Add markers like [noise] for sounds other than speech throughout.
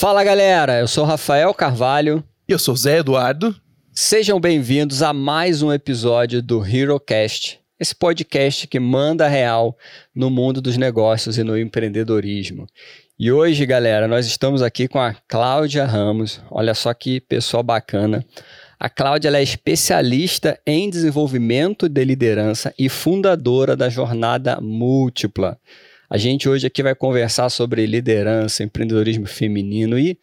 Fala galera, eu sou Rafael Carvalho. E eu sou Zé Eduardo. Sejam bem-vindos a mais um episódio do HeroCast, esse podcast que manda real no mundo dos negócios e no empreendedorismo. E hoje, galera, nós estamos aqui com a Cláudia Ramos. Olha só que pessoa bacana. A Cláudia é especialista em desenvolvimento de liderança e fundadora da Jornada Múltipla. A gente hoje aqui vai conversar sobre liderança, empreendedorismo feminino e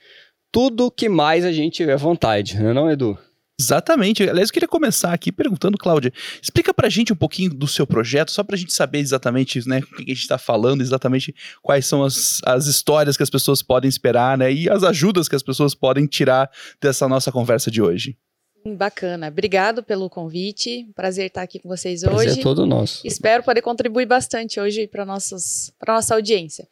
tudo o que mais a gente tiver vontade, não é não, Edu? Exatamente. Aliás, eu queria começar aqui perguntando, Cláudia, explica pra gente um pouquinho do seu projeto, só pra gente saber exatamente né, o que a gente está falando, exatamente quais são as, as histórias que as pessoas podem esperar, né? E as ajudas que as pessoas podem tirar dessa nossa conversa de hoje. Bacana. Obrigado pelo convite. Prazer estar aqui com vocês Prazer hoje. é todo nosso. Espero poder contribuir bastante hoje para para nossa audiência.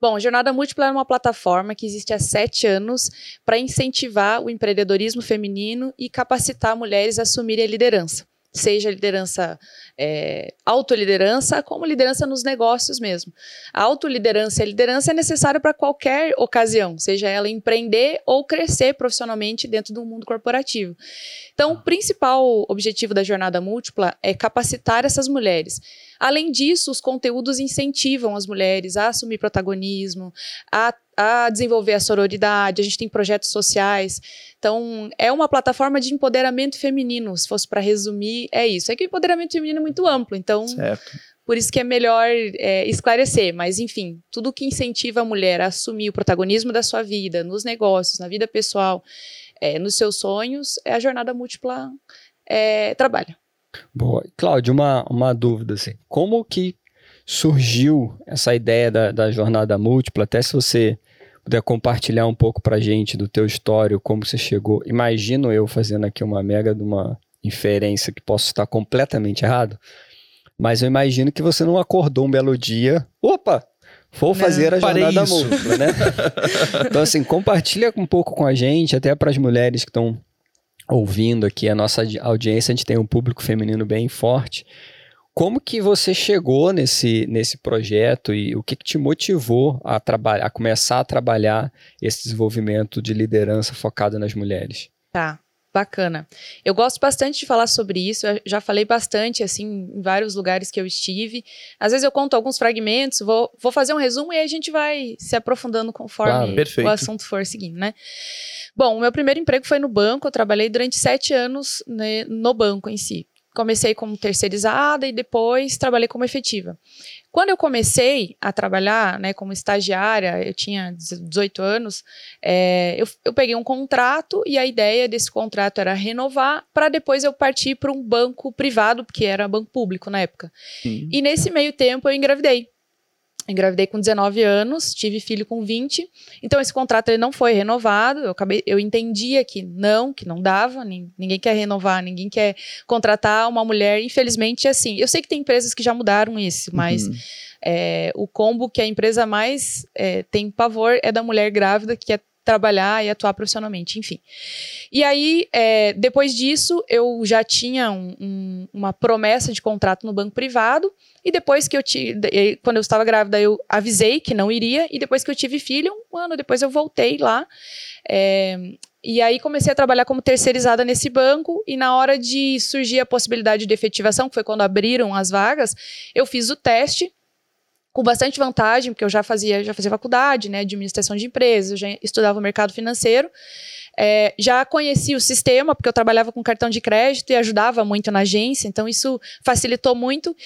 Bom, Jornada Múltipla é uma plataforma que existe há sete anos para incentivar o empreendedorismo feminino e capacitar mulheres a assumirem a liderança seja liderança, é, autoliderança, como liderança nos negócios mesmo. A autoliderança e a liderança é necessária para qualquer ocasião, seja ela empreender ou crescer profissionalmente dentro do mundo corporativo. Então, o principal objetivo da jornada múltipla é capacitar essas mulheres. Além disso, os conteúdos incentivam as mulheres a assumir protagonismo, a, a desenvolver a sororidade, a gente tem projetos sociais. Então, é uma plataforma de empoderamento feminino, se fosse para resumir, é isso. É que o empoderamento feminino é muito amplo, então. Certo. Por isso que é melhor é, esclarecer, mas enfim, tudo que incentiva a mulher a assumir o protagonismo da sua vida, nos negócios, na vida pessoal, é, nos seus sonhos, é a jornada múltipla é, trabalha. Boa. Cláudio, uma, uma dúvida assim. Como que surgiu essa ideia da, da jornada múltipla? Até se você puder compartilhar um pouco pra gente do teu histórico, como você chegou. Imagino eu fazendo aqui uma mega de uma inferência que posso estar completamente errado, mas eu imagino que você não acordou um belo dia, opa, vou fazer não, a jornada múltipla, né? [laughs] então assim, compartilha um pouco com a gente, até para as mulheres que estão ouvindo aqui a nossa audiência, a gente tem um público feminino bem forte. Como que você chegou nesse, nesse projeto e o que, que te motivou a, trabalhar, a começar a trabalhar esse desenvolvimento de liderança focado nas mulheres? Tá, bacana. Eu gosto bastante de falar sobre isso, eu já falei bastante, assim, em vários lugares que eu estive. Às vezes eu conto alguns fragmentos, vou, vou fazer um resumo e a gente vai se aprofundando conforme o assunto for seguindo, né? Bom, o meu primeiro emprego foi no banco, eu trabalhei durante sete anos né, no banco em si. Comecei como terceirizada e depois trabalhei como efetiva. Quando eu comecei a trabalhar né, como estagiária, eu tinha 18 anos, é, eu, eu, peguei um contrato e a ideia desse contrato era renovar para depois eu partir para um banco privado, porque era banco público na época. Sim. E nesse meio tempo eu engravidei. Engravidei com 19 anos, tive filho com 20. Então esse contrato ele não foi renovado. Eu acabei, eu entendia que não, que não dava, ninguém quer renovar, ninguém quer contratar uma mulher. Infelizmente, é assim. Eu sei que tem empresas que já mudaram isso, mas uhum. é, o combo que a empresa mais é, tem pavor é da mulher grávida que é trabalhar e atuar profissionalmente, enfim. E aí, é, depois disso, eu já tinha um, um, uma promessa de contrato no banco privado, e depois que eu tive, quando eu estava grávida, eu avisei que não iria, e depois que eu tive filho, um ano depois eu voltei lá. É, e aí comecei a trabalhar como terceirizada nesse banco, e na hora de surgir a possibilidade de efetivação, que foi quando abriram as vagas, eu fiz o teste, com bastante vantagem, porque eu já fazia, já fazia faculdade, né, de administração de empresas, já estudava o mercado financeiro, é, já conhecia o sistema, porque eu trabalhava com cartão de crédito e ajudava muito na agência, então isso facilitou muito.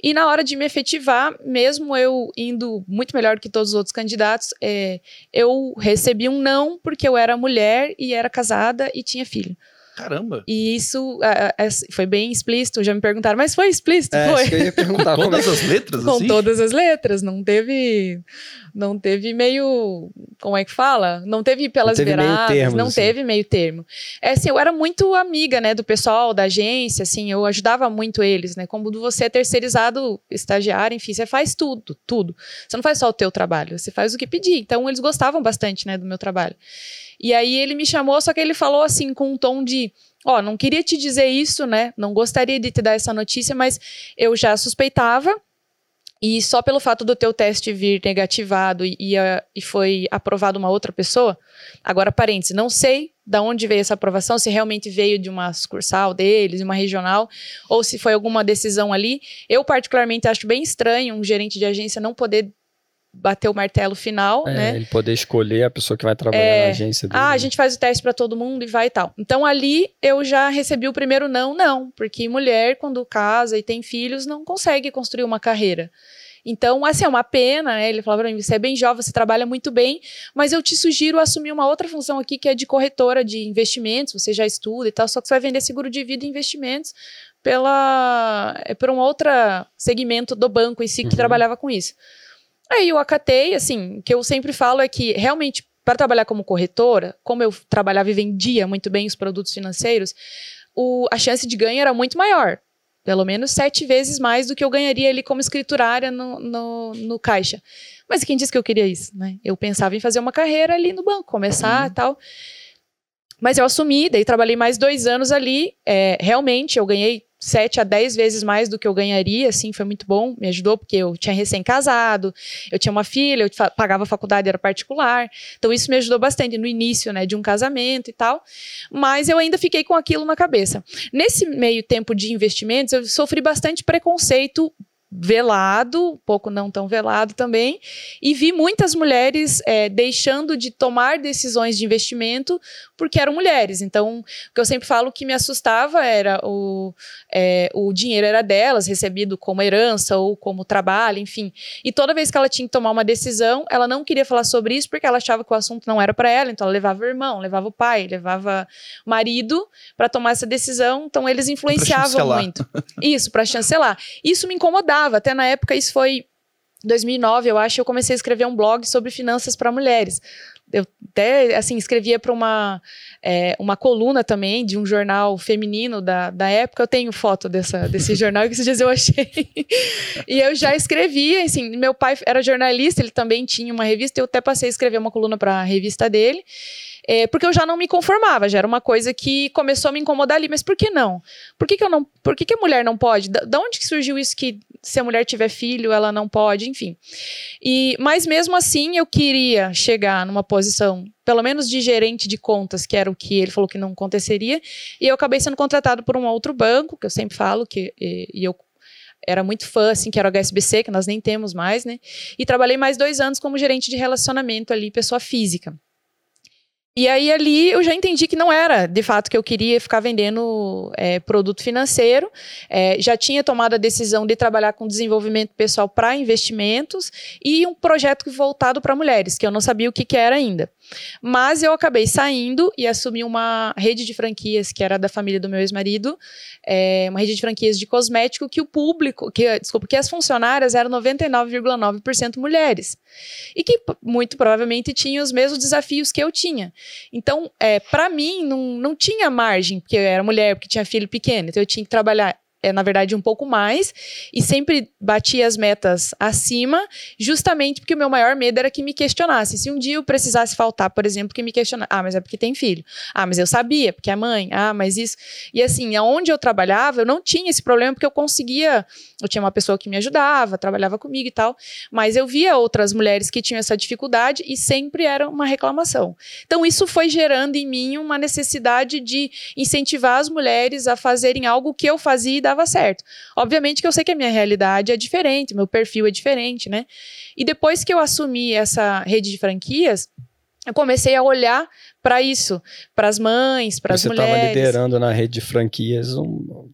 E na hora de me efetivar, mesmo eu indo muito melhor que todos os outros candidatos, é, eu recebi um não porque eu era mulher e era casada e tinha filho. Caramba! E isso é, é, foi bem explícito. Já me perguntaram, mas foi explícito? É, foi. Acho que eu ia perguntar. [laughs] Com todas as letras? Com assim? todas as letras. Não teve. Não teve meio. Como é que fala? Não teve pelas não teve beiradas. Meio termo, não assim. teve meio termo. É assim, eu era muito amiga, né, do pessoal, da agência, assim, eu ajudava muito eles, né? Como você é terceirizado, estagiário, enfim, você faz tudo, tudo. Você não faz só o teu trabalho, você faz o que pedir. Então, eles gostavam bastante, né, do meu trabalho. E aí ele me chamou, só que ele falou assim, com um tom de. Ó, não queria te dizer isso, né? Não gostaria de te dar essa notícia, mas eu já suspeitava. e só pelo fato do teu teste vir negativado e, e, e foi aprovado uma outra pessoa, agora parênteses, não sei da onde veio essa aprovação, se realmente veio de uma sucursal deles, de uma regional, ou se foi alguma decisão ali. Eu particularmente acho bem estranho um gerente de agência não poder bater o martelo final, é, né? Ele poder escolher a pessoa que vai trabalhar é, na agência dele. Ah, a gente faz o teste para todo mundo e vai e tal. Então ali eu já recebi o primeiro não, não, porque mulher quando casa e tem filhos não consegue construir uma carreira. Então, assim, é uma pena, né? Ele falava pra mim, você é bem jovem, você trabalha muito bem, mas eu te sugiro assumir uma outra função aqui, que é de corretora de investimentos, você já estuda e tal, só que você vai vender seguro de vida e investimentos pela, é, por um outro segmento do banco em si que uhum. trabalhava com isso. Aí eu acatei, assim, o que eu sempre falo é que realmente para trabalhar como corretora, como eu trabalhava e vendia muito bem os produtos financeiros, o, a chance de ganho era muito maior. Pelo menos sete vezes mais do que eu ganharia ali como escriturária no, no, no caixa. Mas quem disse que eu queria isso, né? Eu pensava em fazer uma carreira ali no banco, começar e uhum. tal. Mas eu assumi, daí trabalhei mais dois anos ali. É, realmente, eu ganhei sete a dez vezes mais do que eu ganharia, assim, foi muito bom, me ajudou, porque eu tinha recém-casado, eu tinha uma filha, eu pagava faculdade, era particular, então isso me ajudou bastante no início, né, de um casamento e tal, mas eu ainda fiquei com aquilo na cabeça. Nesse meio tempo de investimentos, eu sofri bastante preconceito velado, um pouco não tão velado também, e vi muitas mulheres é, deixando de tomar decisões de investimento porque eram mulheres. Então, o que eu sempre falo que me assustava era o, é, o dinheiro era delas, recebido como herança ou como trabalho, enfim. E toda vez que ela tinha que tomar uma decisão, ela não queria falar sobre isso porque ela achava que o assunto não era para ela, então ela levava o irmão, levava o pai, levava o marido para tomar essa decisão, então eles influenciavam muito. Isso, para chancelar. Isso me incomodava até na época, isso foi 2009, eu acho, eu comecei a escrever um blog sobre finanças para mulheres. Eu até, assim, escrevia para uma, é, uma coluna também de um jornal feminino da, da época. Eu tenho foto dessa, desse [laughs] jornal que esses dias eu achei. e eu já escrevia, assim, meu pai era jornalista, ele também tinha uma revista, eu até passei a escrever uma coluna para a revista dele. É, porque eu já não me conformava, já era uma coisa que começou a me incomodar ali. Mas por que não? Por que, que eu não. Por que, que a mulher não pode? Da, da onde que surgiu isso que se a mulher tiver filho, ela não pode, enfim. E, mas mesmo assim, eu queria chegar numa posição, pelo menos de gerente de contas, que era o que ele falou que não aconteceria, e eu acabei sendo contratado por um outro banco, que eu sempre falo, que e, e eu era muito fã, assim, que era o HSBC, que nós nem temos mais, né? E trabalhei mais dois anos como gerente de relacionamento ali, pessoa física. E aí ali eu já entendi que não era de fato que eu queria ficar vendendo é, produto financeiro. É, já tinha tomado a decisão de trabalhar com desenvolvimento pessoal para investimentos e um projeto voltado para mulheres, que eu não sabia o que, que era ainda. Mas eu acabei saindo e assumi uma rede de franquias que era da família do meu ex-marido, é, uma rede de franquias de cosmético que o público, que, desculpa, que as funcionárias eram 99,9% mulheres. E que muito provavelmente tinham os mesmos desafios que eu tinha. Então, é, para mim, não, não tinha margem, porque eu era mulher, porque tinha filho pequeno, então eu tinha que trabalhar é, na verdade, um pouco mais, e sempre bati as metas acima, justamente porque o meu maior medo era que me questionasse. Se um dia eu precisasse faltar, por exemplo, que me questionasse, ah, mas é porque tem filho. Ah, mas eu sabia, porque é mãe. Ah, mas isso. E assim, aonde eu trabalhava, eu não tinha esse problema, porque eu conseguia. Eu tinha uma pessoa que me ajudava, trabalhava comigo e tal, mas eu via outras mulheres que tinham essa dificuldade e sempre era uma reclamação. Então, isso foi gerando em mim uma necessidade de incentivar as mulheres a fazerem algo que eu fazia e dava certo. Obviamente que eu sei que a minha realidade é diferente, meu perfil é diferente, né? E depois que eu assumi essa rede de franquias, eu comecei a olhar para isso, para as mães, para as mulheres. Você estava liderando na rede de franquias um,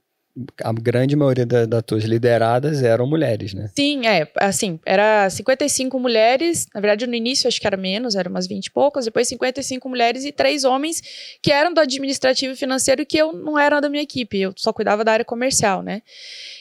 a grande maioria das da tuas lideradas eram mulheres, né? Sim, é, assim, era 55 mulheres, na verdade no início acho que era menos, eram umas 20 e poucas, depois 55 mulheres e três homens que eram do administrativo e financeiro que eu não era da minha equipe, eu só cuidava da área comercial, né?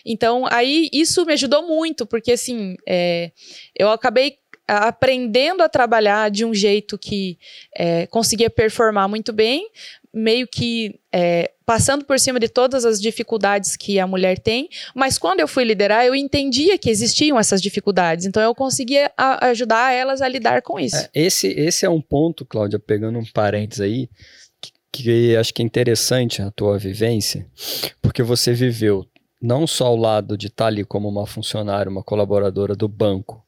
Então, aí isso me ajudou muito, porque assim, é, eu acabei aprendendo a trabalhar de um jeito que é, conseguia performar muito bem, meio que é, passando por cima de todas as dificuldades que a mulher tem, mas quando eu fui liderar, eu entendia que existiam essas dificuldades, então eu conseguia a, ajudar elas a lidar com isso. É, esse, esse é um ponto, Cláudia, pegando um parênteses aí, que, que acho que é interessante a tua vivência, porque você viveu não só o lado de estar ali como uma funcionária, uma colaboradora do banco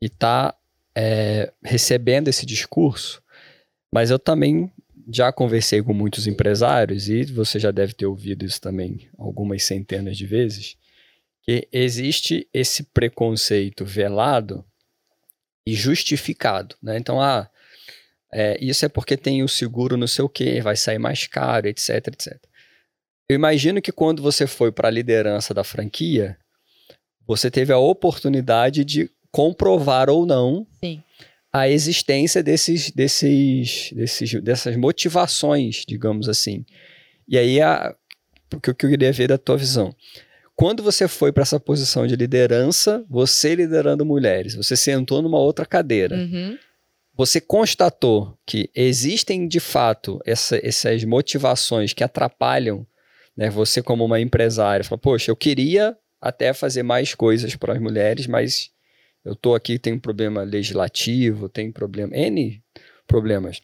e estar tá, é, recebendo esse discurso, mas eu também já conversei com muitos empresários e você já deve ter ouvido isso também algumas centenas de vezes, que existe esse preconceito velado e justificado, né? Então, ah, é, isso é porque tem o seguro não sei o que, vai sair mais caro, etc, etc. Eu imagino que quando você foi para a liderança da franquia, você teve a oportunidade de comprovar ou não Sim. a existência desses, desses, desses, dessas motivações, digamos assim. E aí, a, o que eu queria ver da tua visão. Quando você foi para essa posição de liderança, você liderando mulheres, você sentou numa outra cadeira. Uhum. Você constatou que existem de fato essa, essas motivações que atrapalham né, você como uma empresária. Fala, poxa, eu queria até fazer mais coisas para as mulheres, mas eu estou aqui, tem um problema legislativo, tem problema, N problemas.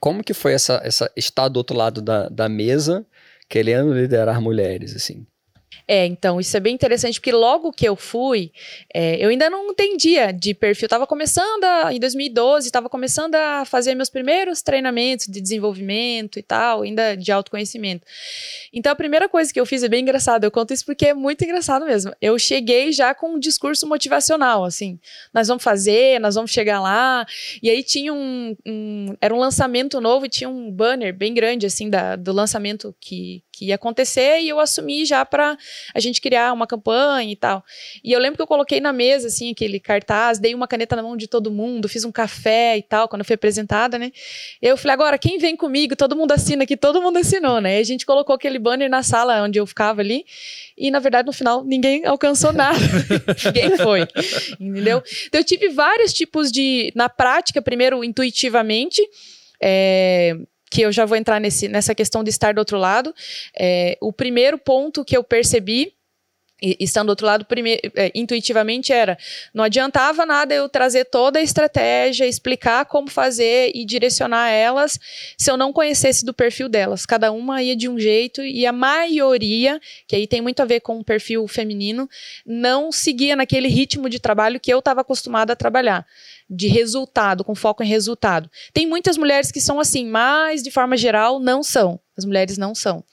Como que foi essa, essa estar do outro lado da, da mesa querendo liderar mulheres, assim? É, então, isso é bem interessante, porque logo que eu fui, é, eu ainda não entendia de perfil. Estava começando, a, em 2012, estava começando a fazer meus primeiros treinamentos de desenvolvimento e tal, ainda de autoconhecimento. Então, a primeira coisa que eu fiz é bem engraçado, eu conto isso porque é muito engraçado mesmo. Eu cheguei já com um discurso motivacional, assim, nós vamos fazer, nós vamos chegar lá. E aí tinha um, um era um lançamento novo e tinha um banner bem grande, assim, da, do lançamento que, que ia acontecer e eu assumi já para a gente criar uma campanha e tal. E eu lembro que eu coloquei na mesa, assim, aquele cartaz, dei uma caneta na mão de todo mundo, fiz um café e tal, quando eu fui apresentada, né? Eu falei, agora, quem vem comigo? Todo mundo assina aqui, todo mundo assinou, né? E a gente colocou aquele banner na sala onde eu ficava ali, e na verdade, no final, ninguém alcançou nada. [laughs] ninguém foi, entendeu? Então, eu tive vários tipos de, na prática, primeiro, intuitivamente, é, que eu já vou entrar nesse, nessa questão de estar do outro lado. É, o primeiro ponto que eu percebi estando do outro lado, é, intuitivamente era, não adiantava nada eu trazer toda a estratégia, explicar como fazer e direcionar elas se eu não conhecesse do perfil delas. Cada uma ia de um jeito e a maioria, que aí tem muito a ver com o perfil feminino, não seguia naquele ritmo de trabalho que eu estava acostumada a trabalhar de resultado, com foco em resultado. Tem muitas mulheres que são assim, mas de forma geral não são. As mulheres não são.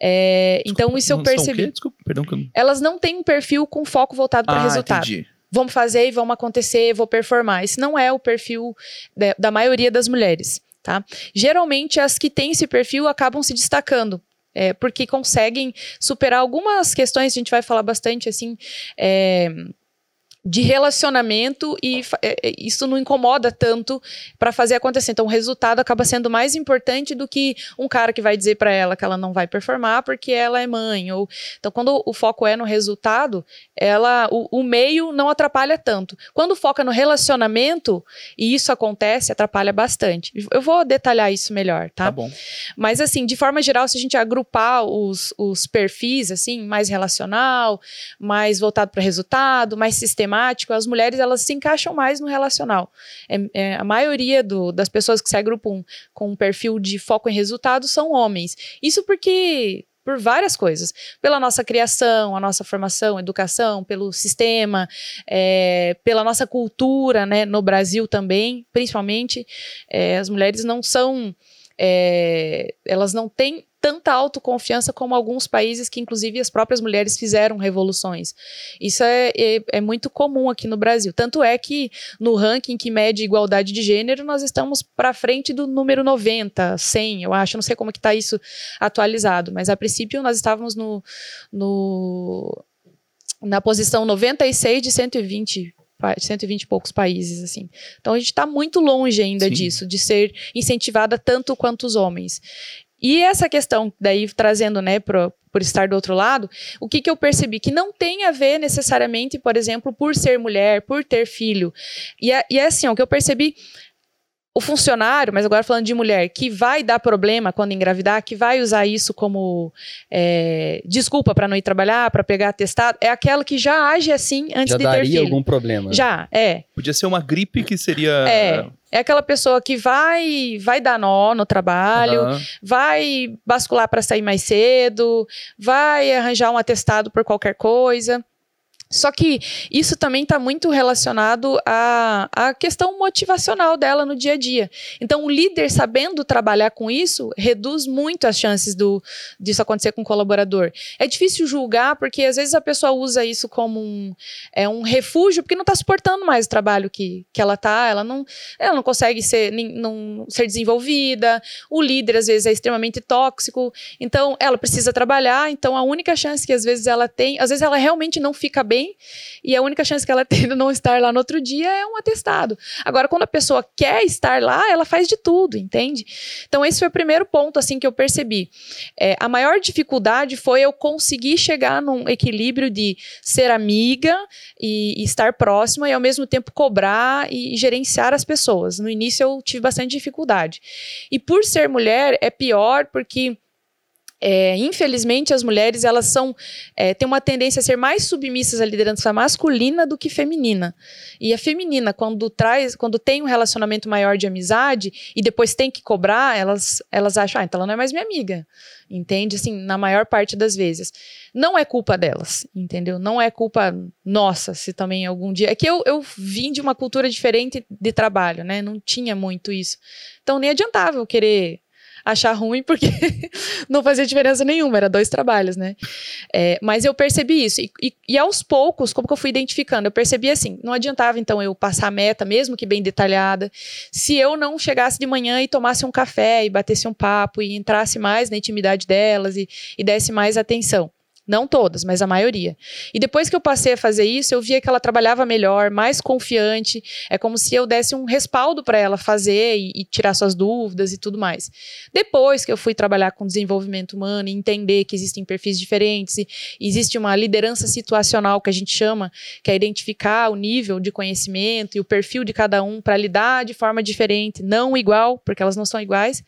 É, Desculpa, então, isso eu percebi. Desculpa, perdão. Elas não têm um perfil com foco voltado para ah, resultado. Entendi. Vamos fazer e vamos acontecer, vou performar. Esse não é o perfil de, da maioria das mulheres. Tá? Geralmente, as que têm esse perfil acabam se destacando. É, porque conseguem superar algumas questões, a gente vai falar bastante assim. É, de relacionamento e é, é, isso não incomoda tanto para fazer acontecer. Então, o resultado acaba sendo mais importante do que um cara que vai dizer para ela que ela não vai performar porque ela é mãe. Ou então, quando o foco é no resultado, ela o, o meio não atrapalha tanto. Quando foca no relacionamento e isso acontece, atrapalha bastante. Eu vou detalhar isso melhor, tá? Tá bom. Mas assim, de forma geral, se a gente agrupar os, os perfis assim, mais relacional, mais voltado para resultado, mais sistemático as mulheres elas se encaixam mais no relacional. É, é, a maioria do, das pessoas que se agrupam com um perfil de foco em resultado são homens. Isso porque por várias coisas. Pela nossa criação, a nossa formação, educação, pelo sistema, é, pela nossa cultura, né, no Brasil também, principalmente, é, as mulheres não são, é, elas não têm tanta autoconfiança como alguns países que, inclusive, as próprias mulheres fizeram revoluções. Isso é, é, é, muito comum aqui no Brasil. Tanto é que no ranking que mede igualdade de gênero, nós estamos para frente do número 90, 100, eu acho. Não sei como que está isso atualizado, mas a princípio nós estávamos no, no na posição 96 de 120 120 e poucos países, assim. Então a gente está muito longe ainda Sim. disso, de ser incentivada tanto quanto os homens. E essa questão, daí trazendo, né, pro, por estar do outro lado, o que, que eu percebi? Que não tem a ver necessariamente, por exemplo, por ser mulher, por ter filho. E é, e é assim, o que eu percebi, o funcionário, mas agora falando de mulher, que vai dar problema quando engravidar, que vai usar isso como é, desculpa para não ir trabalhar, para pegar atestado, é aquela que já age assim antes já de ter daria filho. algum problema. Já, é. Podia ser uma gripe que seria. É. É aquela pessoa que vai vai dar nó no trabalho, Aham. vai bascular para sair mais cedo, vai arranjar um atestado por qualquer coisa. Só que isso também está muito relacionado à, à questão motivacional dela no dia a dia. Então, o líder sabendo trabalhar com isso reduz muito as chances do, disso acontecer com o colaborador. É difícil julgar, porque às vezes a pessoa usa isso como um, é, um refúgio, porque não está suportando mais o trabalho que, que ela está, ela não, ela não consegue ser, nem- não, ser desenvolvida, o líder às vezes é extremamente tóxico, então ela precisa trabalhar, então a única chance que às vezes ela tem, às vezes ela realmente não fica bem, e a única chance que ela [laughs] tem de não estar lá no outro dia é um atestado. Agora, quando a pessoa quer estar lá, ela faz de tudo, entende? Então, esse foi o primeiro ponto assim que eu percebi. É, a maior dificuldade foi eu conseguir chegar num equilíbrio de ser amiga e, e estar próxima e ao mesmo tempo cobrar e, gerenciar as pessoas. No início eu tive bastante dificuldade. E por ser mulher é pior porque é, infelizmente as mulheres elas são é, têm uma tendência a ser mais submissas à liderança masculina do que feminina. E a feminina quando traz quando tem um relacionamento maior de amizade e depois tem que cobrar elas elas acham ah, então ela não é mais minha amiga. Entende? Assim na maior parte das vezes. Não é culpa delas entendeu? Não é culpa nossa se também algum dia é que eu, eu vim de uma cultura diferente de trabalho né? Não tinha muito isso. Então nem adiantava eu querer achar ruim, porque [laughs] não fazia diferença nenhuma, era dois trabalhos, né? É, mas eu percebi isso. E, e- e aos poucos, como que eu fui identificando? Eu percebi assim, não adiantava então eu passar a meta, mesmo que bem detalhada, se eu não chegasse de manhã e tomasse um café e batesse um papo e entrasse mais na intimidade delas e, e desse mais atenção. Não todas, mas a maioria. E depois que eu passei a fazer isso, eu via que ela trabalhava melhor, mais confiante. É como se eu desse um respaldo para ela fazer e, e tirar suas dúvidas e tudo mais. Depois que eu fui trabalhar com desenvolvimento humano e entender que existem perfis diferentes existe uma liderança situacional que a gente chama, que é identificar o nível de conhecimento e o perfil de cada um para lidar de forma diferente, não igual, porque elas não são iguais.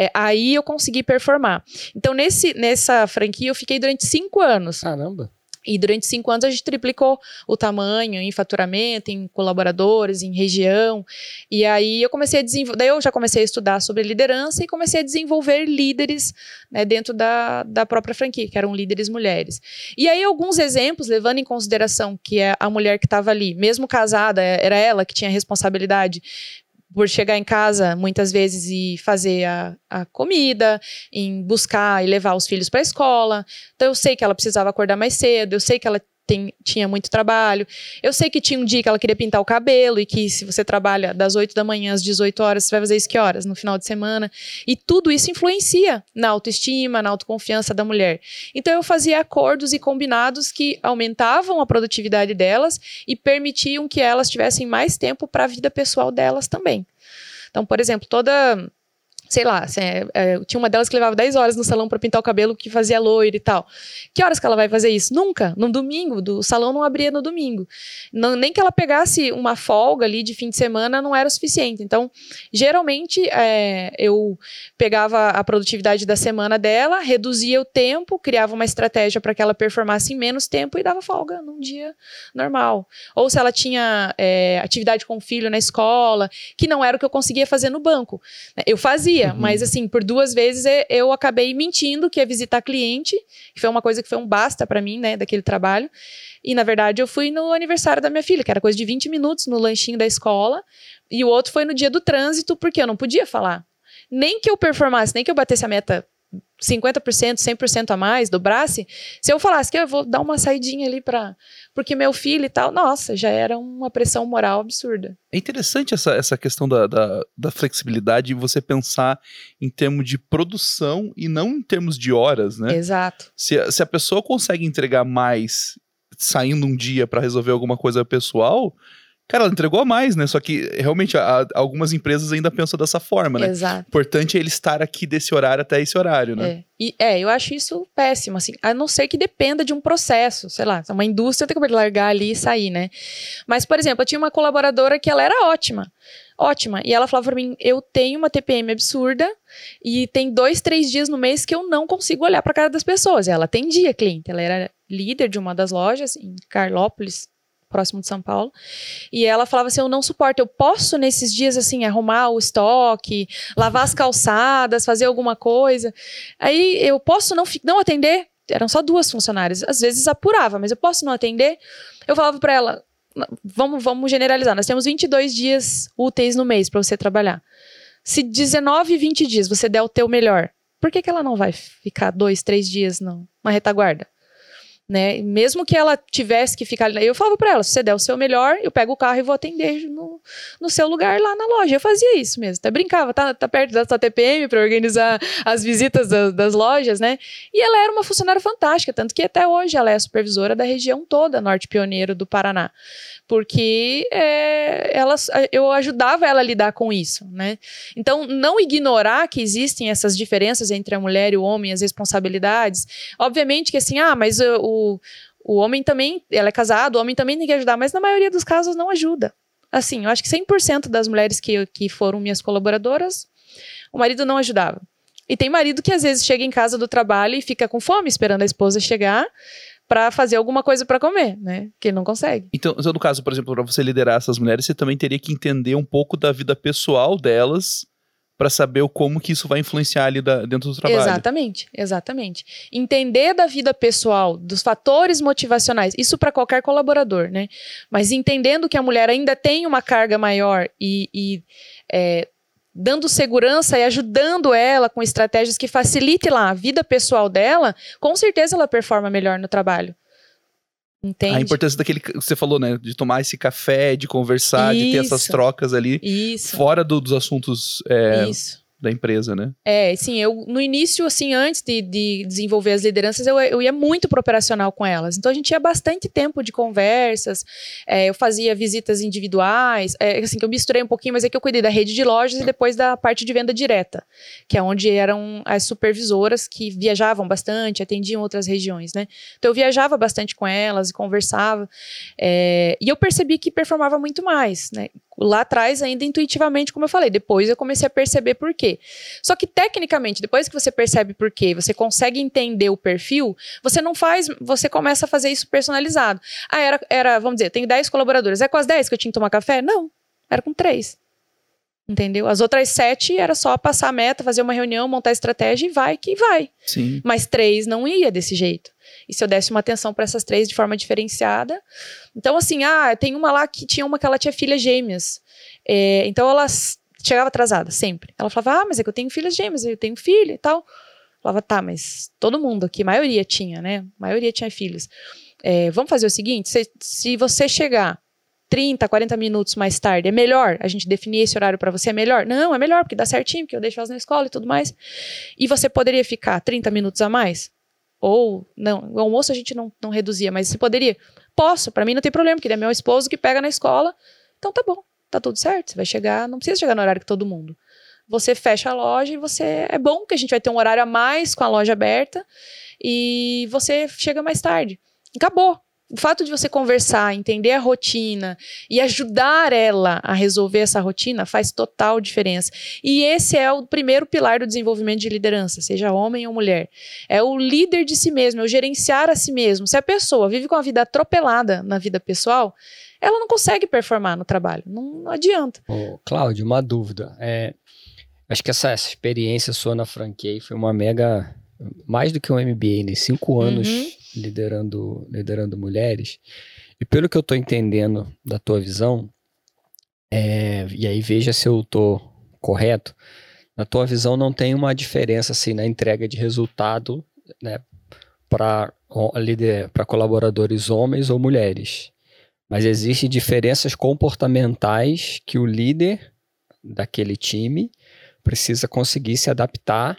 É, aí eu consegui performar. Então, nesse, nessa franquia, eu fiquei durante cinco anos. Caramba. E durante cinco anos a gente triplicou o tamanho em faturamento, em colaboradores, em região. E aí eu comecei a desenvolver. Daí eu já comecei a estudar sobre liderança e comecei a desenvolver líderes né, dentro da, da própria franquia, que eram líderes mulheres. E aí, alguns exemplos, levando em consideração que é a mulher que estava ali, mesmo casada, é- era ela que tinha a responsabilidade por chegar em casa muitas vezes e fazer a, a comida, em buscar e levar os filhos para a escola. Então eu sei que ela precisava acordar mais cedo, eu sei que ela tem- tinha muito trabalho, eu sei que tinha um dia que ela queria pintar o cabelo e que se você trabalha das 8 da manhã às 18 horas, você vai fazer isso que horas? No final de semana. E tudo isso influencia na autoestima, na autoconfiança da mulher. Então eu fazia acordos e combinados que aumentavam a produtividade delas e permitiam que elas tivessem mais tempo para a vida pessoal delas também. Então, por exemplo, toda sei lá, assim, é, é, tinha uma delas que levava 10 horas no salão para pintar o cabelo que fazia loiro e tal. Que horas que ela vai fazer isso? Nunca. No domingo, do, o salão não abria no domingo. Não, nem que ela pegasse uma folga ali de fim de semana não era o suficiente. Então, geralmente, é, eu pegava a produtividade da semana dela, reduzia o tempo, criava uma estratégia para que ela performasse em menos tempo e dava folga num dia normal. Ou se ela tinha é, atividade com o filho na escola, que não era o que eu conseguia fazer no banco. Eu fazia, Uhum. mas assim, por duas vezes e- eu acabei mentindo que ia visitar cliente, que foi uma coisa que foi um basta pra mim, né, daquele trabalho. E na verdade eu fui no aniversário da minha filha, que era coisa de 20 minutos no lanchinho da escola, e o outro foi no dia do trânsito, porque eu não podia falar. Nem que eu performasse, nem que eu batesse a meta 50%, 100% a mais, dobrasse, se eu falasse que eu vou dar uma saidinha ali para porque meu filho e tal, nossa, já era uma pressão moral absurda. É interessante essa, essa questão da, da, da flexibilidade e você pensar em termos de produção e não em termos de horas, né? Exato. Se, se a pessoa consegue entregar mais saindo um dia para resolver alguma coisa pessoal, Cara, ela entregou a mais, né? Só que realmente a, a, algumas empresas ainda pensam dessa forma, né? Exato. Importante é ele estar aqui desse horário até esse horário, né? É. E, é, eu acho isso péssimo, assim, a não ser que dependa de um processo, sei lá, uma indústria tem que largar ali e sair, né? Mas, por exemplo, eu tinha uma colaboradora que ela era ótima, ótima, e ela falava pra mim, eu tenho uma TPM absurda e tem dois, três dias no mês que eu não consigo olhar pra cara das pessoas. E ela atendia cliente, ela era líder de uma das lojas em Carlópolis, próximo de São Paulo. E ela falava assim: Eu não suporto, eu posso nesses dias assim arrumar o estoque, lavar as calçadas, fazer alguma coisa. Aí eu posso não, não atender. Eram só duas funcionárias. Às vezes apurava, mas eu posso não atender. Eu falava para ela: vamos, vamos generalizar, nós temos 22 dias úteis no mês para você trabalhar. Se 19, 20 dias você der o teu melhor, por que, que ela não vai ficar dois, três dias na retaguarda? Né? Mesmo que ela tivesse que ficar ali, eu falava para ela, se você der o seu melhor, eu pego o carro e vou atender no, no seu lugar lá na loja. Eu fazia isso mesmo, até brincava, tá, tá perto da sua TPM para organizar as visitas das, das lojas, né? E ela era uma funcionária fantástica, tanto que até hoje ela é a supervisora da região toda, Norte Pioneiro do Paraná porque é, ela, eu ajudava ela a lidar com isso, né? Então, não ignorar que existem essas diferenças entre a mulher e o homem, as responsabilidades. Obviamente que assim, ah, mas o, o homem também, ela é casado, o homem também tem que ajudar, mas na maioria dos casos não ajuda. Assim, eu acho que 100% das mulheres que, que foram minhas colaboradoras, o marido não ajudava. E tem marido que às vezes chega em casa do trabalho e fica com fome esperando a esposa chegar para fazer alguma coisa para comer, né? Que ele não consegue. Então, no caso, por exemplo, para você liderar essas mulheres, você também teria que entender um pouco da vida pessoal delas para saber como que isso vai influenciar ali da, dentro do trabalho. Exatamente, exatamente. Entender da vida pessoal, dos fatores motivacionais, isso para qualquer colaborador, né? Mas entendendo que a mulher ainda tem uma carga maior e, e é, dando segurança e ajudando ela com estratégias que facilitem lá a vida pessoal dela, com certeza ela performa melhor no trabalho. Entende? A importância daquele que você falou, né? De tomar esse café, de conversar, Isso. de ter essas trocas ali. Isso. Fora do, dos assuntos. É, Isso da empresa, né? É, sim, eu no início, assim, antes de, de desenvolver as lideranças, eu, eu ia muito pro operacional com elas. Então a gente tinha bastante tempo de conversas, é, eu fazia visitas individuais, é, assim, que eu misturei um pouquinho, mas é que eu cuidei da rede de lojas e depois da parte de venda direta, que é onde eram as supervisoras que viajavam bastante, atendiam outras regiões, né? Então eu viajava bastante com elas e conversava, é, e eu percebi que performava muito mais, né? Lá atrás ainda intuitivamente, como eu falei. Depois eu comecei a perceber por quê. Só que tecnicamente, depois que você percebe por quê, você consegue entender o perfil, você não faz, você começa a fazer isso personalizado. Ah, era, era vamos dizer, tem 10 colaboradores. É com as 10 que eu tinha que tomar café? Não, era com 3. Entendeu? As outras sete era só passar a meta, fazer uma reunião, montar estratégia e vai que vai. Sim. Mas três não ia desse jeito. E se eu desse uma atenção para essas três de forma diferenciada. Então, assim, ah, tem uma lá que tinha uma que ela tinha filhas gêmeas. É, então ela chegava atrasada, sempre. Ela falava, ah, mas é que eu tenho filhas gêmeas, eu tenho filho e tal. Eu falava, tá, mas todo mundo aqui, maioria tinha, né? A maioria tinha filhos. É, vamos fazer o seguinte: se, se você chegar 30, 40 minutos mais tarde, é melhor a gente definir esse horário para você? É melhor? Não, é melhor, porque dá certinho, porque eu deixo elas na escola e tudo mais. E você poderia ficar 30 minutos a mais? Ou, não, o almoço a gente não, não reduzia, mas você poderia? Posso, para mim não tem problema, porque ele é meu esposo que pega na escola. Então tá bom, tá tudo certo, você vai chegar, não precisa chegar no horário que todo mundo. Você fecha a loja e você. É bom que a gente vai ter um horário a mais com a loja aberta e você chega mais tarde. Acabou o fato de você conversar, entender a rotina e ajudar ela a resolver essa rotina faz total diferença. E esse é o primeiro pilar do desenvolvimento de liderança, seja homem ou mulher. É o líder de si mesmo, é o gerenciar a si mesmo. Se a pessoa vive com a vida atropelada na vida pessoal, ela não consegue performar no trabalho. Não, não adianta. Ô, Cláudio, uma dúvida. É, acho que essa, essa experiência sua na franquia foi uma mega. Mais do que um MBA, né? Cinco anos. Uhum liderando, liderando mulheres. E pelo que eu estou entendendo da tua visão, é, e aí veja se eu estou correto, na tua visão não tem uma diferença assim na entrega de resultado né, para colaboradores homens ou mulheres. Mas existem diferenças comportamentais que o líder daquele time precisa conseguir se adaptar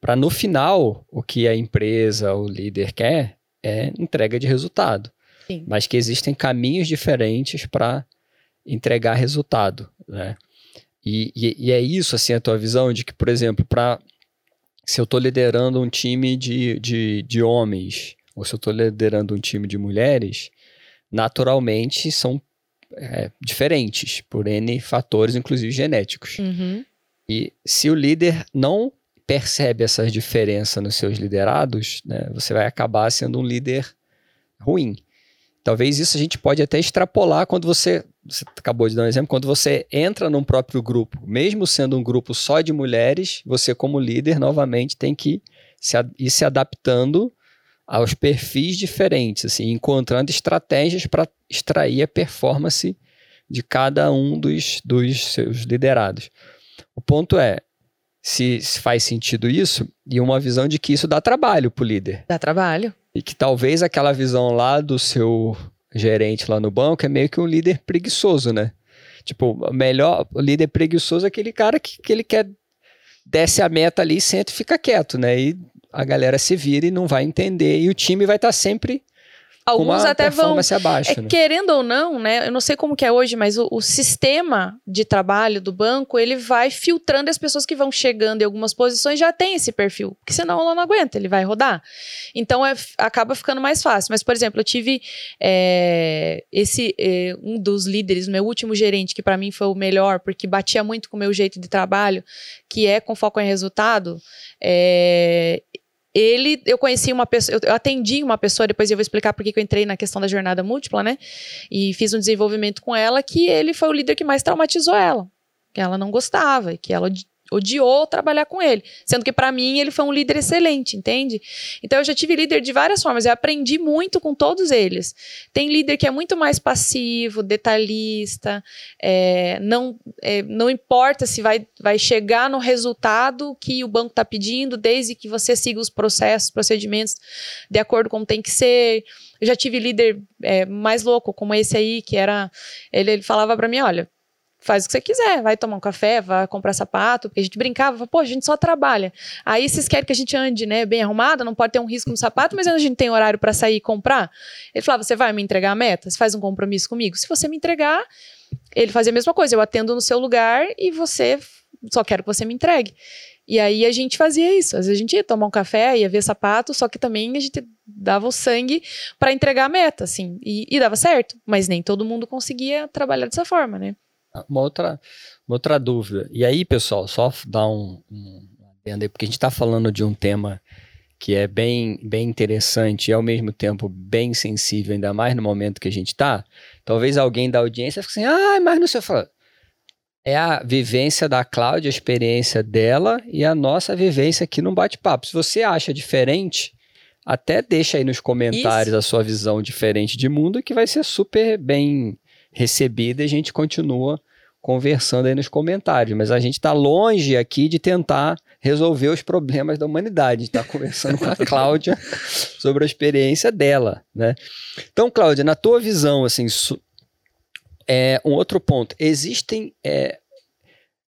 para no final o que a empresa, o líder quer é entrega de resultado. Sim. Mas que existem caminhos diferentes para entregar resultado, né? E, e, e, é isso, assim, a tua visão de que, por exemplo, para se eu estou liderando um time de, de, de homens ou se eu estou liderando um time de mulheres, naturalmente são é, diferentes por N fatores, inclusive genéticos. Uhum. E se o líder não percebe essas diferenças nos seus liderados, né, você vai acabar sendo um líder ruim. Talvez isso a gente pode até extrapolar quando você, você acabou de dar um exemplo, quando você entra num próprio grupo, mesmo sendo um grupo só de mulheres, você como líder novamente tem que se, ir se adaptando aos perfis diferentes, assim, encontrando estratégias para extrair a performance de cada um dos, dos seus liderados. O ponto é, se, se faz sentido isso, e uma visão de que isso dá trabalho para o líder. Dá trabalho. E que talvez aquela visão lá do seu gerente lá no banco é meio que um líder preguiçoso, né? Tipo, melhor, o líder preguiçoso é aquele cara que, que ele quer desce a meta ali, senta e fica quieto, né? E a galera se vira e não vai entender. E o time vai estar tá sempre Alguns até vão. Abaixo, é, né? Querendo ou não, né? Eu não sei como que é hoje, mas o, o, sistema de trabalho do banco ele vai filtrando as pessoas que vão chegando em algumas posições já tem esse perfil, porque senão ela não aguenta, ele vai rodar. Então é, acaba ficando mais fácil. Mas, por exemplo, eu tive é, esse é, um dos líderes, meu último gerente, que para mim foi o melhor, porque batia muito com o meu jeito de trabalho, que é com foco em resultado. É, ele, eu conheci uma pessoa, eu atendi uma pessoa, depois eu vou explicar por que eu entrei na questão da jornada múltipla, né? E fiz um desenvolvimento com ela que ele foi o líder que mais traumatizou ela. Que ela não gostava, que ela odiou trabalhar com ele. Sendo que, para mim, ele foi um líder excelente, entende? Então, eu já tive líder de várias formas. Eu aprendi muito com todos eles. Tem líder que é muito mais passivo, detalhista, é, não, é, não importa se vai, vai chegar no resultado que o banco está pedindo, desde que você siga os processos, procedimentos de acordo com como tem que ser. Eu já tive líder é, mais louco, como esse aí, que era. Ele, ele falava para mim: olha faz o que você quiser, vai tomar um café, vai comprar sapato, porque a gente brincava, pô, a gente só trabalha. Aí vocês querem que a gente ande, né, bem arrumada, não pode ter um risco no sapato, mas a gente tem horário para sair e comprar. Ele falava, você vai me entregar a meta? Você faz um compromisso comigo? Se você me entregar, ele fazia a mesma coisa, eu atendo no seu lugar e você só quero que você me entregue. E aí a gente fazia isso. Às vezes a gente ia tomar um café, ia ver sapato, só que também a gente dava o sangue para entregar a meta, assim. E, e dava certo, mas nem todo mundo conseguia trabalhar dessa forma, né? Uma outra, uma outra dúvida. E aí, pessoal, só dar um, um adendo aí, porque a gente está falando de um tema que é bem, bem interessante e ao mesmo tempo bem sensível, ainda mais no momento que a gente está. Talvez alguém da audiência fique assim, ah, mas não sei. Falo, é a vivência da Cláudia, a experiência dela e a nossa vivência aqui no bate-papo. Se você acha diferente, até deixa aí nos comentários Isso. a sua visão diferente de mundo, que vai ser super bem recebida e a gente continua conversando aí nos comentários. Mas a gente está longe aqui de tentar resolver os problemas da humanidade. A gente está conversando com a [laughs] Cláudia sobre a experiência dela, né? Então, Cláudia, na tua visão, assim, é, um outro ponto. Existem... É,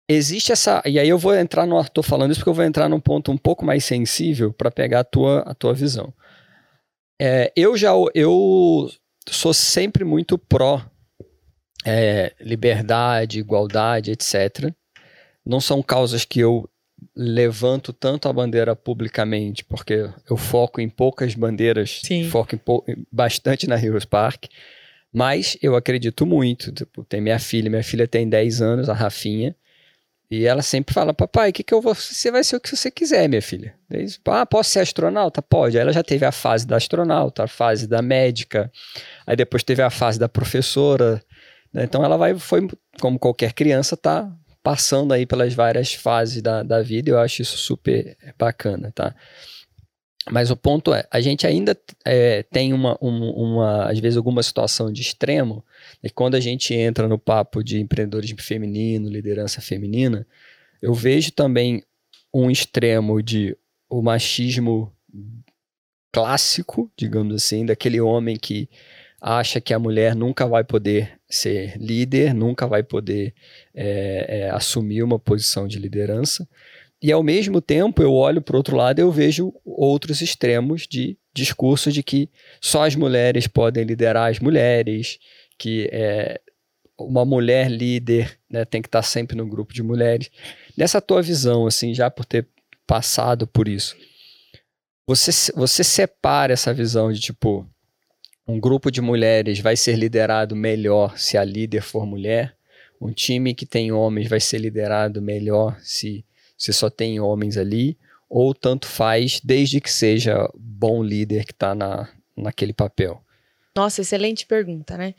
existe essa... E aí eu vou entrar no... Estou falando isso porque eu vou entrar num ponto um pouco mais sensível para pegar a tua, a tua visão. É, eu já... Eu sou sempre muito pró é, liberdade, igualdade, etc. Não são causas que eu levanto tanto a bandeira publicamente, porque eu foco em poucas bandeiras, Sim. foco em bastante na Heroes Park, mas eu acredito muito. Tipo, tem minha filha, minha filha tem 10 anos, a Rafinha, e ela sempre fala, papai, que, que eu vou. Você vai ser o que você quiser, minha filha. Diz, ah, posso ser astronauta? Pode. Aí ela já teve a fase da astronauta, a fase da médica, aí depois teve a fase da professora? Então ela vai, foi, como qualquer criança, tá passando aí pelas várias fases da, da vida, eu acho isso super bacana, tá? Mas o ponto é, a gente ainda é, tem uma, uma, uma, às vezes, alguma situação de extremo, e quando a gente entra no papo de empreendedorismo feminino, liderança feminina, eu vejo também um extremo de o machismo clássico, digamos assim, daquele homem que acha que a mulher nunca vai poder ser líder, nunca vai poder é, é, assumir uma posição de liderança. E ao mesmo tempo eu olho para o outro lado e eu vejo outros extremos de discurso de que só as mulheres podem liderar as mulheres, que é, uma mulher líder né, tem que estar tá sempre no grupo de mulheres. Nessa tua visão, assim, já por ter passado por isso, você, você separa essa visão de tipo, um grupo de mulheres vai ser liderado melhor se a líder for mulher, um time que tem homens vai ser liderado melhor se, se só tem homens ali, ou tanto faz, desde que seja bom líder que está na, naquele papel? Nossa, excelente pergunta, né?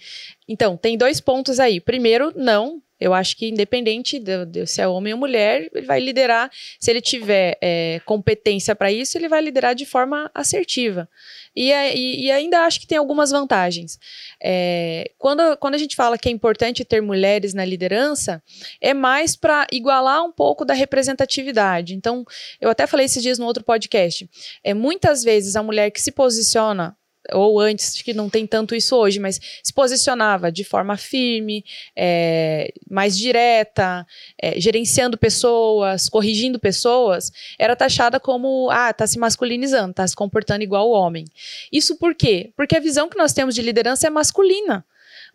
Então, tem dois pontos aí. Primeiro, não, eu acho que independente de, de, se é homem ou mulher, ele vai liderar. Se ele tiver é, competência para isso, ele vai liderar de forma assertiva. E, é, e, e ainda acho que tem algumas vantagens. É, quando, quando a gente fala que é importante ter mulheres na liderança, é mais para igualar um pouco da representatividade. Então, eu até falei esses dias no outro podcast. É muitas vezes a mulher que se posiciona ou antes, que não tem tanto isso hoje, mas se posicionava de forma firme, é, mais direta, é, gerenciando pessoas, corrigindo pessoas, era taxada como, ah, tá se masculinizando, tá se comportando igual o homem. Isso por quê? Porque a visão que nós temos de liderança é masculina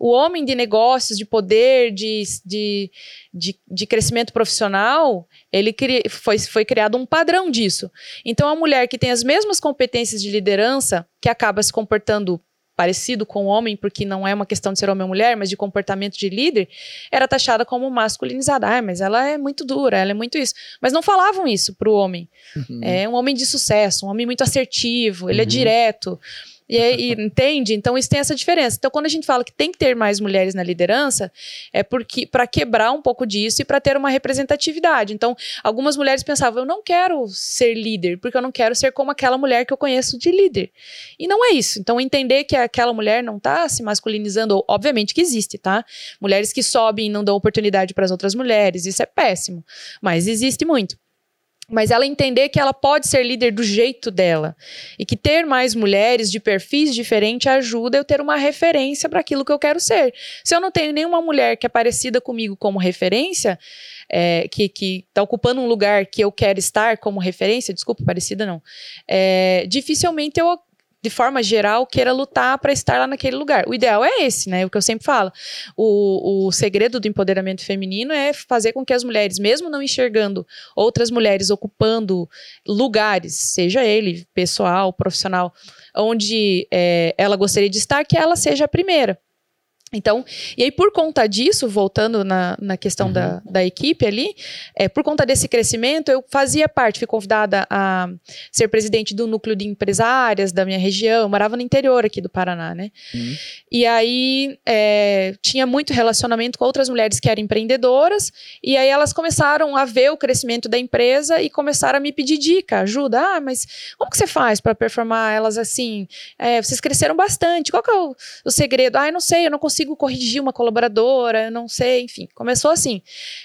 o homem de negócios, de poder, de, de, de, de crescimento profissional, ele cri, foi, foi criado um padrão disso. Então, a mulher que tem as mesmas competências de liderança, que acaba se comportando parecido com o homem, porque não é uma questão de ser homem ou mulher, mas de comportamento de líder, era taxada como masculinizada. Ah, mas ela é muito dura, ela é muito isso. Mas não falavam isso para o homem. Uhum. É um homem de sucesso, um homem muito assertivo, ele é uhum. é direto. E, entende? Então isso tem essa diferença. Então quando a gente fala que tem que ter mais mulheres na liderança, é porque para quebrar um pouco disso e para ter uma representatividade. Então algumas mulheres pensavam, eu não quero ser líder, porque eu não quero ser como aquela mulher que eu conheço de líder. E não é isso. Então entender que aquela mulher não está se masculinizando, obviamente que existe, tá? Mulheres que sobem e não dão oportunidade para as outras mulheres, isso é péssimo, mas existe muito mas ela entender que ela pode ser líder do jeito dela e que ter mais mulheres de perfis diferentes ajuda eu ter uma referência para aquilo que eu quero ser. Se eu não tenho nenhuma mulher que é parecida comigo como referência, é, que está ocupando um lugar que eu quero estar como referência, desculpa, parecida não, é, dificilmente eu de forma geral, queira lutar para estar lá naquele lugar. O ideal é esse, né? O que eu sempre falo. O, o segredo do empoderamento feminino é fazer com que as mulheres, mesmo não enxergando outras mulheres ocupando lugares, seja ele pessoal, profissional, onde é, ela gostaria de estar, que ela seja a primeira. Então, e aí por conta disso, voltando na, na questão uhum. da, da equipe ali, é, por conta desse crescimento, eu fazia parte, fui convidada a ser presidente do núcleo de empresárias da minha região, eu morava no interior aqui do Paraná, né? Uhum. E aí é, tinha muito relacionamento com outras mulheres que eram empreendedoras, e aí elas começaram a ver o crescimento da empresa e começaram a me pedir dica, ajuda. Ah, mas como que você faz para performar elas assim? É, vocês cresceram bastante, qual que é o, o segredo? Ah, eu não sei, eu não consigo consigo corrigir uma colaboradora, não sei, enfim, começou assim.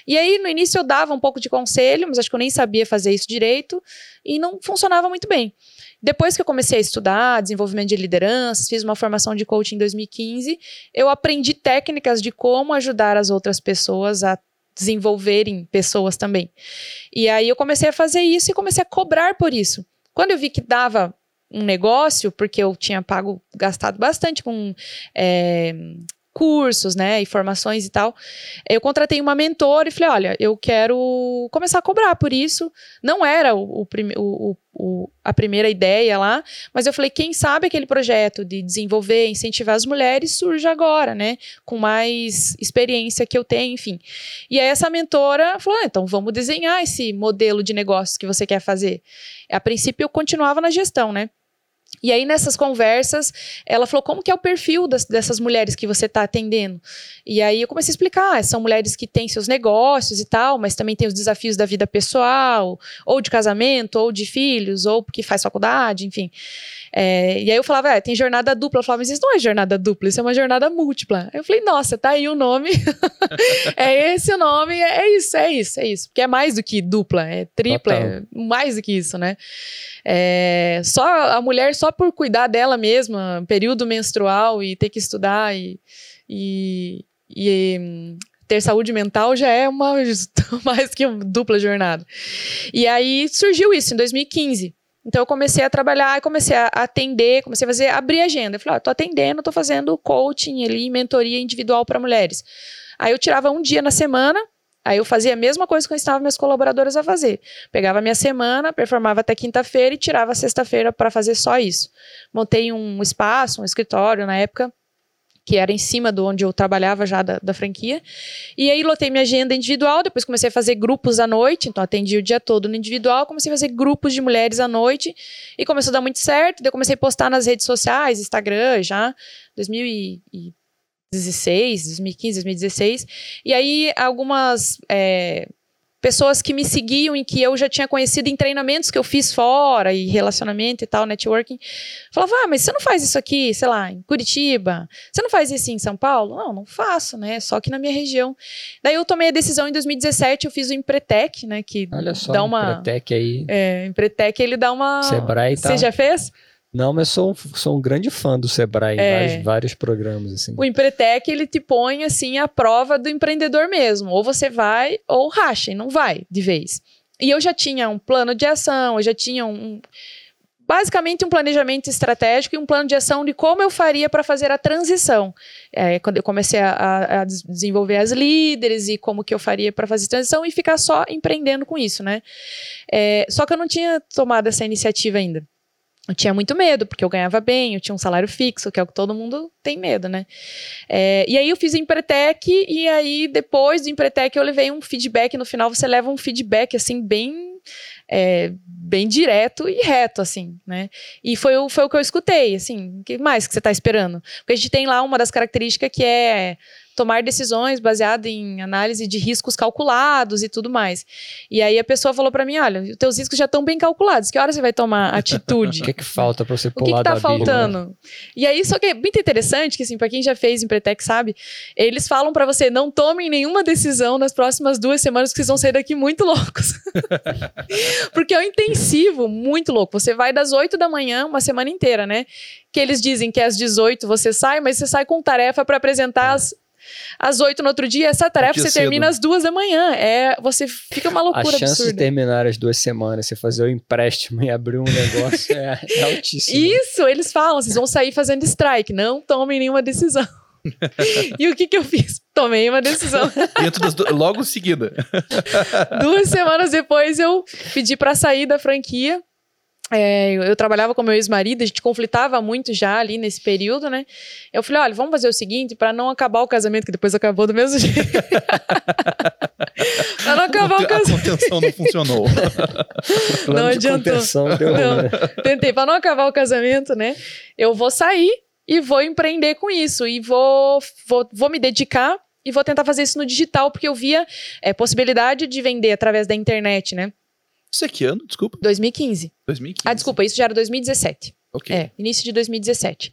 E aí, no início, eu dava um pouco de conselho, mas acho que eu nem sabia fazer isso direito, e não funcionava muito bem. Depois que eu comecei a estudar desenvolvimento de lideranças, fiz uma formação de coaching em 2015, eu aprendi técnicas de como ajudar as outras pessoas a desenvolverem pessoas também. E aí eu comecei a fazer isso e comecei a cobrar por isso. Quando eu vi que dava um negócio, porque eu tinha pago, gastado bastante com é, cursos, né, informações e tal. Eu contratei uma mentora e falei, olha, eu quero começar a cobrar por isso. Não era o, o, o, a primeira ideia lá, mas eu falei, quem sabe aquele projeto de desenvolver, incentivar as mulheres surge agora, né, com mais experiência que eu tenho, enfim. E aí essa mentora falou, ah, então vamos desenhar esse modelo de negócio que você quer fazer. A princípio eu continuava na gestão, né, e aí, nessas conversas, ela falou: como que é o perfil das, dessas mulheres que você está atendendo? E aí eu comecei a explicar: ah, são mulheres que têm seus negócios e tal, mas também têm os desafios da vida pessoal, ou de casamento, ou de filhos, ou porque faz faculdade, enfim. É, e aí eu falava, é, tem jornada dupla. Eu falava, mas isso não é jornada dupla, isso é uma jornada múltipla. Aí eu falei, nossa, tá aí o nome. [laughs] é esse o nome, é, é isso, é isso, é isso. Porque é mais do que dupla, é tripla, é mais do que isso, né? É, só a mulher, só por cuidar dela mesma, período menstrual e ter que estudar e, e, e ter saúde mental já é uma [laughs] mais que uma dupla jornada. E aí surgiu isso em 2015. Então eu comecei a trabalhar comecei a atender, comecei a fazer, abrir agenda. Eu falei, ó, tô atendendo, tô fazendo coaching ali, mentoria individual para mulheres. Aí eu tirava um dia na semana, Aí eu fazia a mesma coisa que eu ensinava minhas colaboradoras a fazer. Pegava minha semana, performava até quinta-feira e tirava sexta-feira para fazer só isso. Montei um espaço, um escritório na época, que era em cima do onde eu trabalhava já da, da, franquia. E aí lotei minha agenda individual, depois comecei a fazer grupos à noite, então atendi o dia todo no individual, comecei a fazer grupos de mulheres à noite e começou a dar muito certo. Daí eu comecei a postar nas redes sociais, Instagram já, 2000 e 2016, 2015, 2016. E aí, algumas é, pessoas que me seguiam e que eu já tinha conhecido em treinamentos que eu fiz fora, e relacionamento e tal, networking, falavam: Ah, mas você não faz isso aqui, sei lá, em Curitiba? Você não faz isso em São Paulo? Não, não faço, né? Só que na minha região. Daí eu tomei a decisão em 2017, eu fiz o Empretec, né? Que Olha só, dá uma. Empretec aí. É, Empretec ele dá uma. Sebrae e tal. Você já fez? Não, mas sou, sou um grande fã do Sebrae, é. vários, vários programas, assim. O Empretec, ele te põe, assim, a prova do empreendedor mesmo. Ou você vai, ou racha, e não vai, de vez. E eu já tinha um plano de ação, eu já tinha um... Basicamente, um planejamento estratégico e um plano de ação de como eu faria para fazer a transição. É, quando eu comecei a, a, desenvolver as líderes e como que eu faria para fazer a transição e ficar só empreendendo com isso, né? É, só que eu não tinha tomado essa iniciativa ainda eu tinha muito medo, porque eu ganhava bem, eu tinha um salário fixo, que é o que todo mundo tem medo, né? É, e aí eu fiz o Empretec, e aí depois do Empretec eu levei um feedback, no final você leva um feedback, assim, bem... É, bem direto e reto, assim, né? E foi, o, foi o que eu escutei, assim, o que mais que você está esperando? Porque a gente tem lá uma das características que é tomar decisões baseado em análise de riscos calculados e tudo mais. E aí a pessoa falou para mim, olha, os teus riscos já estão bem calculados, que hora você vai tomar atitude? [laughs] o que é que falta para você pular O que, que tá faltando? E aí, só que é muito interessante, que assim, para quem já fez Empretec sabe, eles falam para você, não tomem nenhuma decisão nas próximas duas semanas, que vocês vão sair daqui muito loucos. [laughs] Porque é um intensivo muito louco. Você vai das 8 da manhã, uma semana inteira, né? Que eles dizem que às 18 você sai, mas você sai com tarefa para apresentar às às oito no outro dia, essa tarefa você cedo. termina às duas da manhã. É, você fica uma loucura A chance absurda. de terminar as duas semanas, você fazer o empréstimo e abrir um negócio é, [laughs] é altíssimo. Isso, eles falam, vocês vão sair fazendo strike, não tomem nenhuma decisão. [laughs] e o que que eu fiz? Tomei uma decisão. [laughs] Do... Logo seguida. Duas semanas depois eu pedi para sair da franquia é, eu, eu, trabalhava com meu ex-marido, a gente conflitava muito já ali nesse período, né? Eu falei, olha, vamos fazer o seguinte, para não acabar o casamento, que depois acabou do mesmo [laughs] jeito. para não acabar o casamento. A contenção não funcionou. [laughs] não adiantou. Deu, não, né? Tentei, para não acabar o casamento, né? Eu vou sair e vou empreender com isso. E vou, vou, vou me dedicar e vou tentar fazer isso no digital, porque eu via é, possibilidade de vender através da internet, né? Isso é que ano? Desculpa. 2015. 2015. Ah, desculpa, isso já era 2017. Ok. É, início de 2017.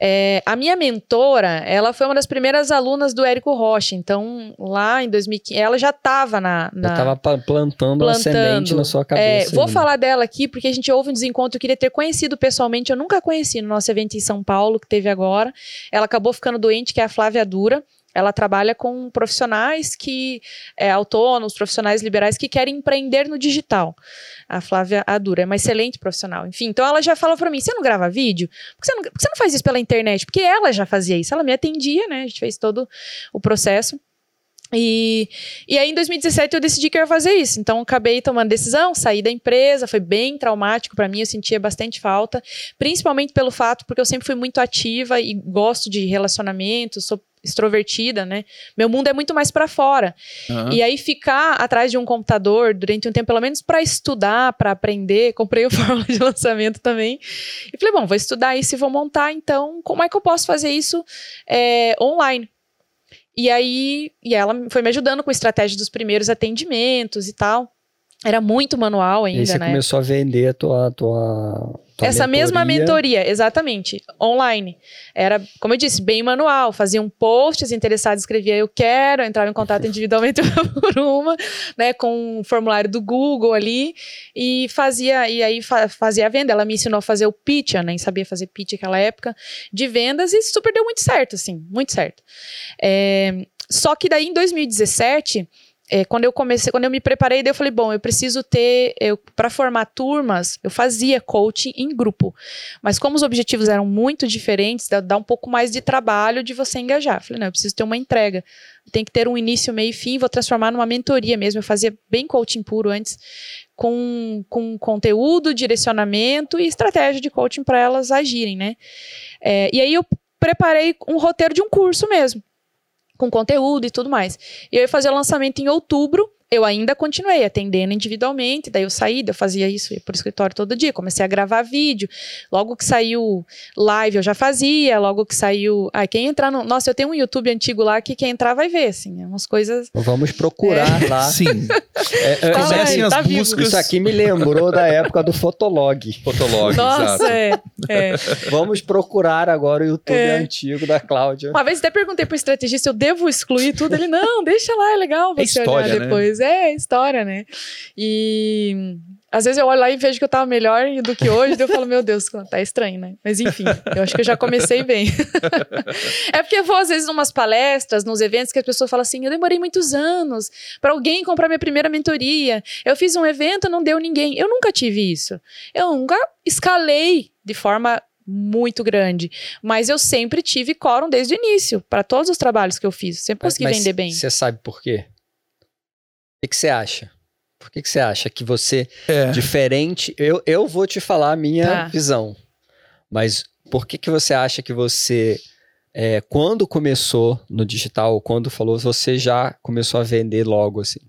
É, a minha mentora, ela foi uma das primeiras alunas do Érico Rocha. Então, lá em 2015, ela já estava na, na. Já estava plantando, uma semente na sua cabeça. É, vou falar dela aqui, porque a gente ouve um desencontro. Eu queria ter conhecido pessoalmente. Eu nunca conheci no nosso evento em São Paulo, que teve agora. Ela acabou ficando doente, que é a Flávia Dura. Ela trabalha com profissionais que, é, autônomos, profissionais liberais que querem empreender no digital. A Flávia Adura é uma excelente profissional. Enfim, então ela já falou para mim: você não grava vídeo? Por que você não, por que você não faz isso pela internet? Porque ela já fazia isso. Ela me atendia, né? A gente fez todo o processo. E, e aí, em 2017, eu decidi que eu ia fazer isso. Então, acabei tomando decisão, saí da empresa. Foi bem traumático para mim, eu sentia bastante falta. Principalmente pelo fato, porque eu sempre fui muito ativa e gosto de relacionamento, sou extrovertida, né? Meu mundo é muito mais para fora. Uhum. E aí ficar atrás de um computador durante um tempo, pelo menos para estudar, para aprender, comprei o [laughs] fórmula de lançamento também. E falei, bom, vou estudar isso e vou montar, então como é que eu posso fazer isso é, online? E aí, e ela foi me ajudando com a estratégia dos primeiros atendimentos e tal. Era muito manual ainda, e aí você né? começou a vender a tua, tua, tua Essa mentoria. mesma mentoria, exatamente, online. Era, como eu disse, bem manual. Fazia um post, os interessados escrevia eu quero, entrava em contato [laughs] individualmente por uma, né, com um formulário do Google ali e fazia e aí fazia a venda. Ela me ensinou a fazer o pitch, eu nem sabia fazer pitch naquela época de vendas e super deu muito certo, assim, muito certo. É, só que daí em 2017 é, quando eu comecei, quando eu me preparei, eu falei, bom, eu preciso ter, para formar turmas, eu fazia coaching em grupo, mas como os objetivos eram muito diferentes, dá, dá um pouco mais de trabalho de você engajar. Eu falei, não, eu preciso ter uma entrega, tem que ter um início, meio e fim, vou transformar numa mentoria mesmo. Eu fazia bem coaching puro antes, com, com conteúdo, direcionamento e estratégia de coaching para elas agirem, né? É, e aí eu preparei um roteiro de um curso mesmo com conteúdo e tudo mais. E eu ia fazer o lançamento em outubro eu ainda continuei atendendo individualmente, daí eu saí, eu fazia isso, ia pro escritório todo dia, comecei a gravar vídeo. Logo que saiu live eu já fazia, logo que saiu. Ah, quem entrar no. Nossa, eu tenho um YouTube antigo lá que quem entrar vai ver, assim, é umas coisas. Vamos procurar é. lá. Sim. [laughs] É, é, tá comecem as tá buscas. Isso aqui me lembrou da época do Fotolog. Fotolog, Nossa, é, é, Vamos procurar agora o YouTube é. antigo da Cláudia. Uma vez até perguntei pro estrategista se eu devo excluir tudo. Ele, não, deixa lá, é legal é você história, olhar né? Depois. É história, né? E às vezes eu olho lá e vejo que eu tava melhor do que hoje, eu falo, meu Deus, tá estranho, né? Mas enfim, eu acho que eu já comecei bem. [laughs] é porque eu vou, às vezes, umas palestras, nos eventos, que as pessoas falam assim: eu demorei muitos anos para alguém comprar minha primeira mentoria. Eu fiz um evento, não deu ninguém. Eu nunca tive isso. Eu nunca escalei de forma muito grande. Mas eu sempre tive quórum desde o início, para todos os trabalhos que eu fiz. Sempre consegui mas, vender bem. Você sabe por quê? O que você acha? Por que você acha que você, é. diferente... Eu, eu vou te falar a minha tá. visão, mas por que, que você acha que você, é, quando começou no digital, quando falou, você já começou a vender logo assim?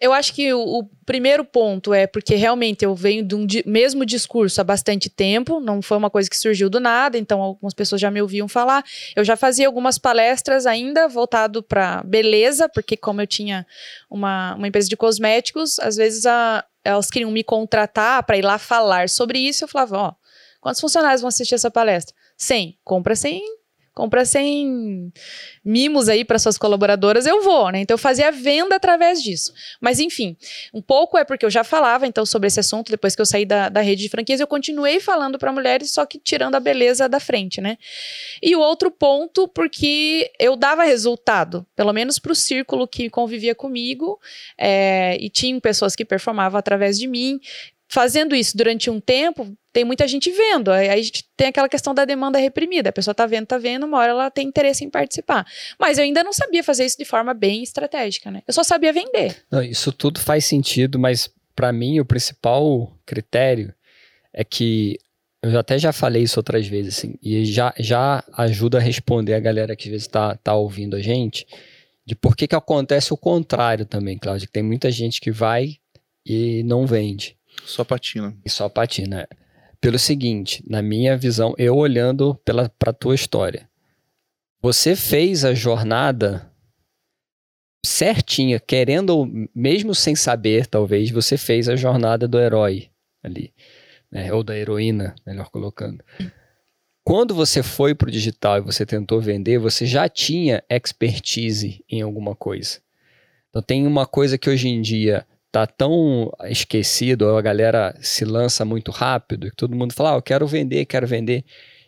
Eu acho que o, o, primeiro ponto é porque realmente eu venho de um di mesmo discurso há bastante tempo, não foi uma coisa que surgiu do nada, então algumas pessoas já me ouviam falar. Eu já fazia algumas palestras ainda voltado para beleza, porque como eu tinha uma, uma empresa de cosméticos, às vezes a, elas queriam me contratar para ir lá falar sobre isso. Eu falava, ó, quantos funcionários vão assistir essa palestra? 100. Compra 100 compra sem mimos aí para suas colaboradoras, eu vou, né? Então eu fazia a venda através disso. Mas enfim, um pouco é porque eu já falava então sobre esse assunto depois que eu saí da, da rede de franquias, eu continuei falando para mulheres, só que tirando a beleza da frente, né? E o outro ponto, porque eu dava resultado, pelo menos para o círculo que convivia comigo, é, e tinham pessoas que performavam através de mim fazendo isso durante um tempo, tem muita gente vendo. Aí a gente tem aquela questão da demanda reprimida. A pessoa tá vendo, tá vendo, uma hora ela tem interesse em participar. Mas eu ainda não sabia fazer isso de forma bem estratégica, né? Eu só sabia vender. Não, isso tudo faz sentido, mas para mim o principal critério é que eu até já falei isso outras vezes, assim, e já, já ajuda a responder a galera que às vezes tá, tá ouvindo a gente, de por que que acontece o contrário também, Cláudio, que tem muita gente que vai e não vende. Só patina. E só patina. Pelo seguinte, na minha visão, eu olhando para a tua história, você fez a jornada certinha, querendo, mesmo sem saber, talvez, você fez a jornada do herói ali, né? ou da heroína, melhor colocando. Quando você foi para o digital e você tentou vender, você já tinha expertise em alguma coisa. Então tem uma coisa que hoje em dia tá tão esquecido, a galera se lança muito rápido, que todo mundo fala, ah, eu quero vender, quero vender.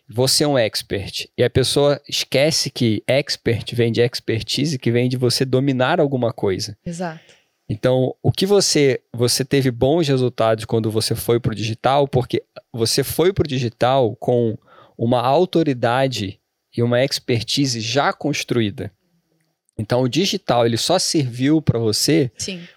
Você é um expert. E a pessoa esquece que expert vem de expertise, que vem de você dominar alguma coisa. Exato. Então, o que você você teve bons resultados quando você foi para o digital, porque você foi para o digital com uma autoridade e uma expertise já construída. Então o digital ele só serviu para você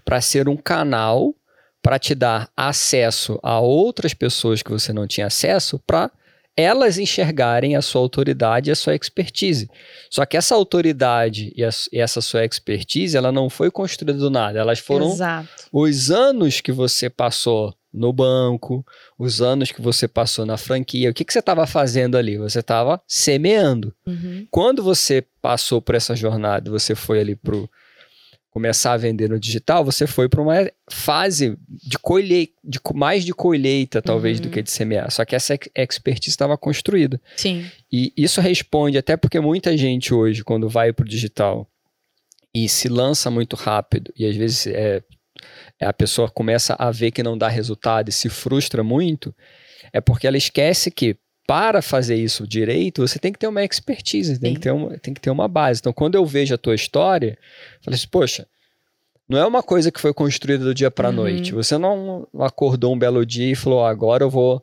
para ser um canal para te dar acesso a outras pessoas que você não tinha acesso para elas enxergarem a sua autoridade e a sua expertise. Só que essa autoridade e, a, e essa sua expertise, ela não foi construída do nada. Elas foram Exato. os anos que você passou no banco, os anos que você passou na franquia, o que, que você estava fazendo ali? Você estava semeando. Uhum. Quando você passou por essa jornada, você foi ali para começar a vender no digital, você foi para uma fase de colheita, de, mais de colheita, talvez, uhum. do que de semear. Só que essa expertise estava construída. Sim. E isso responde até porque muita gente hoje, quando vai para o digital e se lança muito rápido, e às vezes é, a pessoa começa a ver que não dá resultado e se frustra muito, é porque ela esquece que para fazer isso direito, você tem que ter uma expertise, tem que ter uma, tem que ter uma base. Então, quando eu vejo a tua história, eu falo assim, poxa, não é uma coisa que foi construída do dia para Uhum. noite. Você não acordou um belo dia e falou: "Ah, agora eu vou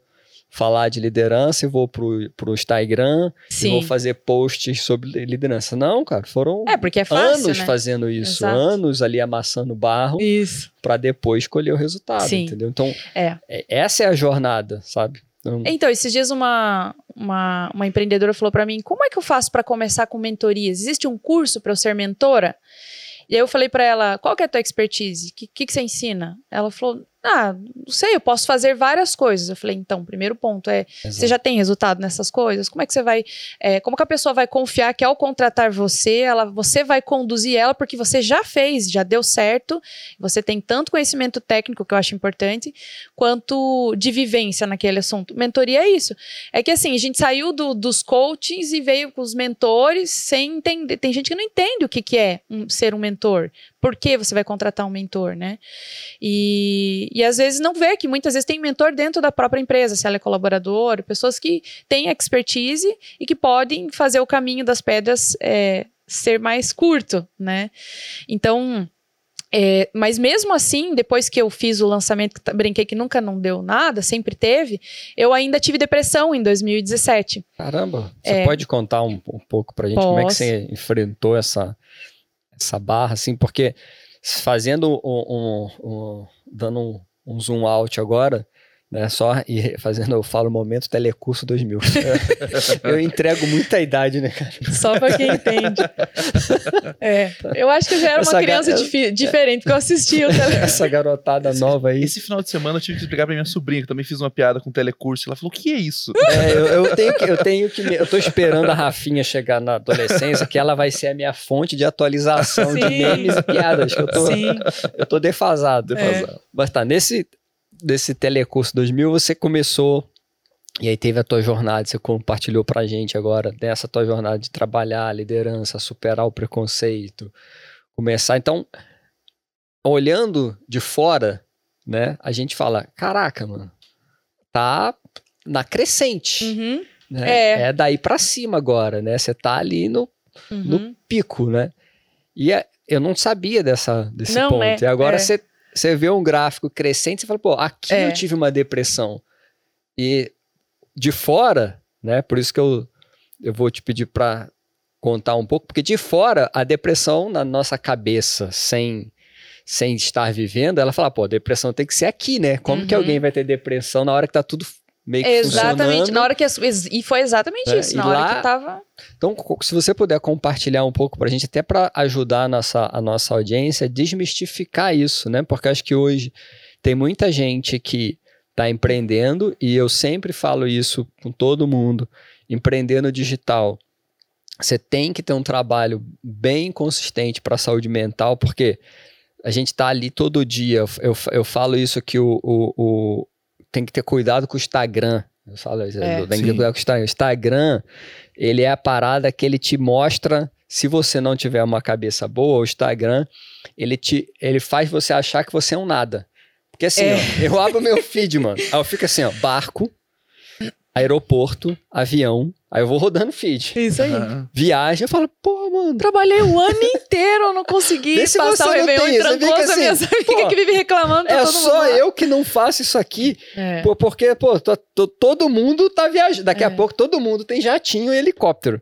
falar de liderança e vou pro, pro Instagram e vou Sim. fazer posts sobre liderança. Não, cara, foram É, porque é fácil, anos né? fazendo isso, Exato. anos ali amassando barro para depois colher o resultado, Sim. entendeu? Então, É. é- essa é a jornada, sabe? Então, Então, esses dias uma, uma, uma empreendedora falou pra mim: como é que eu faço pra começar com mentorias? Existe um curso pra eu ser mentora? E aí eu falei pra ela: qual que é a tua expertise? O que, que, que você ensina? Ela falou: ah, não sei, eu posso fazer várias coisas. Eu falei: então, primeiro ponto é Você exato. já tem resultado nessas coisas? Como é que você vai. é, como que a pessoa vai confiar que ao contratar você, ela, você vai conduzir ela porque você já fez, já deu certo. Você tem tanto conhecimento técnico, que eu acho importante, quanto de vivência naquele assunto. Mentoria é isso. É que assim, a gente saiu do- dos coachings e veio com os mentores sem entender. Tem gente que não entende o que, que é um- ser um mentor. Por que você vai contratar um mentor, né? E, e às vezes não vê que muitas vezes tem mentor dentro da própria empresa, se ela é colaborador, pessoas que têm expertise e que podem fazer o caminho das pedras é, ser mais curto, né? Então, é, mas mesmo assim, depois que eu fiz o lançamento, que tá- brinquei que nunca não deu nada, sempre teve, eu ainda tive depressão em 2017. Caramba, você É. pode contar um, um pouco pra gente como é que Posso. você enfrentou essa, essa barra, assim, porque fazendo um, um- um- dando um, um zoom out agora, né, só e fazendo, eu falo momento telecurso 2000. [laughs] eu entrego muita idade, né, cara? Só pra quem entende. É, eu acho que eu já era Essa uma criança difi- diferente, porque eu assistia o tele... Essa garotada nova aí. Esse final de semana eu tive que explicar pra minha sobrinha, que também fiz uma piada com telecurso. Ela falou: o que é isso? É, eu, eu tenho que, eu tenho que, me- eu tô esperando a Rafinha chegar na adolescência, que ela vai ser a minha fonte de atualização de Sim. memes e piadas, que eu tô, Sim. eu tô defasado. Defasado. Mas tá, nesse desse telecurso 2000, você começou e aí teve a tua jornada, você compartilhou pra gente agora dessa tua jornada de trabalhar, liderança, superar o preconceito, começar. Então, olhando de fora, né, a gente fala, caraca, mano, tá na crescente, Uhum, né? É. É daí pra cima agora, né? Você tá ali no uhum. no pico, né? E é- eu não sabia dessa, desse Não, ponto. é, e agora é. você você vê um gráfico crescente, você fala, pô, aqui É. eu tive uma depressão. E de fora, né? Por isso que eu, eu vou te pedir para contar um pouco, porque de fora, a depressão na nossa cabeça, sem, sem estar vivendo, ela fala, pô, depressão tem que ser aqui, né? Como que Uhum. alguém vai ter depressão na hora que tá tudo meio que Exatamente, na hora que. as- E foi exatamente É, isso, e na hora lá- que tava. Então, se você puder compartilhar um pouco para a gente, até para ajudar a nossa, a nossa audiência a desmistificar isso, né? Porque acho que hoje tem muita gente que está empreendendo, e eu sempre falo isso com todo mundo: empreender no digital. Você tem que ter um trabalho bem consistente para a saúde mental, porque a gente está ali todo dia. Eu, eu, falo isso que o, o- tem que ter cuidado com o Instagram. Eu falo isso, É. tem que ter cuidado com o Instagram. O Instagram, ele é a parada que ele te mostra. Se você não tiver uma cabeça boa, o Instagram, ele, te, ele faz você achar que você é um nada. Porque assim, É. ó, eu abro meu feed, mano. Aí eu fico assim, ó, barco, aeroporto, avião. Aí eu vou rodando feed. Isso aí. Aham. Viagem, eu falo, pô, mano. Trabalhei o ano inteiro, não consegui Vê se passar o Réveillon e fica as assim, minhas [laughs] amigas que vive reclamando. tá É todo só mundo eu que não faço isso aqui. É. Pô, porque, pô, to- to- todo mundo tá viajando. Daqui a É. pouco todo mundo tem jatinho e helicóptero.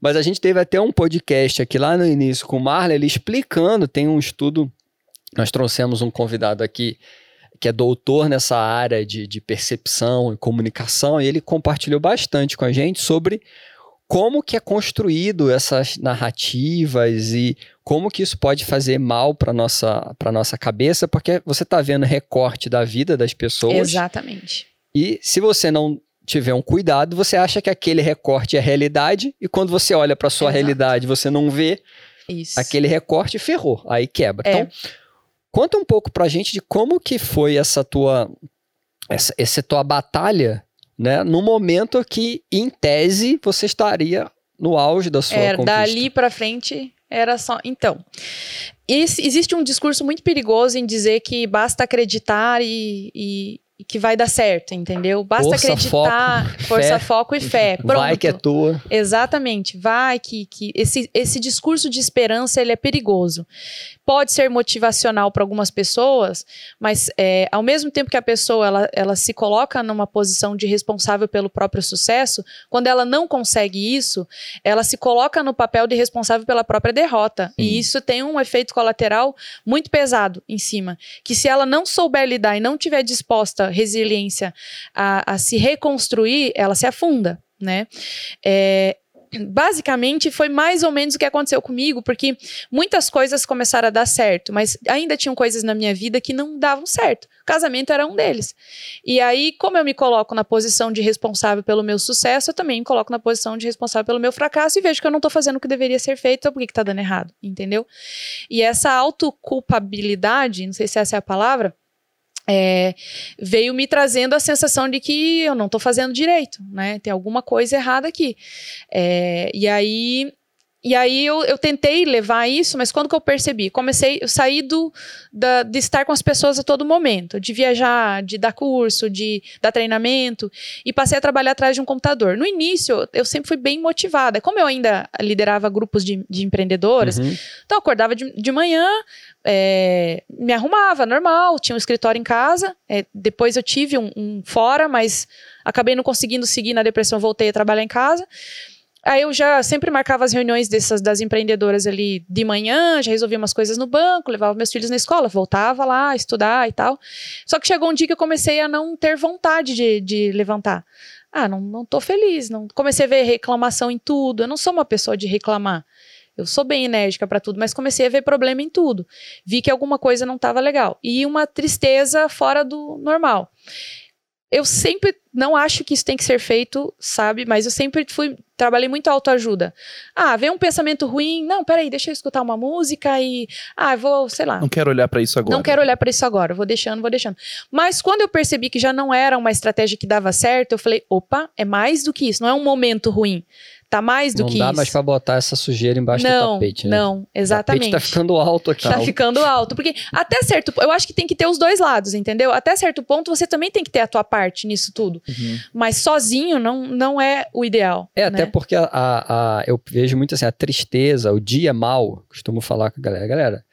Mas a gente teve até um podcast aqui lá no início com o Marlon, ele explicando, tem um estudo. Nós trouxemos um convidado aqui que é doutor nessa área de, de percepção e comunicação, e ele compartilhou bastante com a gente sobre como que é construído essas narrativas e como que isso pode fazer mal para nossa para nossa cabeça, porque você está vendo recorte da vida das pessoas Exatamente. e se você não tiver um cuidado, você acha que aquele recorte é realidade e quando você olha para sua Exato. realidade, você não vê Isso. aquele recorte ferrou, aí quebra. É. Então, conta um pouco pra gente de como que foi essa tua essa, essa tua batalha, né, no momento que em tese você estaria no auge da sua conquista. dali pra frente era só. Então, esse- existe um discurso muito perigoso em dizer que basta acreditar e, e, que vai dar certo, entendeu? Basta Força, acreditar, foco, força, fé. foco e fé. Pronto. [laughs] Vai que é tua. Exatamente, vai que, que esse, esse discurso de esperança ele é perigoso. Pode ser motivacional para algumas pessoas, mas é, ao mesmo tempo que a pessoa ela, ela se coloca numa posição de responsável pelo próprio sucesso, quando ela não consegue isso, ela se coloca no papel de responsável pela própria derrota. E isso tem um efeito colateral muito pesado em cima. Que se ela não souber lidar e não tiver disposta, resiliência, a, a se reconstruir, ela se afunda, né? É, basicamente foi mais ou menos o que aconteceu comigo, porque muitas coisas começaram a dar certo, mas ainda tinham coisas na minha vida que não davam certo. O casamento era um deles. E aí, como eu me coloco na posição de responsável pelo meu sucesso, eu também me coloco na posição de responsável pelo meu fracasso e vejo que eu não tô fazendo o que deveria ser feito, então por que, que tá dando errado? Entendeu? E essa autoculpabilidade, não sei se essa é a palavra, é, veio me trazendo a sensação de que eu não estou fazendo direito, né? Tem alguma coisa errada aqui. É, e aí, e aí eu, eu tentei levar isso, mas quando que eu percebi? Comecei, eu saí do, da, de estar com as pessoas a todo momento, de viajar, de dar curso, de dar treinamento, e passei a trabalhar atrás de um computador. No início, eu sempre fui bem motivada. Como eu ainda liderava grupos de, de empreendedoras, Uhum. então eu acordava de, de manhã, é, me arrumava, normal, tinha um escritório em casa. é, depois eu tive um, um fora, mas acabei não conseguindo seguir na depressão, voltei a trabalhar em casa. Aí eu já sempre marcava as reuniões dessas das empreendedoras ali de manhã, já resolvia umas coisas no banco, levava meus filhos na escola, voltava lá estudar e tal. Só que chegou um dia que eu comecei a não ter vontade de, de levantar. Ah, não, não tô feliz. Não, comecei a ver reclamação em tudo. Eu não sou uma pessoa de reclamar. Eu sou bem enérgica para tudo, mas comecei a ver problema em tudo. Vi que alguma coisa não estava legal. E uma tristeza fora do normal. Eu sempre não acho que isso tem que ser feito, sabe? Mas eu sempre fui trabalhei muito autoajuda. Ah, vem um pensamento ruim, não, peraí, deixa eu escutar uma música e ah, vou, sei lá. Não quero olhar pra isso agora. Não quero olhar para isso agora, vou deixando, vou deixando. Mas quando eu percebi que já não era uma estratégia que dava certo, eu falei, opa, é mais do que isso, não é um momento ruim. Tá mais do Não que dá isso. mais pra botar essa sujeira embaixo não, do tapete, né? não, O exatamente. tapete tá [laughs] ficando alto aqui. Tá ficando alto. Porque até certo eu acho que tem que ter os dois lados, entendeu? Até certo ponto você também tem que ter a tua parte nisso tudo. Uhum. Mas sozinho não, não é o ideal. É, até né? porque a, a- a- eu vejo muito assim, a tristeza, o dia mal, costumo falar com a galera, galera,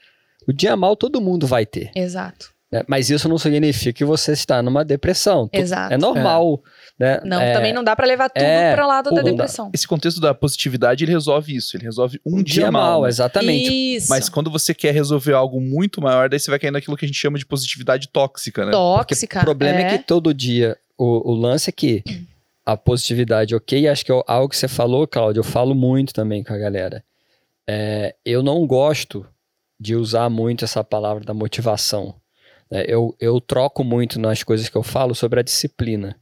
o dia mal todo mundo vai ter, Exato. Né? Mas isso não significa que você está numa depressão. Exato. É normal, né? Não, É, também não dá pra levar tudo é, pra lado da depressão. Esse contexto da positividade, ele resolve isso. Ele resolve um, um dia mal, né? exatamente. Isso. Mas quando você quer resolver algo muito maior, daí você vai cair naquilo que a gente chama de positividade tóxica, né? Tóxica. O problema é. que todo dia, o, o lance é que a positividade, ok, acho que é algo que você falou, Cláudio, eu falo muito também com a galera. É, eu não gosto de usar muito essa palavra da motivação. Né? Eu, eu troco muito nas coisas que eu falo sobre a disciplina.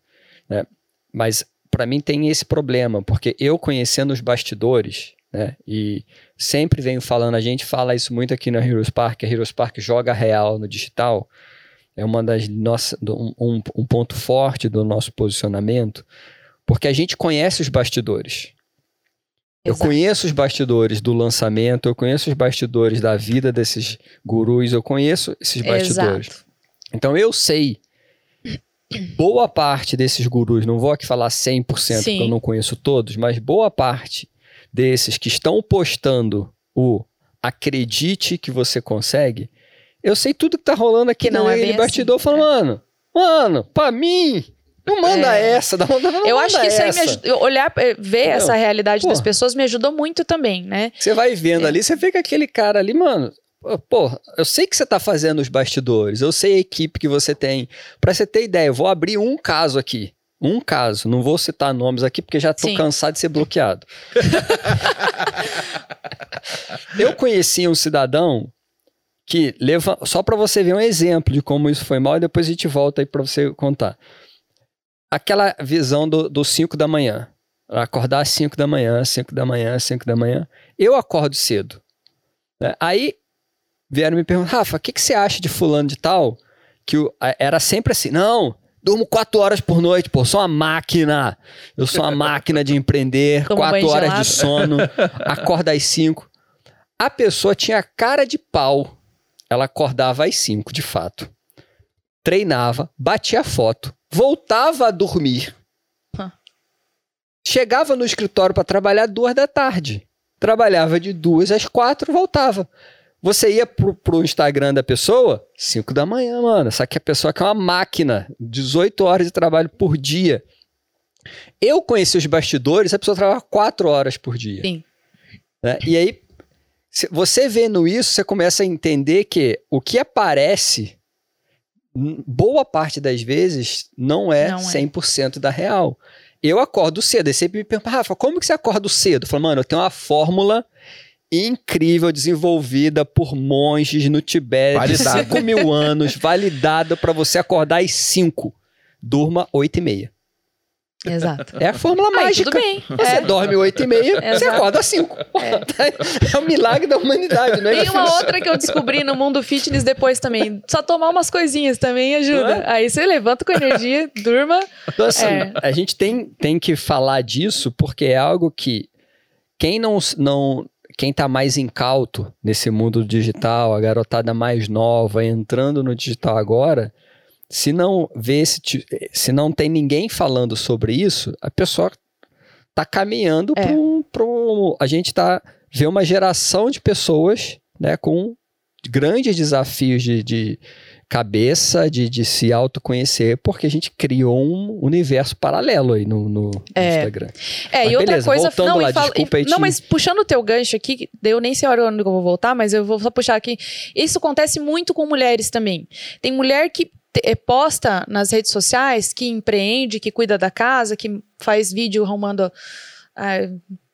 né? Mas para mim tem esse problema, porque eu conhecendo os bastidores, né? E sempre venho falando, a gente fala isso muito aqui na Heroes Park, a Heroes Park joga real no digital, é uma das nossas um, um, um ponto forte do nosso posicionamento, porque a gente conhece os bastidores. Eu Exato. conheço os bastidores do lançamento, eu conheço os bastidores da vida desses gurus, eu conheço esses bastidores. Exato. Então eu sei boa parte desses gurus, não vou aqui falar 100% porque Sim. eu não conheço todos, mas boa parte desses que estão postando o acredite que você consegue, eu sei tudo que tá rolando aqui Que não é naquele bem bastidor, assim, falando, mano, mano, pra mim, não manda É. essa, não, não, não Eu acho que isso aí me essa. ajuda. Olhar, eh, ver Entendeu? essa realidade das Pô. pessoas me ajudou muito também, né? Você vai vendo É. ali, você vê que aquele cara ali, mano. Pô, eu sei que você tá fazendo os bastidores, eu sei a equipe que você tem. Pra você ter ideia, eu vou abrir um caso aqui. Um caso, não vou citar nomes aqui porque já tô Sim. cansado de ser bloqueado. [laughs] eu conheci um cidadão que leva só pra você ver um exemplo de como isso foi mal e depois a gente volta aí pra você contar. Aquela visão do 5 da manhã. Acordar às 5 da manhã, 5 da manhã, 5 da manhã. Eu acordo cedo. né? Aí vieram me perguntar, Rafa, o que, que você acha de fulano de tal? Que o- era sempre assim, não, durmo quatro horas por noite, pô, sou uma máquina. Eu sou uma máquina de empreender, Toma quatro banho horas gelado. de sono, acorda às cinco. A pessoa tinha cara de pau. Ela acordava às cinco, de fato. treinava, batia foto, voltava a dormir. Chegava no escritório para trabalhar duas da tarde. Trabalhava de duas às quatro, voltava. Você ia pro, pro Instagram da pessoa, 5 da manhã, mano. Só que a pessoa que é uma máquina, 18 horas de trabalho por dia. Eu conheci os bastidores, a pessoa trabalha 4 horas por dia. Sim. Né? E aí, você vendo isso, você começa a entender que o que aparece, boa parte das vezes, não é Não é. 100% da real. Eu acordo cedo, e sempre me perguntam, Rafa, como que você acorda cedo? Eu falo, mano, eu tenho uma fórmula incrível, desenvolvida por monges no Tibete, Validada. 5 mil anos, validada para você acordar às 5. Durma 8 e meia. Exato. É a fórmula Aí, mágica. tudo bem. Você É. dorme 8 e meia, você acorda às 5. [laughs] É. um milagre da humanidade, não é? Tem uma outra que eu descobri no mundo fitness depois também. Só tomar umas coisinhas também ajuda. Não Aí você levanta com energia, [laughs] durma. Então, assim, É. a gente tem, tem que falar disso porque é algo que quem não, não quem tá mais incauto nesse mundo digital, a garotada mais nova entrando no digital agora, se não vê esse se não tem ninguém falando sobre isso, a pessoa tá caminhando É. para um, um- a gente tá vê uma geração de pessoas, né, com grandes desafios de, de cabeça, de, de se autoconhecer, porque a gente criou um universo paralelo aí no, no É. Instagram. É, Mas e outra beleza, coisa. voltando não, lá, e fala- desculpa e- não, te- mas puxando o teu gancho aqui, eu nem sei a hora onde eu vou voltar, mas eu vou só puxar aqui. Isso acontece muito com mulheres também. Tem mulher que eh, posta nas redes sociais, que empreende, que cuida da casa, que faz vídeo arrumando. ah,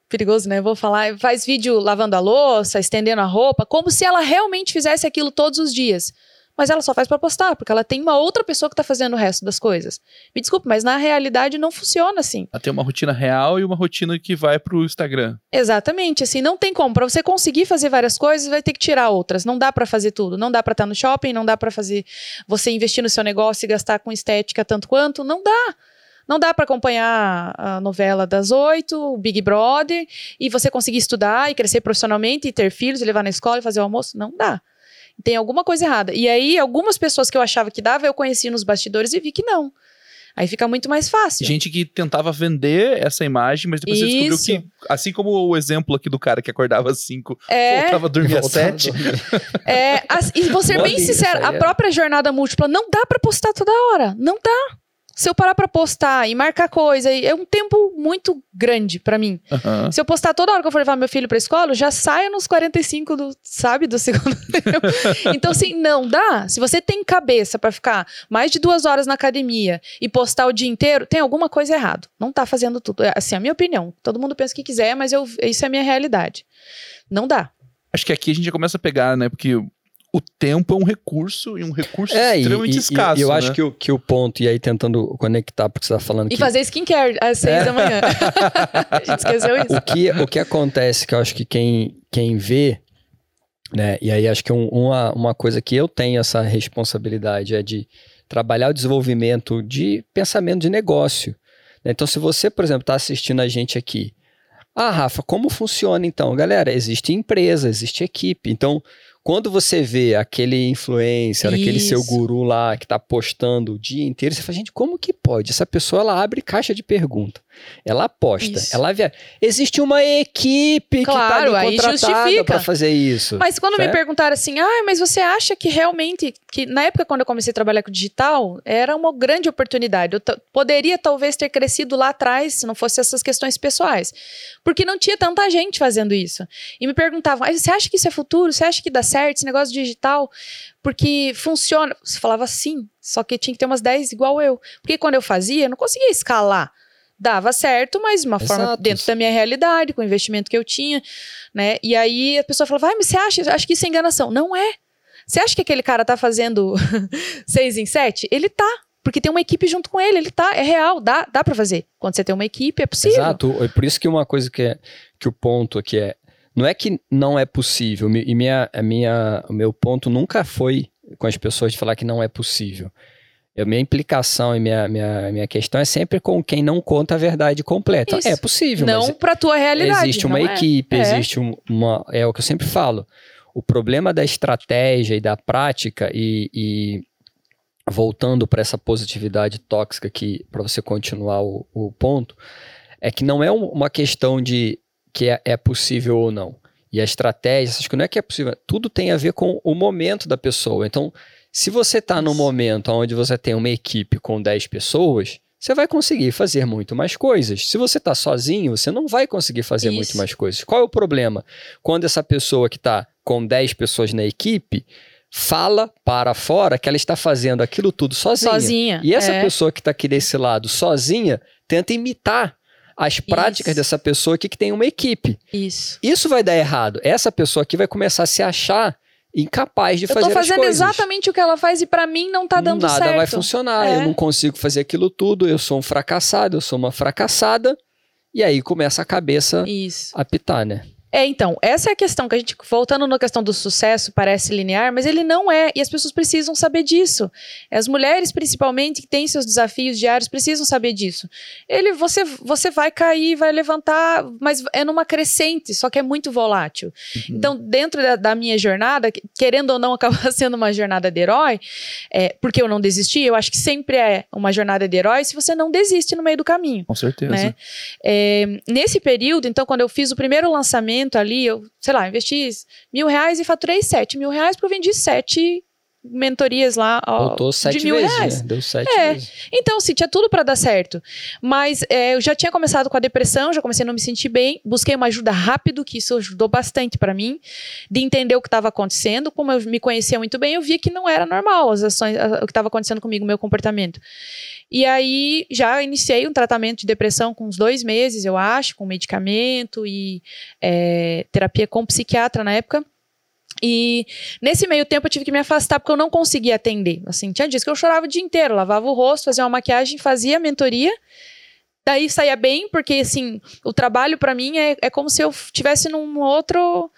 perigoso, né? Vou falar. Faz vídeo lavando a louça, estendendo a roupa, como se ela realmente fizesse aquilo todos os dias. Mas ela só faz pra postar, porque ela tem uma outra pessoa que tá fazendo o resto das coisas. Me desculpe, mas na realidade não funciona assim. Ela tem uma rotina real e uma rotina que vai pro Instagram. Exatamente, assim, não tem como. Pra você conseguir fazer várias coisas, vai ter que tirar outras. Não dá pra fazer tudo. Não dá pra estar no shopping, não dá pra fazer você investir no seu negócio e gastar com estética tanto quanto. Não dá. Não dá pra acompanhar a novela das oito, o Big Brother, e você conseguir estudar e crescer profissionalmente e ter filhos e levar na escola e fazer o almoço. Não dá. Tem alguma coisa errada. E aí, algumas pessoas que eu achava que dava, eu conheci nos bastidores e vi que não. Aí fica muito mais fácil. Gente que tentava vender essa imagem, mas depois você descobriu Isso. que, assim como o exemplo aqui do cara que acordava às 5, é, voltava a dormir às Voltando a 7. dormir. É, as- e vou ser bem Bolinha, sincera, isso a é. própria jornada múltipla não dá pra postar toda hora. Não dá. Se eu parar pra postar e marcar coisa, é um tempo muito grande pra mim. Aham. Se eu postar toda hora que eu for levar meu filho pra escola, já saio nos 45 do, sabe, do [laughs] segundo tempo. Então, assim, não dá. Se você tem cabeça pra ficar mais de duas horas na academia e postar o dia inteiro, tem alguma coisa errado. Não tá fazendo tudo. É, assim, a minha opinião. Todo mundo pensa o que quiser, mas eu, isso é a minha realidade. Não dá. Acho que aqui a gente já começa a pegar, né? Porque o tempo é um recurso e um recurso É, e, extremamente e- e escasso. eu né? acho que, o- que o ponto, e aí tentando conectar, porque você tá falando E que fazer skincare às seis É. da manhã. [laughs] a gente esqueceu isso. o que, o que acontece, que eu acho que quem, quem vê, né, e aí acho que um- uma, uma coisa que eu tenho essa responsabilidade é de trabalhar o desenvolvimento de pensamento de negócio. né? Então, se você, por exemplo, está assistindo a gente aqui, ah, Rafa, como funciona então? Galera, existe empresa, existe equipe. Então, quando você vê aquele influencer, aquele seu Isso. guru lá que tá postando o dia inteiro, você fala, gente, como que pode? Essa pessoa, ela abre caixa de pergunta. Ela aposta, Isso. ela vê. Existe uma equipe Claro, que tá ali contratada justifica. para fazer isso. Mas quando me Certo? perguntaram assim, ah, mas você acha que realmente, que na época quando eu comecei a trabalhar com digital, era uma grande oportunidade. Eu poderia talvez ter crescido lá atrás, se não fosse essas questões pessoais. Porque não tinha tanta gente fazendo isso. E me perguntavam, ah, você acha que isso é futuro? Você acha que dá certo esse negócio digital? Porque funciona. Você falava sim, só que tinha que ter umas 10 igual eu. Porque quando eu fazia, eu não conseguia escalar. Dava certo, mas uma forma Exato. dentro da minha realidade, com o investimento que eu tinha, né? E aí a pessoa falava, vai, mas você acha, acho que isso é enganação. Não é. Você acha que aquele cara tá fazendo [laughs] seis em sete? Ele tá. Porque tem uma equipe junto com ele, ele tá, é real, dá, dá para fazer. Quando você tem uma equipe, é possível. Exato. É por isso que uma coisa que é que o ponto aqui é não é que não é possível. E minha, a minha, o meu ponto nunca foi com as pessoas de falar que não é possível. A minha implicação e minha, minha, minha questão é sempre com quem não conta a verdade completa. Isso. É possível, não mas pra tua realidade. existe uma é. equipe, É. existe um- uma. É o que eu sempre falo. O problema da estratégia e da prática e, e voltando para essa positividade tóxica que para você continuar o, o, ponto, é que não é uma questão de que é, é possível ou não. E a estratégia, acho que não é que é possível, tudo tem a ver com o momento da pessoa. Então, se você está no momento onde você tem uma equipe com 10 pessoas, você vai conseguir fazer muito mais coisas. Se você está sozinho, você não vai conseguir fazer Isso. muito mais coisas. Qual é o problema? Quando essa pessoa que está com 10 pessoas na equipe fala para fora que ela está fazendo aquilo tudo sozinha. Sozinha. E essa é. pessoa que está aqui desse lado sozinha tenta imitar as práticas Isso. dessa pessoa aqui que tem uma equipe. Isso. Isso vai dar errado. Essa pessoa aqui vai começar a se achar incapaz de eu fazer as coisas. Eu tô fazendo exatamente o que ela faz e para mim não tá dando Nada certo. Nada vai funcionar, é. eu não consigo fazer aquilo tudo, eu sou um fracassado, eu sou uma fracassada. E aí começa a cabeça Isso. a pitar, né? É, então, essa é a questão que a gente, voltando na questão do sucesso, parece linear, mas ele não é, e as pessoas precisam saber disso. As mulheres, principalmente, que têm seus desafios diários, precisam saber disso. Ele, você, você vai cair, vai levantar, mas é numa crescente, só que é muito volátil. Uhum. Então, dentro da, da, minha jornada, querendo ou não, [laughs] acaba sendo uma jornada de herói, é, porque eu não desisti, eu acho que sempre é uma jornada de herói se você não desiste no meio do caminho. Com certeza. Né? É, nesse período, então, quando eu fiz o primeiro lançamento, ali, eu, sei lá, investi mil reais e faturei sete mil reais porque eu vendi sete mentorias lá Voltou sete de mil vezes, reais. Né? Deu sete é. vezes. Então, sim, tinha tudo para dar certo. Mas é, eu já tinha começado com a depressão, já comecei a não me sentir bem, busquei uma ajuda rápido, que isso ajudou bastante para mim, de entender o que estava acontecendo. Como eu me conhecia muito bem, eu via que não era normal as ações, o que estava acontecendo comigo, o meu comportamento. E aí já iniciei um tratamento de depressão com uns dois meses, eu acho, com medicamento e é, terapia com psiquiatra na época. E nesse meio tempo eu tive que me afastar porque eu não conseguia atender. Assim, tinha dias que eu chorava o dia inteiro, lavava o rosto, fazia uma maquiagem, fazia mentoria. Daí saía bem, porque assim, o trabalho para mim é, é como se eu tivesse num outro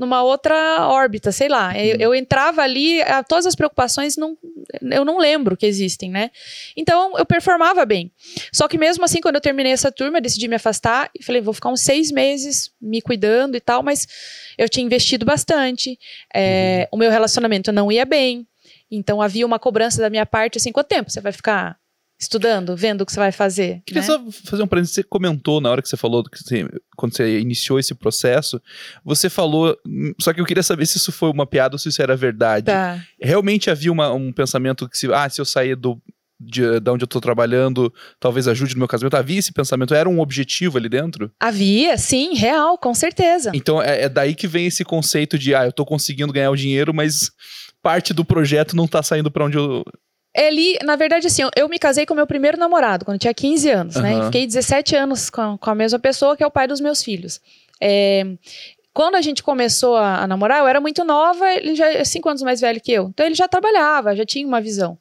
numa outra órbita, sei lá. Eu, uhum. eu entrava ali, a, todas as preocupações não, eu não lembro que existem, né? Então eu performava bem. Só que mesmo assim, quando eu terminei essa turma, eu decidi me afastar e falei, vou ficar uns seis meses me cuidando e tal, mas eu tinha investido bastante, é, uhum. o meu relacionamento não ia bem. Então havia uma cobrança da minha parte, assim, quanto tempo você vai ficar estudando, vendo o que você vai fazer. Queria né? só fazer um parênteses. Você comentou na hora que você falou, que você, quando você iniciou esse processo, você falou. Só que eu queria saber se isso foi uma piada ou se isso era verdade. Tá. Realmente havia uma, um pensamento que se, ah, se eu sair do. De, de onde eu tô trabalhando, talvez ajude no meu casamento. Havia esse pensamento? Era um objetivo ali dentro? Havia, sim, real, com certeza. Então é, é daí que vem esse conceito de, ah, eu tô conseguindo ganhar o dinheiro, mas parte do projeto não tá saindo para onde eu, ele, na verdade, assim, eu, me casei com meu primeiro namorado, quando eu tinha 15 anos, uhum. né? Fiquei 17 anos com, com, a mesma pessoa, que é o pai dos meus filhos. É, quando a gente começou a, a, namorar, eu era muito nova, ele já é cinco anos mais velho que eu. Então ele já trabalhava, já tinha uma visão.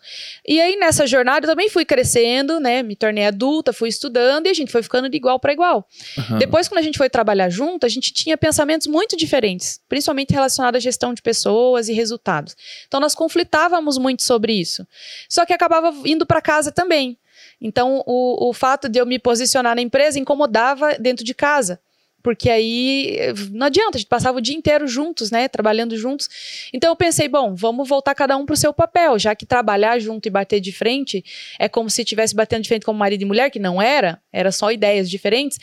E aí nessa jornada eu também fui crescendo, né? Me tornei adulta, fui estudando e a gente foi ficando de igual para igual. Uhum. Depois, quando a gente foi trabalhar junto, a gente tinha pensamentos muito diferentes, principalmente relacionados à gestão de pessoas e resultados. Então nós conflitávamos muito sobre isso. Só que acabava indo para casa também. Então, o, o fato de eu me posicionar na empresa incomodava dentro de casa porque aí não adianta, a gente passava o dia inteiro juntos, né, trabalhando juntos. Então eu pensei, bom, vamos voltar cada um para o seu papel, já que trabalhar junto e bater de frente é como se estivesse batendo de frente como marido e mulher, que não era, era só ideias diferentes.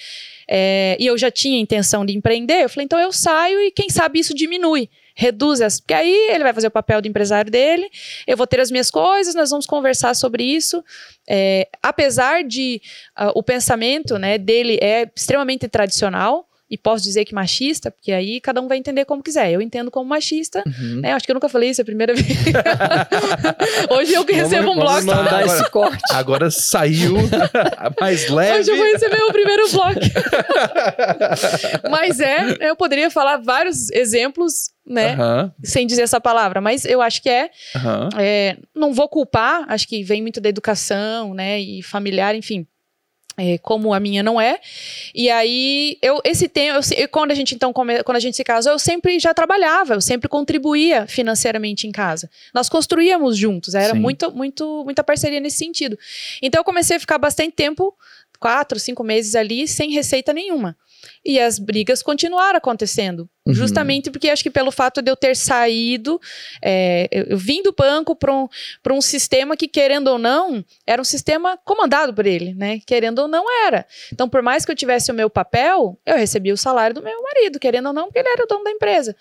É, e eu já tinha intenção de empreender, eu falei, então eu saio e quem sabe isso diminui reduz as. Porque aí ele vai fazer o papel do empresário dele, eu vou ter as minhas coisas, nós vamos conversar sobre isso. É, apesar de uh, o pensamento né, dele é extremamente tradicional, e posso dizer que machista, porque aí cada um vai entender como quiser. Eu entendo como machista, uhum. né? Acho que eu nunca falei isso, é a primeira [laughs] vez. Hoje eu que recebo um bloco. mandar agora, esse corte. Agora saiu [laughs] mais leve. Hoje eu vou receber o primeiro bloco. [laughs] mas é, eu poderia falar vários exemplos né? Uhum. Sem dizer essa palavra, mas eu acho que é, uhum. é. Não vou culpar, acho que vem muito da educação, né? E familiar, enfim. É, como a minha não é. E aí, eu, esse tempo, eu, quando a gente então, come, quando a gente se casou, eu sempre já trabalhava, eu sempre contribuía financeiramente em casa. Nós construíamos juntos, era muito, muito, muita parceria nesse sentido. Então, eu comecei a ficar bastante tempo quatro, cinco meses ali sem receita nenhuma. E as brigas continuaram acontecendo. Uhum. Justamente porque acho que pelo fato de eu ter saído, é, eu, eu vim do banco para um, um sistema que, querendo ou não, era um sistema comandado por ele, né? Querendo ou não, era. Então, por mais que eu tivesse o meu papel, eu recebia o salário do meu marido, querendo ou não, porque ele era o dono da empresa.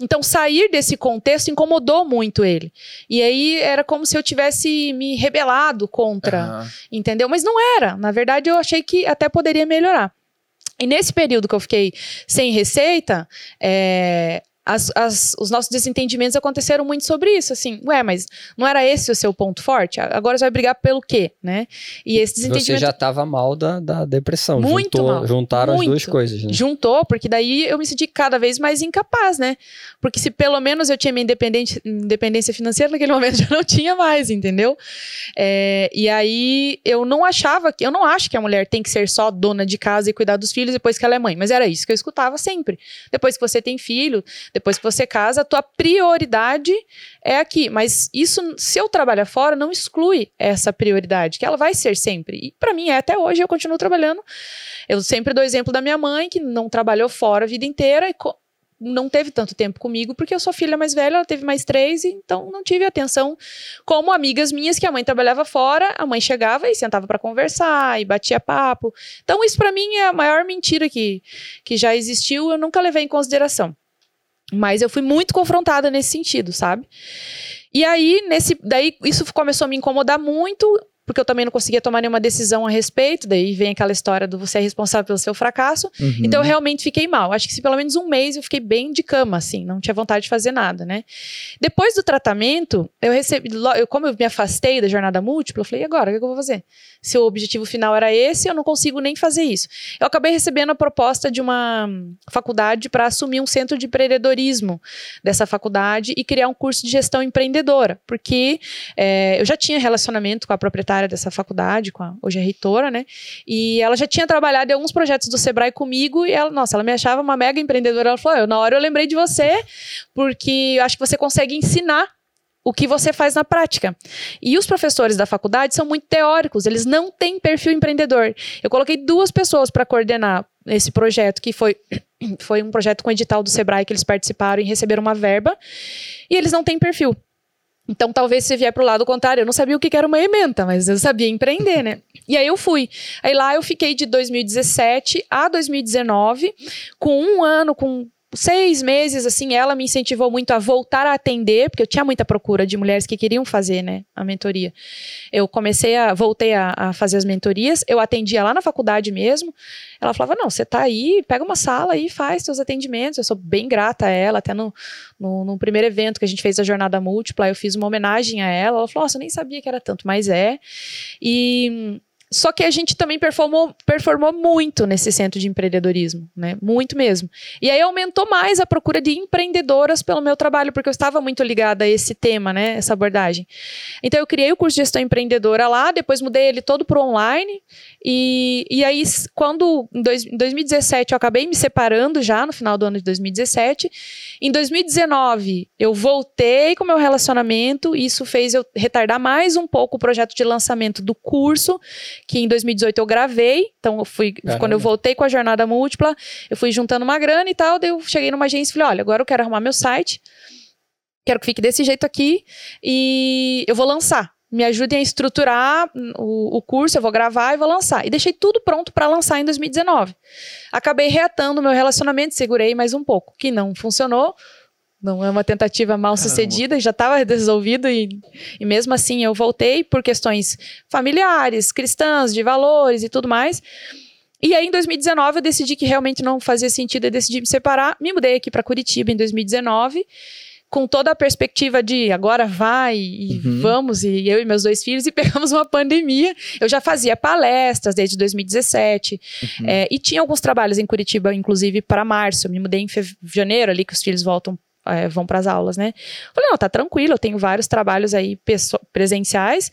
Então, sair desse contexto incomodou muito ele. E aí era como se eu tivesse me rebelado contra, Aham. entendeu? Mas não era. Na verdade, eu achei que até poderia melhorar. E nesse período que eu fiquei sem receita, é, as- as- os nossos desentendimentos aconteceram muito sobre isso, assim, ué, mas não era esse o seu ponto forte? Agora você vai brigar pelo quê, né? E esse Você desentendimento já estava mal da, da depressão. Muito Juntou- mal, Juntaram as duas muito. coisas, né? juntou, porque daí eu me senti cada vez mais incapaz, né? Porque se pelo menos eu tinha minha independência financeira, naquele [laughs] momento já não tinha mais, entendeu? É, e aí eu não achava que, eu não acho que a mulher tem que ser só dona de casa e cuidar dos filhos depois que ela é mãe, mas era isso que eu escutava sempre. Depois que você tem filho, depois que você casa, a tua prioridade é aqui. Mas isso, se eu trabalhar fora, não exclui essa prioridade, que ela vai ser sempre. E para mim é até hoje, eu continuo trabalhando. Eu sempre dou exemplo da minha mãe, que não trabalhou fora a vida inteira e não teve tanto tempo comigo, porque eu sou filha mais velha, ela teve mais três, então não tive atenção como amigas minhas, que a mãe trabalhava fora, a mãe chegava e sentava para conversar e batia papo. Então, isso para mim é a maior mentira que, que já existiu, eu nunca levei em consideração. Mas eu fui muito confrontada nesse sentido, sabe? E aí, nesse, daí isso começou a me incomodar muito, porque eu também não conseguia tomar nenhuma decisão a respeito. Daí vem aquela história do você é responsável pelo seu fracasso. Uhum. Então eu realmente fiquei mal. Acho que se pelo menos um mês eu fiquei bem de cama, assim, não tinha vontade de fazer nada, né? Depois do tratamento, eu recebi, eu, como eu me afastei da jornada múltipla, eu falei, e agora, o que eu vou fazer? Se o objetivo final era esse, eu não consigo nem fazer isso. Eu acabei recebendo a proposta de uma faculdade para assumir um centro de empreendedorismo dessa faculdade e criar um curso de gestão empreendedora, porque é, eu já tinha relacionamento com a proprietária dessa faculdade, a, hoje é reitora, né? E ela já tinha trabalhado em alguns projetos do Sebrae comigo e ela, nossa, ela me achava uma mega empreendedora. Ela falou: "Eu, na hora eu lembrei de você, porque eu acho que você consegue ensinar o que você faz na prática. E os professores da faculdade são muito teóricos, eles não têm perfil empreendedor. Eu coloquei duas pessoas para coordenar esse projeto, que foi, [clears throat] foi um projeto com edital do Sebrae que eles participaram e receberam uma verba, e eles não têm perfil. Então, talvez se vier pro lado contrário, eu não sabia o que que era uma ementa, mas eu sabia empreender, né? [laughs] E aí eu fui. Aí lá eu fiquei de 2017 a 2019, com um ano, com seis meses, assim, ela me incentivou muito a voltar a atender, porque eu tinha muita procura de mulheres que queriam fazer, né, a mentoria. Eu comecei a, voltei a, a fazer as mentorias, eu atendia lá na faculdade mesmo, ela falava, não, você tá aí, pega uma sala e faz seus atendimentos, eu sou bem grata a ela, até no, no, no primeiro evento que a gente fez a Jornada Múltipla, eu fiz uma homenagem a ela, ela falou, nossa, eu nem sabia que era tanto, mas é, e... Só que a gente também performou, performou muito nesse centro de empreendedorismo, né? Muito mesmo. E aí aumentou mais a procura de empreendedoras pelo meu trabalho, porque eu estava muito ligada a esse tema, né? Essa abordagem. Então eu criei o curso de gestão empreendedora lá, depois mudei ele todo para online. E, e aí, quando em, dois, em 2017 eu acabei me separando já, no final do ano de 2017. Em 2019, eu voltei com o meu relacionamento, isso fez eu retardar mais um pouco o projeto de lançamento do curso, que em 2018 eu gravei. Então, eu fui, Caramba. quando eu voltei com a jornada múltipla, eu fui juntando uma grana e tal. Daí eu cheguei numa agência e falei: olha, agora eu quero arrumar meu site, quero que fique desse jeito aqui, e eu vou lançar. Me ajudem a estruturar o, o curso, eu vou gravar e vou lançar. E deixei tudo pronto para lançar em 2019. Acabei reatando o meu relacionamento, segurei mais um pouco, que não funcionou. Não é uma tentativa mal sucedida, já estava resolvido e, e mesmo assim eu voltei por questões familiares, cristãs, de valores e tudo mais. E aí em 2019 eu decidi que realmente não fazia sentido, eu decidi me separar, me mudei aqui para Curitiba em 2019 com toda a perspectiva de agora vai e Uhum. vamos, e eu e meus dois filhos, e [laughs] pegamos uma pandemia. Eu já fazia palestras desde 2017, Uhum. é, e tinha alguns trabalhos em Curitiba, inclusive para março. Eu me mudei em janeiro, ali que os filhos voltam, é, vão para as aulas, né? Falei, não, tá tranquilo, eu tenho vários trabalhos aí presenciais,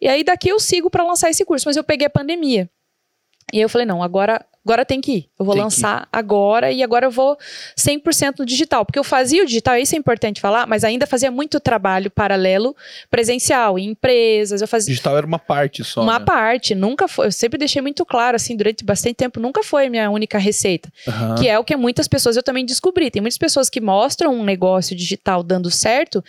e aí daqui eu sigo para lançar esse curso, mas eu peguei a pandemia. E aí eu falei, não, agora. Agora tem que ir. Eu vou Tem lançar agora e agora eu vou 100% no digital. Porque eu fazia o digital, isso é importante falar, mas ainda fazia muito trabalho paralelo presencial, em empresas. Eu fazia Digital era uma parte só. uma né? parte, nunca foi. Eu sempre deixei muito claro, assim, durante bastante tempo, nunca foi a minha única receita. Aham. Que é o que muitas pessoas eu também descobri. Tem muitas pessoas que mostram um negócio digital dando certo.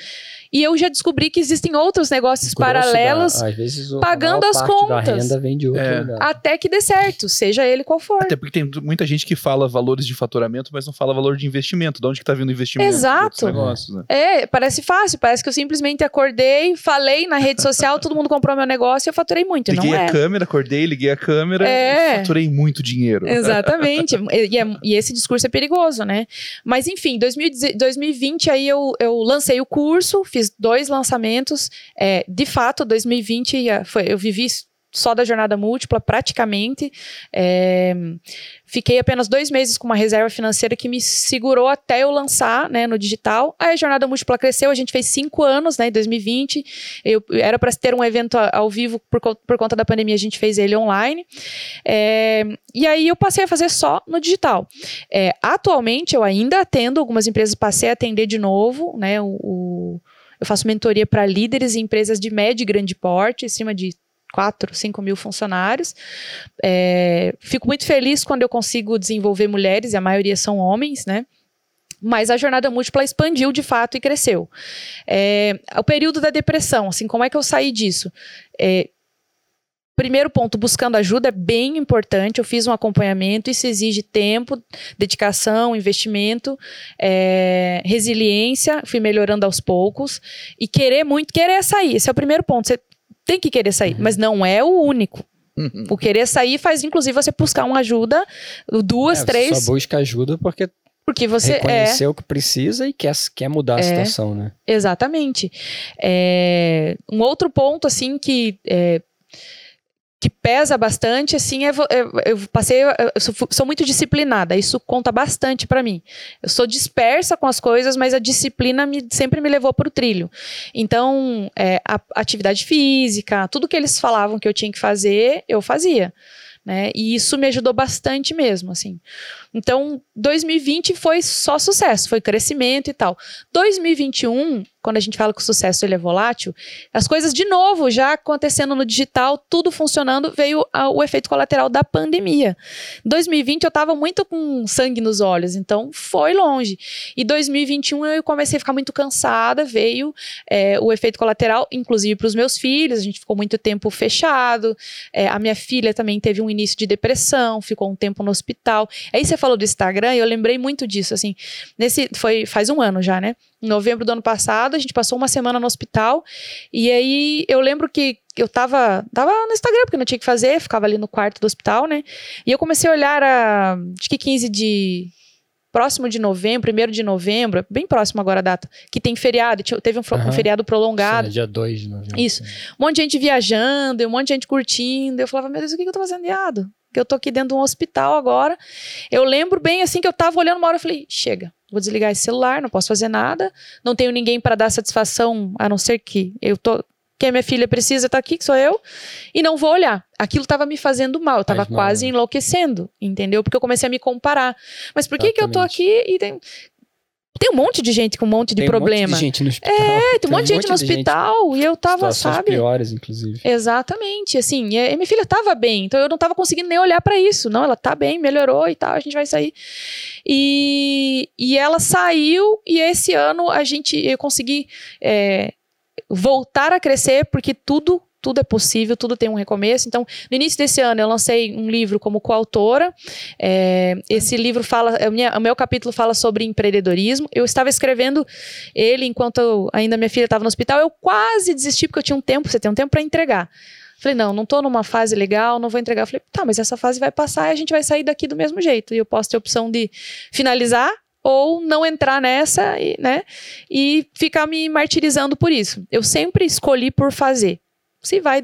E eu já descobri que existem outros negócios Grosso paralelos da- pagando as parte da contas. renda vem de outro É. lugar. até que dê certo, seja ele qual for. Até porque tem muita gente que fala valores de faturamento, mas não fala valor de investimento. De onde que tá vindo o investimento? Exato. negócios, né? É, parece fácil, parece que eu simplesmente acordei, falei na rede social, todo mundo comprou meu negócio e eu faturei muito. Liguei não a é. câmera, acordei, liguei a câmera É. e faturei muito dinheiro. Exatamente. [laughs] e, é- e esse discurso é perigoso, né? Mas enfim, 2010 2020 aí eu, eu lancei o curso, fiz dois lançamentos. É, de fato, 2020 ah, foi, eu vivi só da jornada múltipla, praticamente. É, fiquei apenas dois meses com uma reserva financeira que me segurou até eu lançar né, no digital. Aí a jornada múltipla cresceu, a gente fez cinco anos né, em 2020. Eu, era para ter um evento ao vivo, por, por conta da pandemia, a gente fez ele online. É, e aí eu passei a fazer só no digital. É, atualmente eu ainda atendo algumas empresas, passei a atender de novo, né? O, o- eu faço mentoria para líderes em empresas de médio e grande porte, acima de 4, 5 mil funcionários. É, fico muito feliz quando eu consigo desenvolver mulheres, e a maioria são homens, né? Mas a jornada múltipla expandiu de fato e cresceu. É, o período da depressão, assim, como é que eu saí disso? É, primeiro ponto, buscando ajuda é bem importante. Eu fiz um acompanhamento, isso exige tempo, dedicação, investimento, é, resiliência. Fui melhorando aos poucos e querer muito, querer sair. Esse é o primeiro ponto. Você tem que querer sair, mas não é o único. Uhum. O querer sair faz, inclusive, você buscar uma ajuda, duas, É, três, Só busca ajuda porque porque você é. reconheceu o que precisa e quer, quer mudar a situação, né? Exatamente. É, um outro ponto, assim, que. é, que pesa bastante, assim, é, vo- é- eu passei, eu sou, sou muito disciplinada, isso conta bastante pra mim. Eu sou dispersa com as coisas, mas a disciplina me- sempre me levou pro trilho. Então, é, a atividade física, tudo que eles falavam que eu tinha que fazer, eu fazia. Né? E isso me ajudou bastante mesmo, assim. Então, 2020 foi só sucesso, foi crescimento e tal. 2021, quando a gente fala que o sucesso ele é volátil, as coisas de novo já acontecendo no digital, tudo funcionando, veio o efeito colateral da pandemia. 2020 eu tava muito com sangue nos olhos, então foi longe. E 2021 eu comecei a ficar muito cansada, veio é, o efeito colateral, inclusive para os meus filhos, a gente ficou muito tempo fechado. É, a minha filha também teve um início de depressão, ficou um tempo no hospital. Aí você falou do Instagram e eu lembrei muito disso, assim. Nesse foi faz um ano já, né? Em novembro do ano passado, a gente passou uma semana no hospital e aí eu lembro que eu tava, tava no Instagram porque não tinha que fazer, ficava ali no quarto do hospital, né? E eu comecei a olhar a, acho que 15 de próximo de novembro, primeiro de novembro, bem próximo agora a data, que tem feriado, teve um, fro- um feriado prolongado. Sim, é dia 2 de novembro. Isso. um monte de gente viajando, um monte de gente curtindo. Eu falava, meu Deus, o que que eu tô fazendo errado? Que eu tô aqui dentro de um hospital agora. Eu lembro bem assim que eu tava olhando uma hora, eu falei, chega, vou desligar esse celular, não posso fazer nada, não tenho ninguém para dar satisfação, a não ser que eu tô. Que a minha filha precisa estar aqui, que sou eu, e não vou olhar. Aquilo tava me fazendo mal, eu tava Faz mal, quase né? enlouquecendo, entendeu? Porque eu comecei a me comparar. Mas por que que eu tô aqui e tem. Tem um monte de gente com um monte de Tem problema. um monte de gente no hospital. É, tem um monte de gente no hospital e eu tava, situações sabe? piores, inclusive. Exatamente, assim, e minha filha tava bem, então eu não tava conseguindo nem olhar pra isso. Não, ela tá bem, melhorou e tal, a gente vai sair. E, e ela saiu e esse ano a gente, eu consegui é, voltar a crescer porque tudo tudo é possível, tudo tem um recomeço. Então, no início desse ano, eu lancei um livro como coautora. É, esse livro fala, minha- o meu capítulo fala sobre empreendedorismo. Eu estava escrevendo ele enquanto eu- ainda minha filha estava no hospital. Eu quase desisti porque eu tinha um tempo, você tem um tempo para entregar. Falei, não, não tô numa fase legal, não vou entregar. Falei, tá, mas essa fase vai passar e a gente vai sair daqui do mesmo jeito. E eu posso ter a opção de finalizar ou não entrar nessa, né? E ficar me martirizando por isso. Eu sempre escolhi por fazer. Se vai,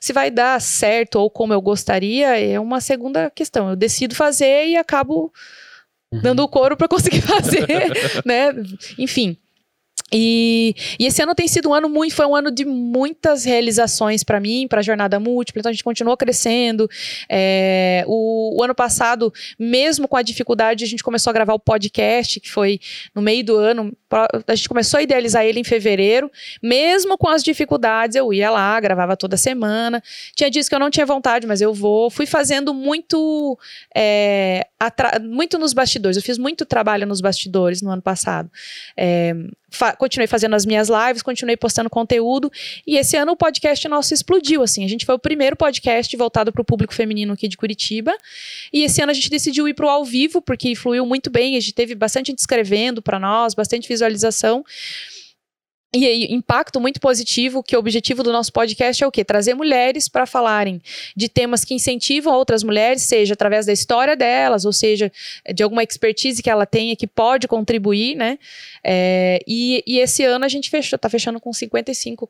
se vai dar certo ou como eu gostaria, é uma segunda questão. Eu decido fazer e acabo Uhum. dando o couro para conseguir [laughs] fazer, né? Enfim. E, e, esse ano tem sido um ano muito, foi um ano de muitas realizações para mim, para a jornada múltipla. Então a gente continuou crescendo. É, o, o, ano passado, mesmo com a dificuldade, a gente começou a gravar o podcast, que foi no meio do ano. A gente começou a idealizar ele em fevereiro. Mesmo com as dificuldades, eu ia lá, gravava toda semana. Tinha dias que eu não tinha vontade, mas eu vou. Fui fazendo muito, é, muito nos bastidores. Eu fiz muito trabalho nos bastidores no ano passado. É, fa continuei fazendo as minhas lives, continuei postando conteúdo. E esse ano o podcast nosso explodiu, assim. A gente foi o primeiro podcast voltado para o público feminino aqui de Curitiba. E esse ano a gente decidiu ir para o ao vivo, porque fluiu muito bem. A gente teve bastante gente escrevendo para nós, bastante visualização. E aí, impacto muito positivo, que o objetivo do nosso podcast é o quê? Trazer mulheres para falarem de temas que incentivam outras mulheres, seja através da história delas, ou seja, de alguma expertise que ela tenha que pode contribuir, né? É, e, e, esse ano a gente fechou, tá fechando com 55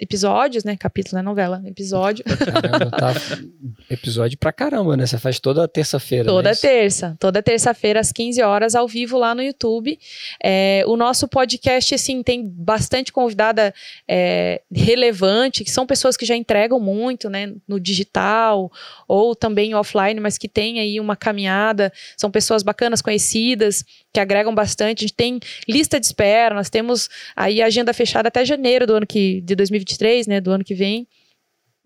episódios, né? Capítulo, né? Novela, episódio. Caramba, tá [laughs] episódio pra caramba, né? Você faz toda terça-feira. Toda né? terça. Toda terça-feira, às 15 horas, ao vivo lá no YouTube. É, o nosso podcast, assim, tem bastante convidada é, relevante, que são pessoas que já entregam muito, né, no digital ou também offline, mas que têm aí uma caminhada, são pessoas bacanas, conhecidas, que agregam bastante. A gente tem lista de espera, nós temos aí agenda fechada até janeiro do ano que, de 2023, né, do ano que vem.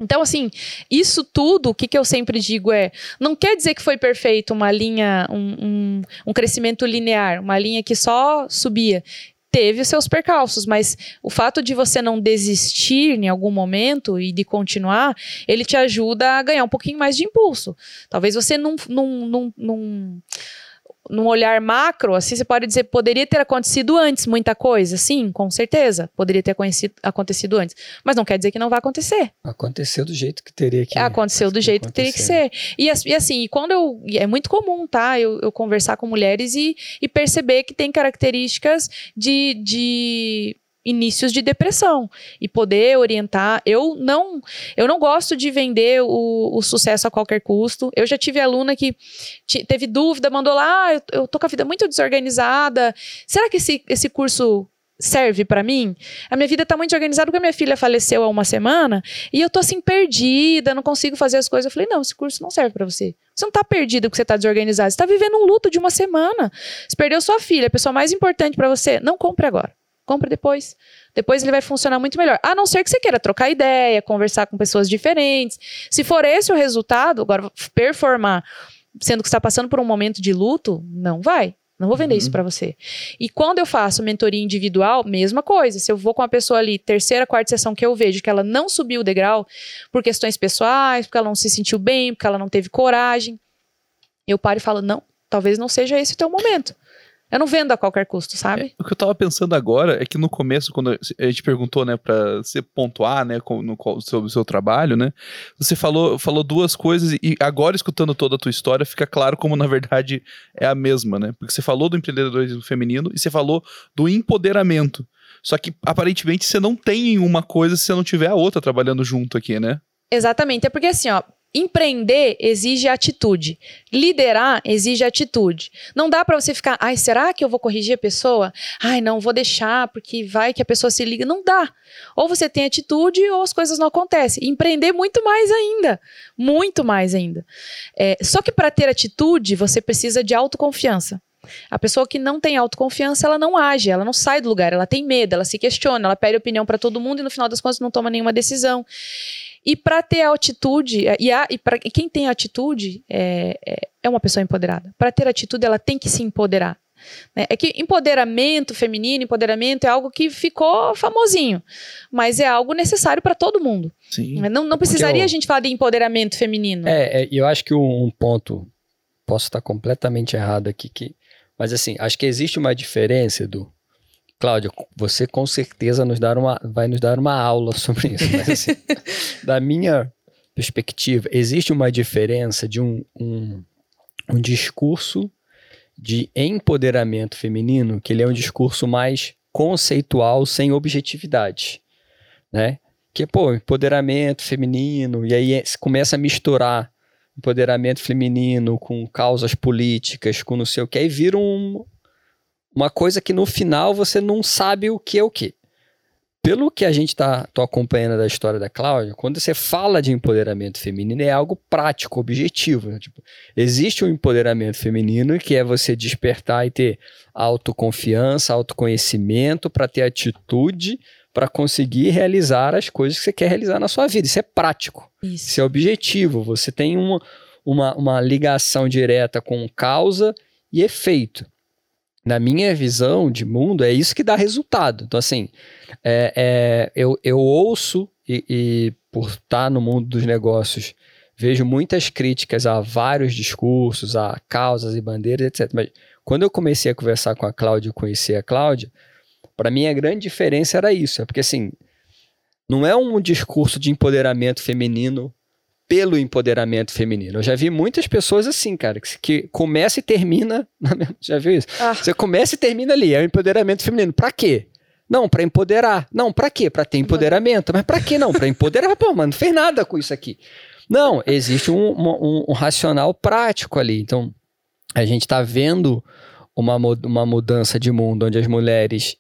Então, assim, isso tudo, o que, que eu sempre digo é: não quer dizer que foi perfeito uma linha, um, um, um crescimento linear, uma linha que só subia teve os seus percalços, mas o fato de você não desistir em algum momento e de continuar, ele te ajuda a ganhar um pouquinho mais de impulso. Talvez você não, não, não, não num olhar macro, assim, você pode dizer, poderia ter acontecido antes muita coisa? Sim, com certeza, poderia ter acontecido antes. Mas não quer dizer que não vai acontecer. Aconteceu do jeito que teria que Aconteceu do jeito que teria que ser. E, e assim, quando eu. É muito comum, tá? Eu, eu conversar com mulheres e, e perceber que tem características de, de inícios de depressão e poder orientar. Eu não, eu não gosto de vender o, o sucesso a qualquer custo. Eu já tive aluna que teve dúvida, mandou lá, ah, eu, eu tô com a vida muito desorganizada. Será que esse, esse curso serve para mim? A minha vida tá muito organizada porque a minha filha faleceu há uma semana e eu tô assim perdida, não consigo fazer as coisas. Eu falei: "Não, esse curso não serve para você. Você não tá perdida porque você tá desorganizada, você tá vivendo um luto de uma semana. Você perdeu sua filha, a pessoa mais importante para você. Não compre agora. Compra depois. Depois ele vai funcionar muito melhor. A não ser que você queira trocar ideia, conversar com pessoas diferentes. Se for esse o resultado, agora performar, sendo que está passando por um momento de luto, não vai. Não vou vender uhum. isso para você. E quando eu faço mentoria individual, mesma coisa. Se eu vou com uma pessoa ali, terceira, quarta sessão que eu vejo que ela não subiu o degrau por questões pessoais, porque ela não se sentiu bem, porque ela não teve coragem, eu paro e falo: não, talvez não seja esse o teu momento. Eu não vendo a qualquer custo, sabe? É, o que eu tava pensando agora é que no começo, quando a gente perguntou, né, pra você pontuar, né, no, sobre o seu trabalho, né, você falou, falou duas coisas e agora, escutando toda a tua história, fica claro como, na verdade, é a mesma, né? Porque você falou do empreendedorismo feminino e você falou do empoderamento. Só que, aparentemente, você não tem uma coisa se você não tiver a outra trabalhando junto aqui, né? Exatamente. É porque, assim, ó, Empreender exige atitude. Liderar exige atitude. Não dá para você ficar, ai, será que eu vou corrigir a pessoa? Ai, não, vou deixar porque vai que a pessoa se liga. Não dá. Ou você tem atitude ou as coisas não acontecem. Empreender muito mais ainda. Muito mais ainda. É, só que para ter atitude, você precisa de autoconfiança. A pessoa que não tem autoconfiança, ela não age, ela não sai do lugar, ela tem medo, ela se questiona, ela pede opinião para todo mundo e no final das contas não toma nenhuma decisão. E para ter atitude, é, e, a, e para quem tem atitude é, é, é uma pessoa empoderada. Para ter atitude, ela tem que se empoderar. Né? É que empoderamento feminino, empoderamento é algo que ficou famosinho, mas é algo necessário para todo mundo. Sim. Não, não precisaria eu, a gente falar de empoderamento feminino. É, é eu acho que um, um, ponto, posso estar completamente errado aqui, que, mas assim, acho que existe uma diferença, Edu, Cláudia, você com certeza nos dar uma, vai nos dar uma aula sobre isso. Mas, assim, [laughs] da minha perspectiva, existe uma diferença de um, um, um discurso de empoderamento feminino, que ele é um discurso mais conceitual, sem objetividade, né? Que, pô, empoderamento feminino, e aí é, começa a misturar empoderamento feminino com causas políticas, com não sei o que, aí vira um, uma coisa que no final você não sabe o que é o que. Pelo que a gente está acompanhando da história da Cláudia, quando você fala de empoderamento feminino, é algo prático, objetivo. Né? Tipo, existe um empoderamento feminino que é você despertar e ter autoconfiança, autoconhecimento para ter atitude para conseguir realizar as coisas que você quer realizar na sua vida. Isso é prático. Isso. Isso é objetivo. Você tem uma, uma, uma ligação direta com causa e efeito. Na minha visão de mundo, é isso que dá resultado. Então, assim, é, é, eu, eu ouço e, e, por estar no mundo dos negócios, vejo muitas críticas a vários discursos, a causas e bandeiras, etc. Mas quando eu comecei a conversar com a Cláudia e conhecer a Cláudia, para mim a grande diferença era isso. É porque, assim, não é um discurso de empoderamento feminino pelo empoderamento feminino. Eu já vi muitas pessoas assim, cara, que, que começa e termina. [laughs] Já viu isso? Ah. Você começa e termina ali, é o empoderamento feminino. Pra quê? Não, para empoderar. Não, para quê? Para ter empoderamento. Mas para quê não? Para empoderar? Pô, mano, não fez nada com isso aqui. Não, existe um, um, um racional prático ali. Então, a gente está vendo uma, uma mudança de mundo onde as mulheres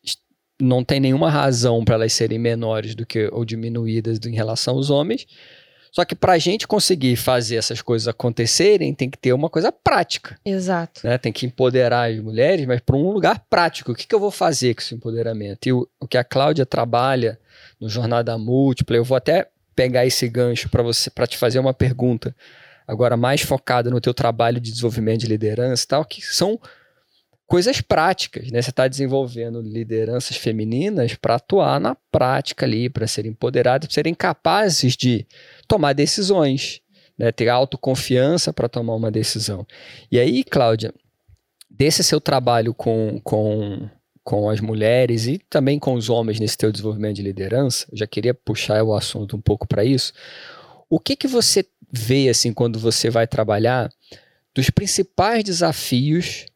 não tem nenhuma razão para elas serem menores do que ou diminuídas em relação aos homens. Só que para a gente conseguir fazer essas coisas acontecerem, tem que ter uma coisa prática. Exato. Né? Tem que empoderar as mulheres, mas para um lugar prático. O que, que eu vou fazer com esse empoderamento? E o, o que a Cláudia trabalha no Jornada Múltipla, eu vou até pegar esse gancho para você para te fazer uma pergunta agora mais focada no teu trabalho de desenvolvimento de liderança e tal, que são coisas práticas, né? Você está desenvolvendo lideranças femininas para atuar na prática ali, para serem empoderadas, para serem capazes de tomar decisões, né? Ter autoconfiança para tomar uma decisão. E aí, Cláudia, desse seu trabalho com, com, com as mulheres e também com os homens nesse teu desenvolvimento de liderança, já queria puxar o assunto um pouco para isso. O que que você vê assim quando você vai trabalhar dos principais desafios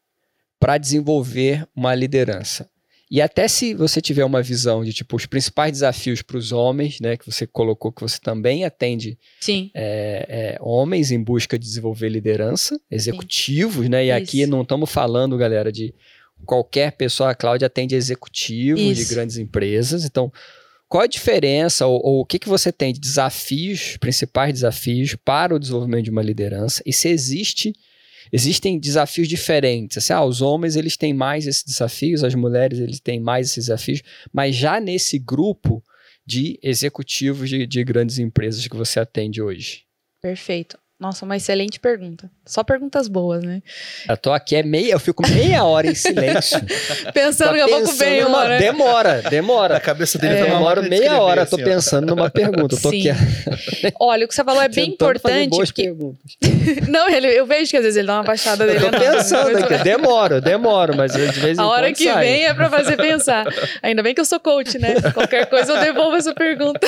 para desenvolver uma liderança. E até se você tiver uma visão de tipo os principais desafios para os homens, né, que você colocou que você também atende Sim. é, é, homens em busca de desenvolver liderança, executivos, né? E Isso. aqui não estamos falando, galera, de qualquer pessoa. A Cláudia atende executivos de Isso. grandes empresas. Então, qual a diferença ou, ou o que, que você tem de desafios, principais desafios para o desenvolvimento de uma liderança? E se existe existem desafios diferentes. Assim, ah, os homens eles têm mais esses desafios, as mulheres eles têm mais esses desafios, mas já nesse grupo de executivos de, de grandes empresas que você atende hoje. Perfeito. Nossa, uma excelente pergunta. Só perguntas boas, né? Eu tô aqui é meia, eu fico meia hora em silêncio. [laughs] Pensando que eu vou com pensando bem numa- uma, né? Demora, demora. Na cabeça dele É. tá uma de meia hora, tô assim, ó. pensando numa pergunta. Eu tô Sim. aqui [laughs] Olha, o que você falou é bem importante. boas Porque... perguntas. [laughs] Não, ele, eu vejo que às vezes ele dá uma baixada dele. Eu tô pensando mas- aqui, demoro, demoro, mas de vez em A hora que sai. vem é pra fazer pensar. Ainda bem que eu sou coach, né? Qualquer coisa eu devolvo essa pergunta.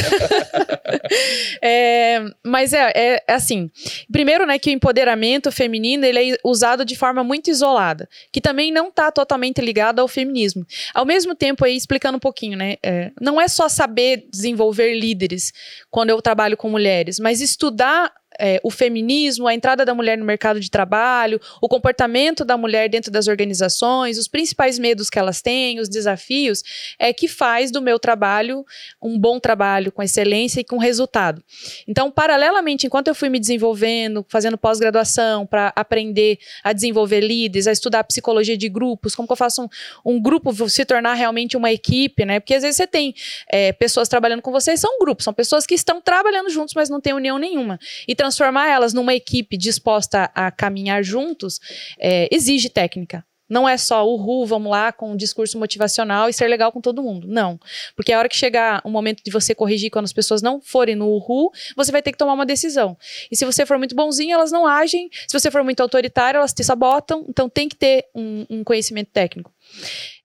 É, mas é, é, é assim. Primeiro, né, que o empoderamento feminino ele é usado de forma muito isolada, que também não está totalmente ligado ao feminismo. Ao mesmo tempo, aí explicando um pouquinho, né? é, não é só saber desenvolver líderes quando eu trabalho com mulheres, mas estudar é, o feminismo, a entrada da mulher no mercado de trabalho, o comportamento da mulher dentro das organizações, os principais medos que elas têm, os desafios, é que faz do meu trabalho um bom trabalho, com excelência e com resultado. Então, paralelamente, enquanto eu fui me desenvolvendo, fazendo pós-graduação para aprender a desenvolver líderes, a estudar psicologia de grupos, como que eu faço um, um grupo se tornar realmente uma equipe, né? Porque às vezes você tem é, pessoas trabalhando com você, e são grupos, são pessoas que estão trabalhando juntos, mas não têm união nenhuma. E transformar elas numa equipe disposta a caminhar juntos é, exige técnica. Não é só uhul, vamos lá com um discurso motivacional e ser legal com todo mundo. Não. Porque a hora que chegar o momento de você corrigir quando as pessoas não forem no uhul, você vai ter que tomar uma decisão. E se você for muito bonzinho, elas não agem. Se você for muito autoritário, elas te sabotam. Então tem que ter um, um conhecimento técnico.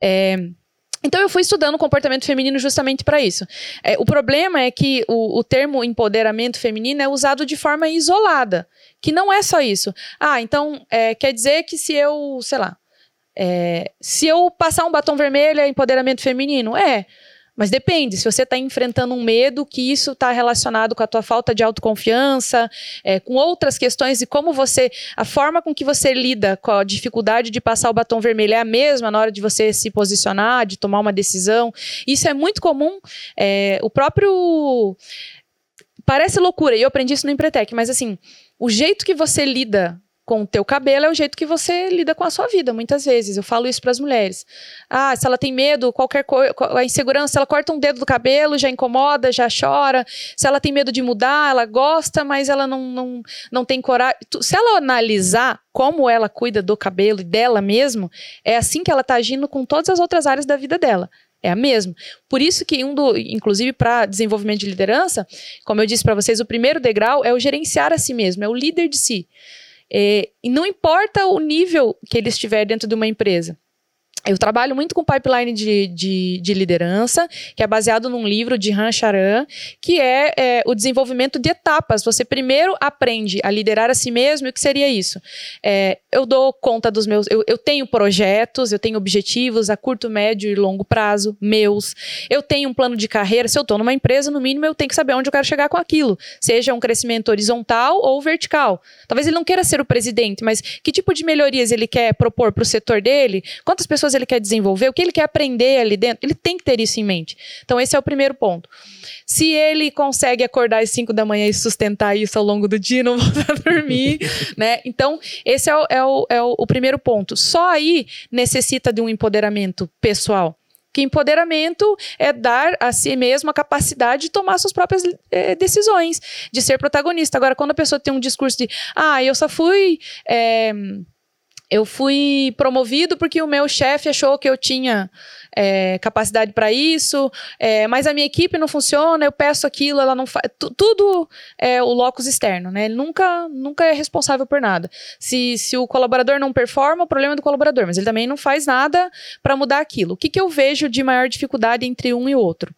É, então eu fui estudando o comportamento feminino justamente para isso. É, o problema é que o, o termo empoderamento feminino é usado de forma isolada, que não é só isso. Ah, então é, quer dizer que se eu, sei lá, é, se eu passar um batom vermelho é empoderamento feminino? É. Mas depende, se você está enfrentando um medo, que isso está relacionado com a tua falta de autoconfiança, é, com outras questões e como você, a forma com que você lida com a dificuldade de passar o batom vermelho é a mesma na hora de você se posicionar, de tomar uma decisão. Isso é muito comum. É, o próprio parece loucura, e eu aprendi isso no Empretec, mas assim, o jeito que você lida com o teu cabelo é o jeito que você lida com a sua vida, muitas vezes. Eu falo isso para as mulheres. Ah, se ela tem medo, qualquer coisa, a insegurança, ela corta um dedo do cabelo, já incomoda, já chora. Se ela tem medo de mudar, ela gosta, mas ela não, não, não tem coragem. Se ela analisar como ela cuida do cabelo e dela mesmo, é assim que ela está agindo com todas as outras áreas da vida dela. É a mesma. Por isso que um do, inclusive para desenvolvimento de liderança, como eu disse para vocês, o primeiro degrau é o gerenciar a si mesmo, é o líder de si. É, e não importa o nível que ele estiver dentro de uma empresa. Eu trabalho muito com pipeline de, de, de, liderança, que é baseado num livro de Han Charan, que é, é, o desenvolvimento de etapas. Você primeiro aprende a liderar a si mesmo, e o que seria isso? É, eu dou conta dos meus. Eu, eu, tenho projetos, eu tenho objetivos a curto, médio e longo prazo, meus. Eu tenho um plano de carreira. Se eu estou numa empresa, no mínimo, eu tenho que saber onde eu quero chegar com aquilo. Seja um crescimento horizontal ou vertical. Talvez ele não queira ser o presidente, mas que tipo de melhorias ele quer propor para o setor dele? Quantas pessoas ele quer desenvolver? O que ele quer aprender ali dentro? Ele tem que ter isso em mente. Então, esse é o primeiro ponto. Se ele consegue acordar às 5 da manhã e sustentar isso ao longo do dia, não [laughs] voltar a dormir, [laughs] né? Então, esse é o, é, o, é o primeiro ponto. Só aí necessita de um empoderamento pessoal. Que empoderamento é dar a si mesmo a capacidade de tomar suas próprias é, decisões, de ser protagonista. Agora, quando a pessoa tem um discurso de, ah, eu só fui. É, eu fui promovido porque o meu chefe achou que eu tinha é, capacidade para isso, é, mas a minha equipe não funciona, eu peço aquilo, ela não faz. Tudo é o locus externo, né? Ele nunca, nunca é responsável por nada. Se, se o colaborador não performa, o problema é do colaborador, mas ele também não faz nada para mudar aquilo. O que, que eu vejo de maior dificuldade entre um e outro?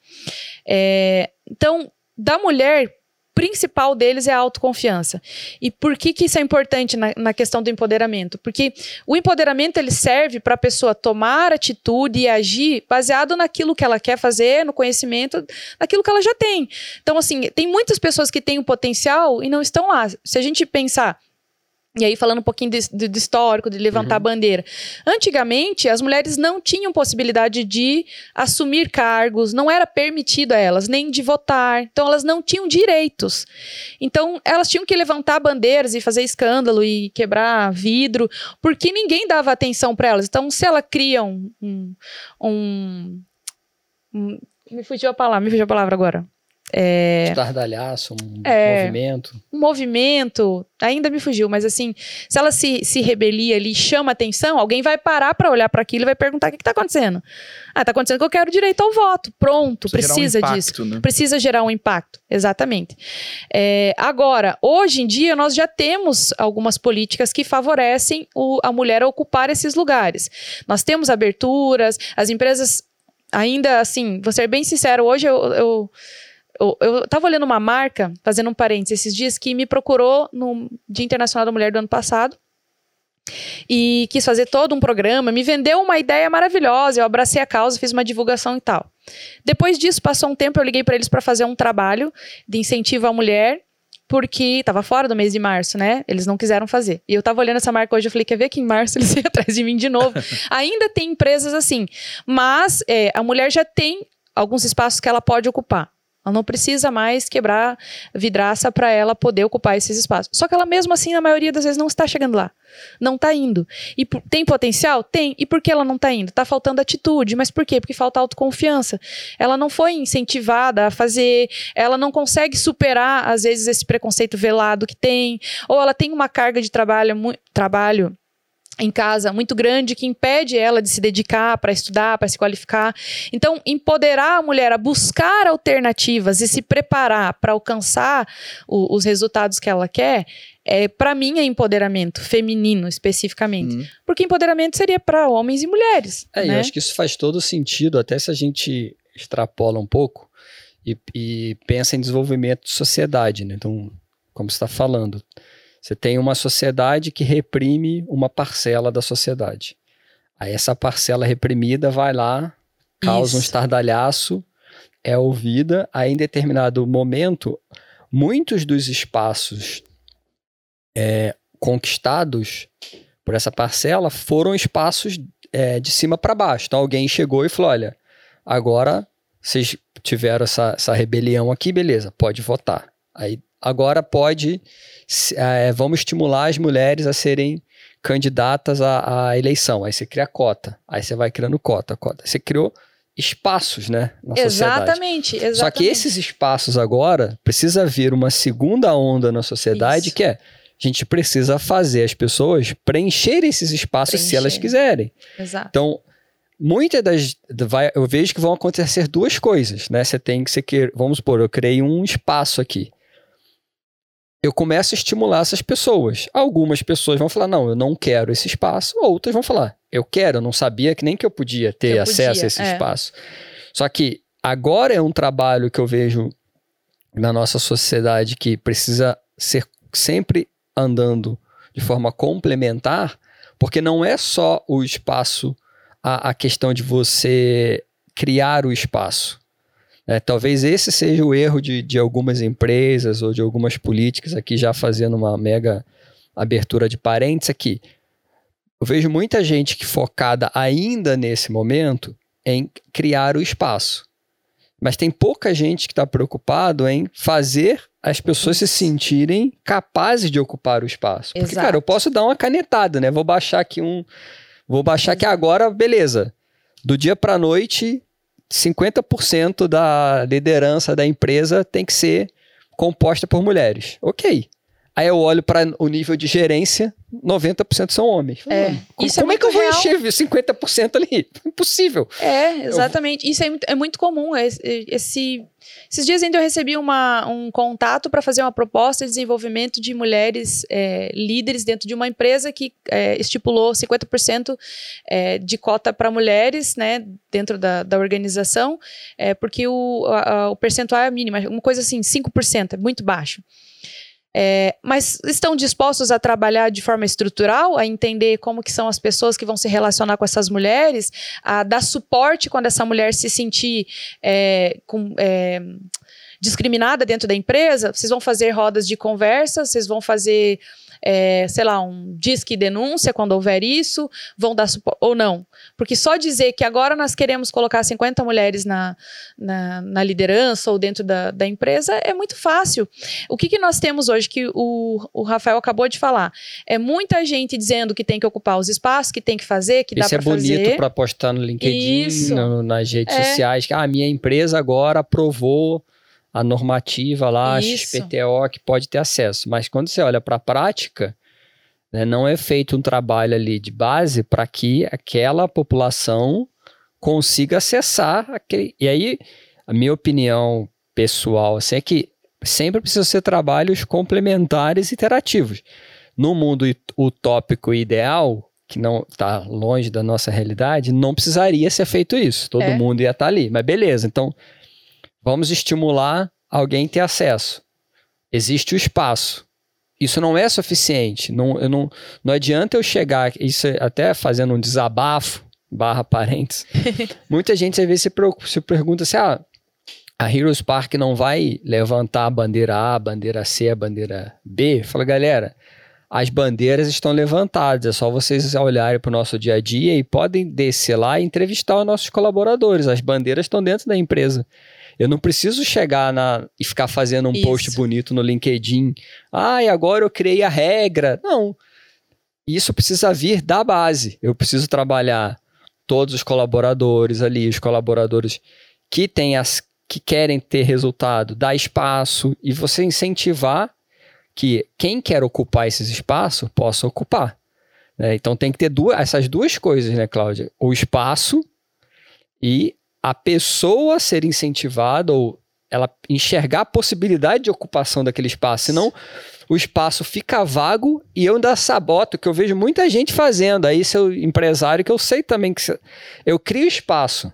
É, então, da mulher principal deles é a autoconfiança. E por que, que isso é importante na, na questão do empoderamento? Porque o empoderamento ele serve para a pessoa tomar atitude e agir baseado naquilo que ela quer fazer, no conhecimento, naquilo que ela já tem. Então, assim, tem muitas pessoas que têm o potencial e não estão lá. Se a gente pensar e aí, falando um pouquinho de, de histórico, de levantar uhum. bandeira. Antigamente, as mulheres não tinham possibilidade de assumir cargos, não era permitido a elas, nem de votar. Então, elas não tinham direitos. Então, elas tinham que levantar bandeiras e fazer escândalo e quebrar vidro, porque ninguém dava atenção para elas. Então, se ela cria um, um, um, um. Me fugiu a palavra, me fugiu a palavra agora. É, Estardalhaço, um é, movimento. Um movimento, ainda me fugiu, mas assim, se ela se, se rebelia ali, chama atenção, alguém vai parar para olhar para aquilo e vai perguntar o que, está acontecendo. Ah, está acontecendo que eu quero direito ao voto. Pronto, precisa, precisa um impacto, disso. Né? Precisa gerar um impacto, exatamente. É, agora, hoje em dia, nós já temos algumas políticas que favorecem o, a mulher a ocupar esses lugares. Nós temos aberturas, as empresas ainda assim, vou ser bem sincero, hoje eu, eu eu, eu tava olhando uma marca, fazendo um parênteses esses dias, que me procurou no Dia Internacional da Mulher do ano passado e quis fazer todo um programa, me vendeu uma ideia maravilhosa, eu abracei a causa, fiz uma divulgação e tal. Depois disso, passou um tempo, eu liguei para eles para fazer um trabalho de incentivo à mulher, porque estava fora do mês de março, né? Eles não quiseram fazer. E eu estava olhando essa marca hoje, eu falei, quer ver que em março eles [laughs] iam atrás de mim de novo. [laughs] Ainda tem empresas assim, mas é, a mulher já tem alguns espaços que ela pode ocupar. Ela não precisa mais quebrar vidraça para ela poder ocupar esses espaços. Só que ela mesmo assim, na maioria das vezes, não está chegando lá. Não está indo. E tem potencial? Tem. E por que ela não está indo? Está faltando atitude. Mas por quê? Porque falta autoconfiança. Ela não foi incentivada a fazer, ela não consegue superar, às vezes, esse preconceito velado que tem. Ou ela tem uma carga de trabalho, trabalho em casa muito grande que impede ela de se dedicar para estudar, para se qualificar. Então, empoderar a mulher a buscar alternativas e se preparar para alcançar o, os resultados que ela quer, é, para mim é empoderamento feminino especificamente. Uhum. Porque empoderamento seria para homens e mulheres. É, né? eu acho que isso faz todo sentido, até se a gente extrapola um pouco e, e pensa em desenvolvimento de sociedade, né? Então, como você está falando, você tem uma sociedade que reprime uma parcela da sociedade. Aí essa parcela reprimida vai lá, causa Isso. um estardalhaço, é ouvida, aí em determinado momento, muitos dos espaços é, conquistados por essa parcela foram espaços é, de cima para baixo. Então alguém chegou e falou: olha, agora vocês tiveram essa, essa rebelião aqui, beleza, pode votar. Aí agora pode, é, vamos estimular as mulheres a serem candidatas à, à, eleição. Aí você cria cota, aí você vai criando cota, cota. Você criou espaços, né, na exatamente, sociedade. Exatamente. Só que esses espaços agora precisa vir uma segunda onda na sociedade Isso. que é a gente precisa fazer as pessoas preencher esses espaços preencher. se elas quiserem. Exato. Então, muitas das. Vai, eu vejo que vão acontecer duas coisas, né? Você tem que. Você quer, vamos supor, eu criei um espaço aqui. Eu começo a estimular essas pessoas. Algumas pessoas vão falar, não, eu não quero esse espaço. Outras vão falar, eu quero, eu não sabia que nem que eu podia ter eu acesso podia, a esse é. espaço. Só que agora é um trabalho que eu vejo na nossa sociedade que precisa ser sempre andando de forma complementar, porque não é só o espaço, a, a questão de você criar o espaço. É, talvez esse seja o erro de, de algumas empresas ou de algumas políticas, aqui já fazendo uma mega abertura de parênteses aqui. Eu vejo muita gente que focada ainda nesse momento em criar o espaço. Mas tem pouca gente que está preocupado em fazer as pessoas se sentirem capazes de ocupar o espaço. Porque, Exato. cara, eu posso dar uma canetada, né? Vou baixar aqui um. Vou baixar que agora, beleza. Do dia para noite, 50% da liderança da empresa tem que ser composta por mulheres. Ok. Aí eu olho para o nível de gerência, 90% são homens. É, hum, isso é como é, é que eu vou real. encher 50% ali? Impossível. É, exatamente. Eu... Isso é muito, é muito comum. Esse, esses dias ainda eu recebi uma, um contato para fazer uma proposta de desenvolvimento de mulheres é, líderes dentro de uma empresa que é, estipulou 50% é, de cota para mulheres né, dentro da, da organização, é, porque o, a, o percentual é mínimo, uma coisa assim, 5%, é muito baixo. É, mas estão dispostos a trabalhar de forma estrutural, a entender como que são as pessoas que vão se relacionar com essas mulheres, a dar suporte quando essa mulher se sentir é, com, é, discriminada dentro da empresa? Vocês vão fazer rodas de conversa, vocês vão fazer é, sei lá, um disque denúncia quando houver isso, vão dar suporte ou não. Porque só dizer que agora nós queremos colocar 50 mulheres na, na, na liderança ou dentro da, da, empresa é muito fácil. O que, que nós temos hoje, que o, o Rafael acabou de falar, é muita gente dizendo que tem que ocupar os espaços, que tem que fazer, que isso dá para fazer. Isso é bonito para postar no LinkedIn, no, nas redes é. sociais, que ah, a minha empresa agora aprovou a normativa lá, Isso. a XPTO, que pode ter acesso. Mas quando você olha para a prática, né, não é feito um trabalho ali de base para que aquela população consiga acessar aquele. E aí, a minha opinião pessoal assim, é que sempre precisa ser trabalhos complementares e interativos. No mundo utópico ideal, que não está longe da nossa realidade, não precisaria ser feito isso. Todo é. mundo ia estar tá ali. Mas beleza, então Vamos estimular alguém a ter acesso. Existe o espaço. Isso não é suficiente. Não, não, não adianta eu chegar, isso é até fazendo um desabafo, barra parênteses. [laughs] Muita gente às vezes se, preocupa, se pergunta se assim, ah, a Heroes Park não vai levantar a bandeira A, a bandeira C, a bandeira B. Fala, galera, as bandeiras estão levantadas. É só vocês olharem para o nosso dia a dia e podem descer lá e entrevistar os nossos colaboradores. As bandeiras estão dentro da empresa. Eu não preciso chegar na, e ficar fazendo um Isso. post bonito no LinkedIn. Ah, e agora eu criei a regra. Não. Isso precisa vir da base. Eu preciso trabalhar todos os colaboradores ali, os colaboradores que têm as que querem ter resultado, dar espaço e você incentivar que quem quer ocupar esses espaços possa ocupar. Né? Então tem que ter duas, essas duas coisas, né, Cláudia? O espaço e a pessoa ser incentivada ou ela enxergar a possibilidade de ocupação daquele espaço, senão o espaço fica vago e eu ainda saboto, que eu vejo muita gente fazendo, aí seu empresário, que eu sei também que eu crio espaço,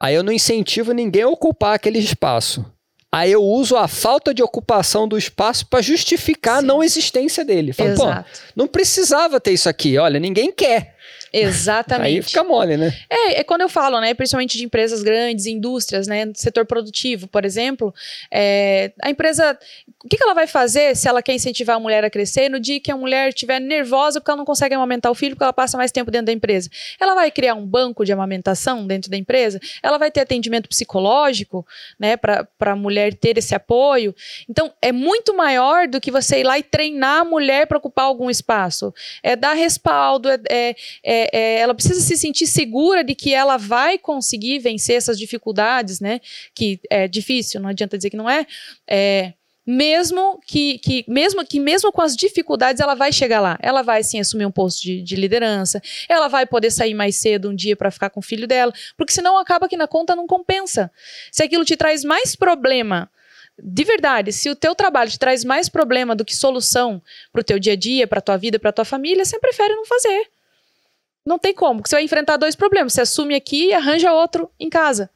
aí eu não incentivo ninguém a ocupar aquele espaço. Aí eu uso a falta de ocupação do espaço para justificar Sim. a não existência dele. Falo, Exato. não precisava ter isso aqui. Olha, ninguém quer. Exatamente. Aí fica mole, né? É, é quando eu falo, né, principalmente de empresas grandes, indústrias, né, setor produtivo, por exemplo, é, a empresa, o que, que ela vai fazer se ela quer incentivar a mulher a crescer no dia que a mulher estiver nervosa porque ela não consegue amamentar o filho porque ela passa mais tempo dentro da empresa? Ela vai criar um banco de amamentação dentro da empresa? Ela vai ter atendimento psicológico, né, para a mulher ter esse apoio? Então, é muito maior do que você ir lá e treinar a mulher para ocupar algum espaço. É dar respaldo, é, é, é, é, ela precisa se sentir segura de que ela vai conseguir vencer essas dificuldades, né? Que é difícil, não adianta dizer que não é. é mesmo que, que, mesmo que mesmo com as dificuldades ela vai chegar lá, ela vai sim assumir um posto de, de liderança, ela vai poder sair mais cedo um dia para ficar com o filho dela, porque senão acaba que na conta não compensa. Se aquilo te traz mais problema de verdade, se o teu trabalho te traz mais problema do que solução para o teu dia a dia, para tua vida, para tua família, você prefere não fazer. Não tem como, porque você vai enfrentar dois problemas. Você assume aqui e arranja outro em casa.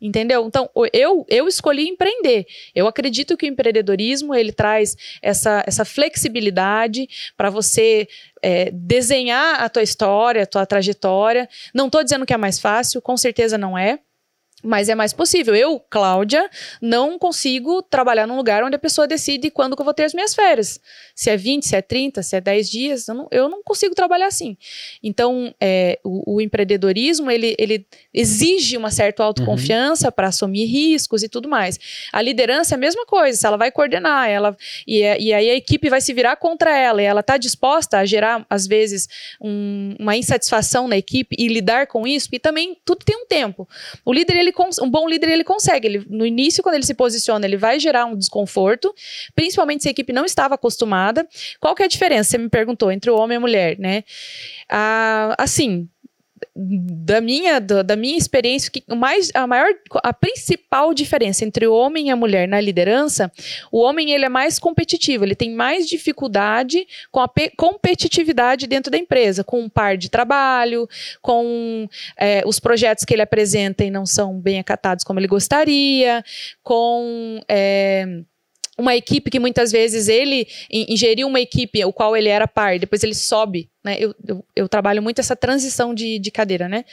Entendeu? Então, eu, eu escolhi empreender. Eu acredito que o empreendedorismo ele traz essa, essa flexibilidade para você é, desenhar a tua história, a tua trajetória. Não estou dizendo que é mais fácil, com certeza não é. Mas é mais possível. Eu, Cláudia, não consigo trabalhar num lugar onde a pessoa decide quando que eu vou ter as minhas férias. Se é 20, se é 30, se é 10 dias, eu não, eu não consigo trabalhar assim. Então, é, o, o, empreendedorismo, ele, ele exige uma certa autoconfiança uhum. para assumir riscos e tudo mais. A liderança é a mesma coisa, se ela vai coordenar, ela, e, é, e aí a equipe vai se virar contra ela, e ela está disposta a gerar, às vezes, um, uma insatisfação na equipe e lidar com isso, e também tudo tem um tempo. O líder, ele um bom líder ele consegue. Ele, no início, quando ele se posiciona, ele vai gerar um desconforto, principalmente se a equipe não estava acostumada. Qual que é a diferença? Você me perguntou entre o homem e a mulher, né? Ah, assim, da minha, da, da, minha experiência, que mais, a maior, a principal diferença entre o homem e a mulher na liderança, o homem ele é mais competitivo, ele tem mais dificuldade com a competitividade dentro da empresa, com um par de trabalho, com é, os projetos que ele apresenta e não são bem acatados como ele gostaria, com é, uma equipe que muitas vezes ele ingeriu uma equipe, o qual ele era par, depois ele sobe né? Eu, eu, eu, trabalho muito essa transição de, de cadeira, né?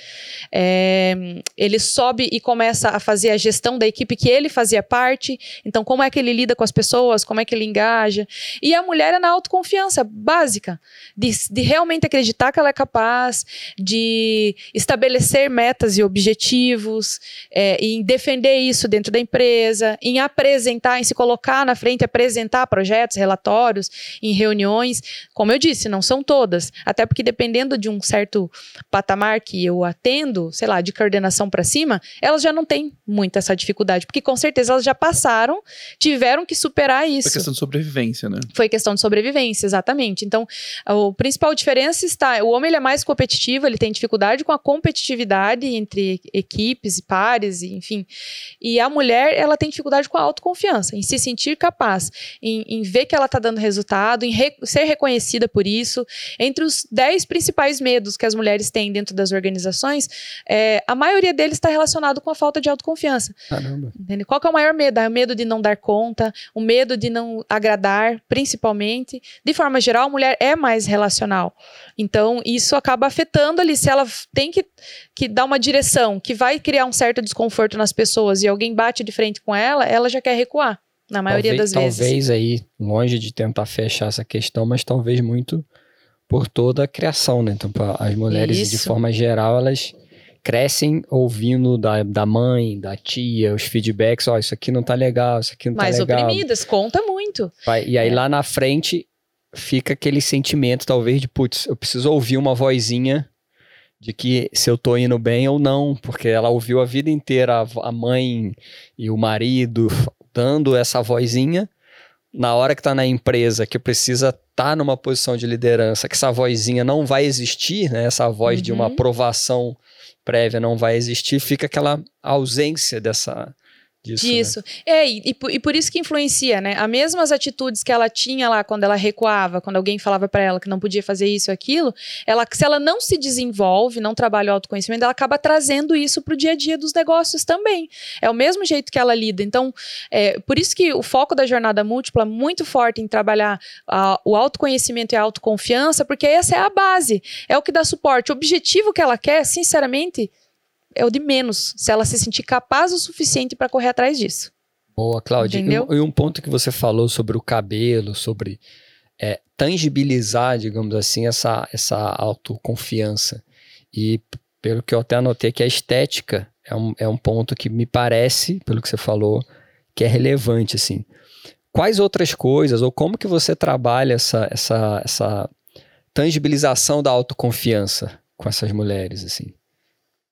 É, ele sobe e começa a fazer a gestão da equipe que ele fazia parte. Então, como é que ele lida com as pessoas, como é que ele engaja. E a mulher é na autoconfiança básica, de, de realmente acreditar que ela é capaz, de estabelecer metas e objetivos, é, em defender isso dentro da empresa, em apresentar, em se colocar na frente, apresentar projetos, relatórios, em reuniões. Como eu disse, não são todas. Até porque dependendo de um certo patamar que eu atendo, sei lá, de coordenação para cima, elas já não têm muita essa dificuldade, porque com certeza elas já passaram, tiveram que superar isso. Foi questão de sobrevivência, né? Foi questão de sobrevivência, exatamente. Então, a principal diferença está, o homem ele é mais competitivo, ele tem dificuldade com a competitividade entre equipes e pares, enfim. E a mulher, ela tem dificuldade com a autoconfiança, em se sentir capaz, em, em ver que ela está dando resultado, em re, ser reconhecida por isso. Entre os os 10 principais medos que as mulheres têm dentro das organizações, é, a maioria deles está relacionado com a falta de autoconfiança. Caramba. Entende? Qual é o maior medo? É o medo de não dar conta, o medo de não agradar, principalmente. De forma geral, a mulher é mais relacional. Então, isso acaba afetando ali. Se ela tem que, que dar uma direção que vai criar um certo desconforto nas pessoas e alguém bate de frente com ela, ela já quer recuar. Na maioria talvez, das vezes. Talvez aí, longe de tentar fechar essa questão, mas talvez muito por toda a criação, né? Então, as mulheres, Isso. de forma geral, elas crescem ouvindo da, da mãe, da tia, os feedbacks, ó, oh, isso aqui não tá legal, isso aqui não Mais tá legal. Mais oprimidas, conta muito. e aí é. lá na frente fica aquele sentimento, talvez, de, putz, eu preciso ouvir uma vozinha de que se eu tô indo bem ou não, porque ela ouviu a vida inteira a, a mãe e o marido dando essa vozinha, na hora que tá na empresa, que precisa estar tá numa posição de liderança, que essa vozinha não vai existir, né? Essa voz uhum. de uma uhum. aprovação prévia não vai existir, fica aquela ausência dessa disso. né? Disso. É, e, e por- e isso que influencia, né? As mesmas atitudes que ela tinha lá quando ela recuava, quando alguém falava pra ela que não podia fazer isso ou aquilo, ela, se ela não se desenvolve, não trabalha o autoconhecimento, ela acaba trazendo isso pro dia a dia dos negócios também. É o mesmo jeito que ela lida. Então, é, por isso que o foco da jornada múltipla é muito forte em trabalhar ah, o autoconhecimento e a autoconfiança, porque essa é a base, é o que dá suporte. O objetivo que ela quer, sinceramente, é o de menos, se ela se sentir capaz o suficiente para correr atrás disso. Boa, Cláudia. E Entendeu? um, e um ponto que você falou sobre o cabelo, sobre é, tangibilizar, digamos assim, essa, essa autoconfiança. E pelo que eu até anotei que a estética é um, é um ponto que me parece, pelo que você falou, que é relevante, assim. Quais outras coisas, ou como que você trabalha essa, essa, essa tangibilização da autoconfiança com essas mulheres, assim?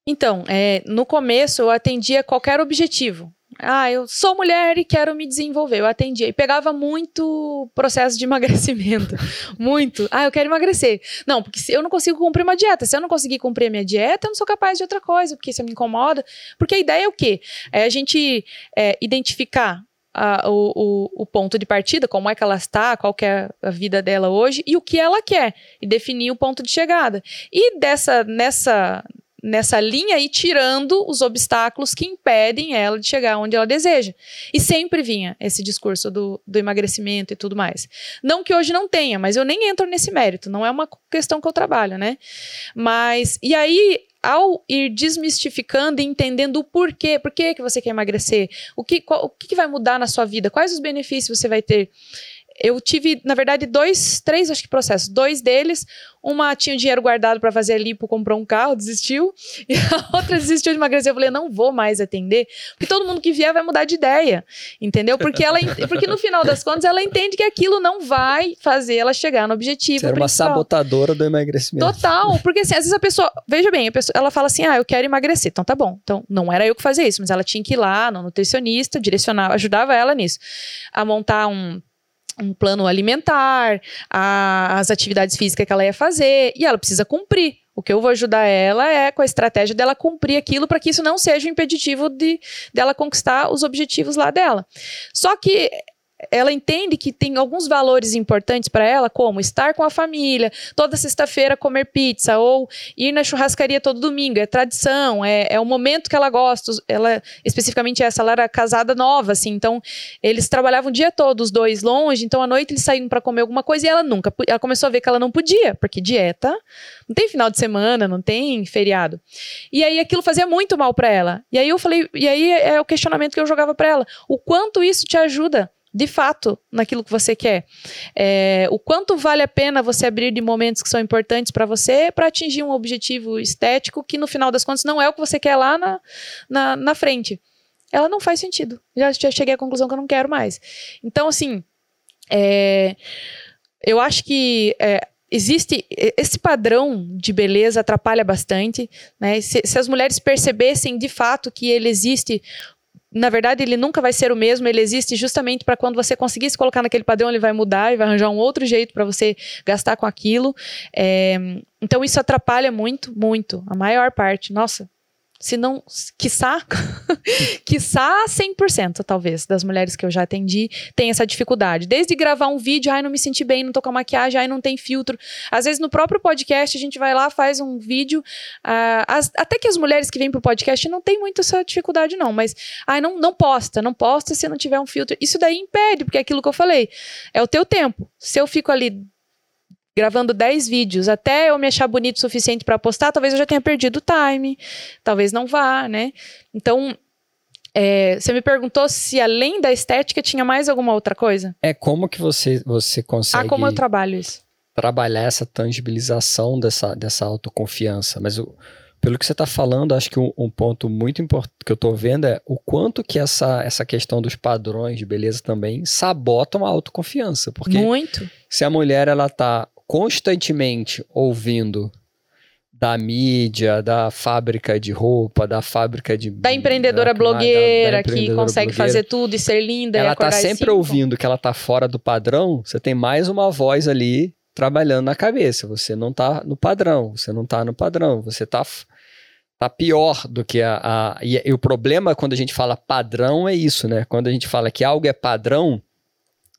Então, é, no começo eu atendia qualquer objetivo. Ah, eu sou mulher e quero me desenvolver. Eu atendia e pegava muito processo de [laughs] emagrecimento. muito. Ah, eu quero emagrecer. Não, porque eu não consigo cumprir uma dieta. Se eu não conseguir cumprir a minha dieta, eu não sou capaz de outra coisa, porque isso me incomoda. Porque a ideia é o quê? É a gente é, identificar a- o, o- o ponto de partida, como é que ela está, qual é a vida dela hoje e o que ela quer. E definir o ponto de chegada. E dessa, nessa, nessa linha aí, tirando os obstáculos que impedem ela de chegar onde ela deseja. E sempre vinha esse discurso do, do emagrecimento e tudo mais. Não que hoje não tenha, mas eu nem entro nesse mérito, não é uma questão que eu trabalho, né? Mas, e aí, ao ir desmistificando e entendendo o porquê, por que, você quer emagrecer, o que, qual- o que vai mudar na sua vida, quais os benefícios você vai ter. Eu tive, na verdade, dois, três, acho que processos. Dois deles, uma tinha o dinheiro guardado para fazer lipo, comprou um carro, desistiu. [laughs] E a outra desistiu de emagrecer. Eu falei, não vou mais atender, porque todo mundo que vier vai mudar de ideia, entendeu? Porque ela, porque no final das contas ela entende que aquilo não vai fazer ela chegar no objetivo Você era uma principal. sabotadora do emagrecimento. Total, porque assim, às vezes a pessoa, veja bem, a pessoa, ela fala assim: "Ah, eu quero emagrecer". Então tá bom. Então não era eu que fazia isso, mas ela tinha que ir lá no nutricionista, direcionava, ajudava ela nisso, a montar um um plano alimentar, a- as atividades físicas que ela ia fazer, e ela precisa cumprir. O que eu vou ajudar ela é com a estratégia dela cumprir aquilo para que isso não seja um impeditivo de dela conquistar os objetivos lá dela. Só que ela entende que tem alguns valores importantes para ela, como estar com a família, toda sexta-feira comer pizza, ou ir na churrascaria todo domingo, é tradição, é, é o momento que ela gosta. Ela, especificamente essa, ela era casada nova, assim, então eles trabalhavam o dia todo, os dois longe, então à noite eles saíam para comer alguma coisa e ela nunca, ela começou a ver que ela não podia, porque dieta não tem final de semana, não tem feriado. E aí aquilo fazia muito mal para ela. E aí eu falei, e aí é o questionamento que eu jogava para ela, o quanto isso te ajuda de fato naquilo que você quer. É, o quanto vale a pena você abrir de momentos que são importantes para você para atingir um objetivo estético que no final das contas não é o que você quer lá na, na, na frente. Ela não faz sentido. Já, já cheguei à conclusão que eu não quero mais. Então, assim, é, eu acho que é, existe esse padrão de beleza atrapalha bastante, né? Se, se as mulheres percebessem de fato que ele existe na verdade, ele nunca vai ser o mesmo, ele existe justamente para quando você conseguir se colocar naquele padrão, ele vai mudar e vai arranjar um outro jeito para você gastar com aquilo. É, então, isso atrapalha muito, muito, a maior parte. Nossa, se não, quiçá, [laughs] quiçá 100% talvez das mulheres que eu já atendi tem essa dificuldade. Desde gravar um vídeo, ai, não me senti bem, não tô com a maquiagem, ai, não tem filtro. Às vezes no próprio podcast a gente vai lá, faz um vídeo, ah, as- até que as mulheres que vêm pro podcast não tem muito essa dificuldade não, mas ai, não, não posta, não posta se não tiver um filtro. Isso daí impede, porque é aquilo que eu falei, é o teu tempo. Se eu fico ali gravando 10 vídeos até eu me achar bonito o suficiente para postar, talvez eu já tenha perdido o time, talvez não vá, né? Então, é, você me perguntou se além da estética tinha mais alguma outra coisa? É como que você, você consegue Ah, como eu trabalho isso? trabalhar essa tangibilização dessa, dessa autoconfiança. Mas o- pelo que você está falando, acho que um, um ponto muito importante que eu estou vendo é o quanto que essa, essa questão dos padrões de beleza também sabotam a autoconfiança. Porque Muito. se a mulher ela tá constantemente ouvindo da mídia, da fábrica de roupa, da fábrica de Da empreendedora da- da- blogueira da que empreendedora consegue blogueira, fazer tudo e ser linda ela tá sempre ouvindo que ela tá fora do padrão, você tem mais uma voz ali trabalhando na cabeça. Você não tá no padrão, você não tá no padrão, você tá, tá pior do que a. a e, e, o problema quando a gente fala padrão é isso, né? Quando a gente fala que algo é padrão,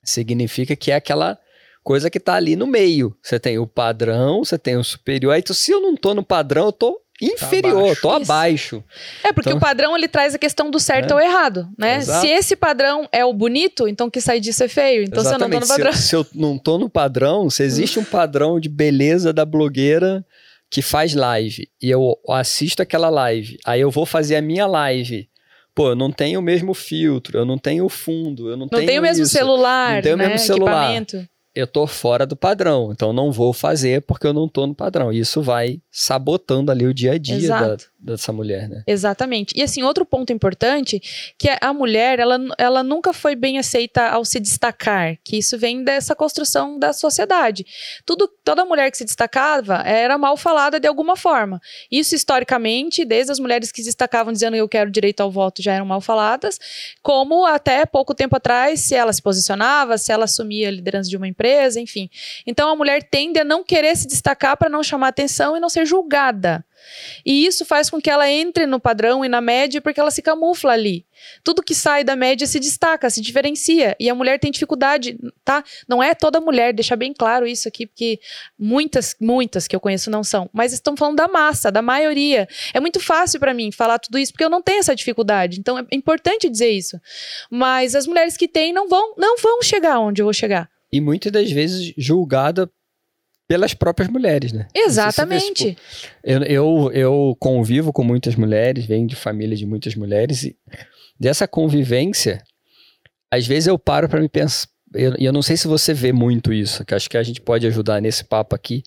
significa que é aquela coisa que tá ali no meio. Você tem o padrão, você tem o superior. Aí, se eu não tô no padrão, eu tô inferior, tá tô abaixo. É, porque então, o padrão ele traz a questão do certo é. ou errado, né? Exato. Se esse padrão é o bonito, então que sai disso é feio. Então Exatamente. se eu não tô no padrão. Se eu, se eu não tô no padrão, se existe um padrão de beleza da blogueira que faz live e eu assisto aquela live, aí eu vou fazer a minha live pô, eu não tenho o mesmo filtro, eu não tenho o fundo, eu não, não tenho, tenho o mesmo isso, celular, não tenho né? o mesmo celular. Eu tô fora do padrão, então não vou fazer porque eu não tô no padrão. Isso vai sabotando ali o dia a dia da, dessa mulher, né? Exatamente. E assim, outro ponto importante, que a mulher, ela, ela nunca foi bem aceita ao se destacar, que isso vem dessa construção da sociedade. Tudo, toda mulher que se destacava era mal falada de alguma forma. Isso historicamente, desde as mulheres que se destacavam dizendo eu quero direito ao voto já eram mal faladas, como até pouco tempo atrás, se ela se posicionava, se ela assumia a liderança de uma empresa, enfim. Então a mulher tende a não querer se destacar para não chamar atenção e não ser julgada. E isso faz com que ela entre no padrão e na média porque ela se camufla ali. Tudo que sai da média se destaca, se diferencia. E a mulher tem dificuldade, tá? Não é toda mulher, deixa bem claro isso aqui, porque muitas, muitas que eu conheço não são. Mas estão falando da massa, da maioria. É muito fácil para mim falar tudo isso, porque eu não tenho essa dificuldade. Então é importante dizer isso. Mas as mulheres que têm não vão, não vão chegar onde eu vou chegar e muitas das vezes julgada pelas próprias mulheres, né? Exatamente. Vê, tipo, eu, eu, eu convivo com muitas mulheres, venho de família de muitas mulheres, e dessa convivência, às vezes eu paro para me pensar. E eu, eu, não sei se você vê muito isso, que acho que a gente pode ajudar nesse papo aqui,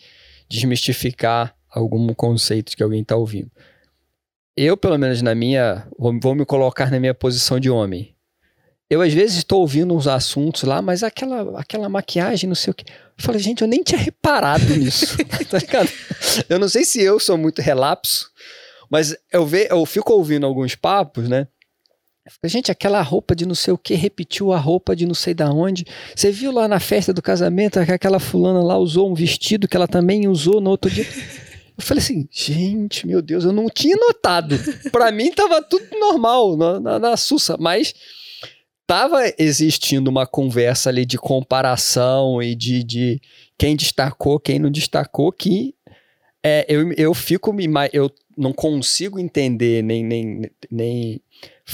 desmistificar algum conceito que alguém está ouvindo. Eu, pelo menos na minha, vou, vou me colocar na minha posição de homem eu às vezes estou ouvindo uns assuntos lá, mas aquela, aquela maquiagem, não sei o que. Eu falei, gente, eu nem tinha reparado nisso. [laughs] [laughs] tá ligado? Eu não sei se eu sou muito relapso, mas eu, ve, eu fico ouvindo alguns papos, né? Falei, gente, aquela roupa de não sei o que repetiu a roupa de não sei da onde. Você viu lá na festa do casamento que aquela fulana lá usou um vestido que ela também usou no outro dia. Eu falei assim, gente, meu Deus, eu não tinha notado. Para mim tava tudo normal na, na, na Sussa, mas tava existindo uma conversa ali de comparação e de, de quem destacou, quem não destacou, que é, eu, eu fico me. Eu não consigo entender nem, nem, nem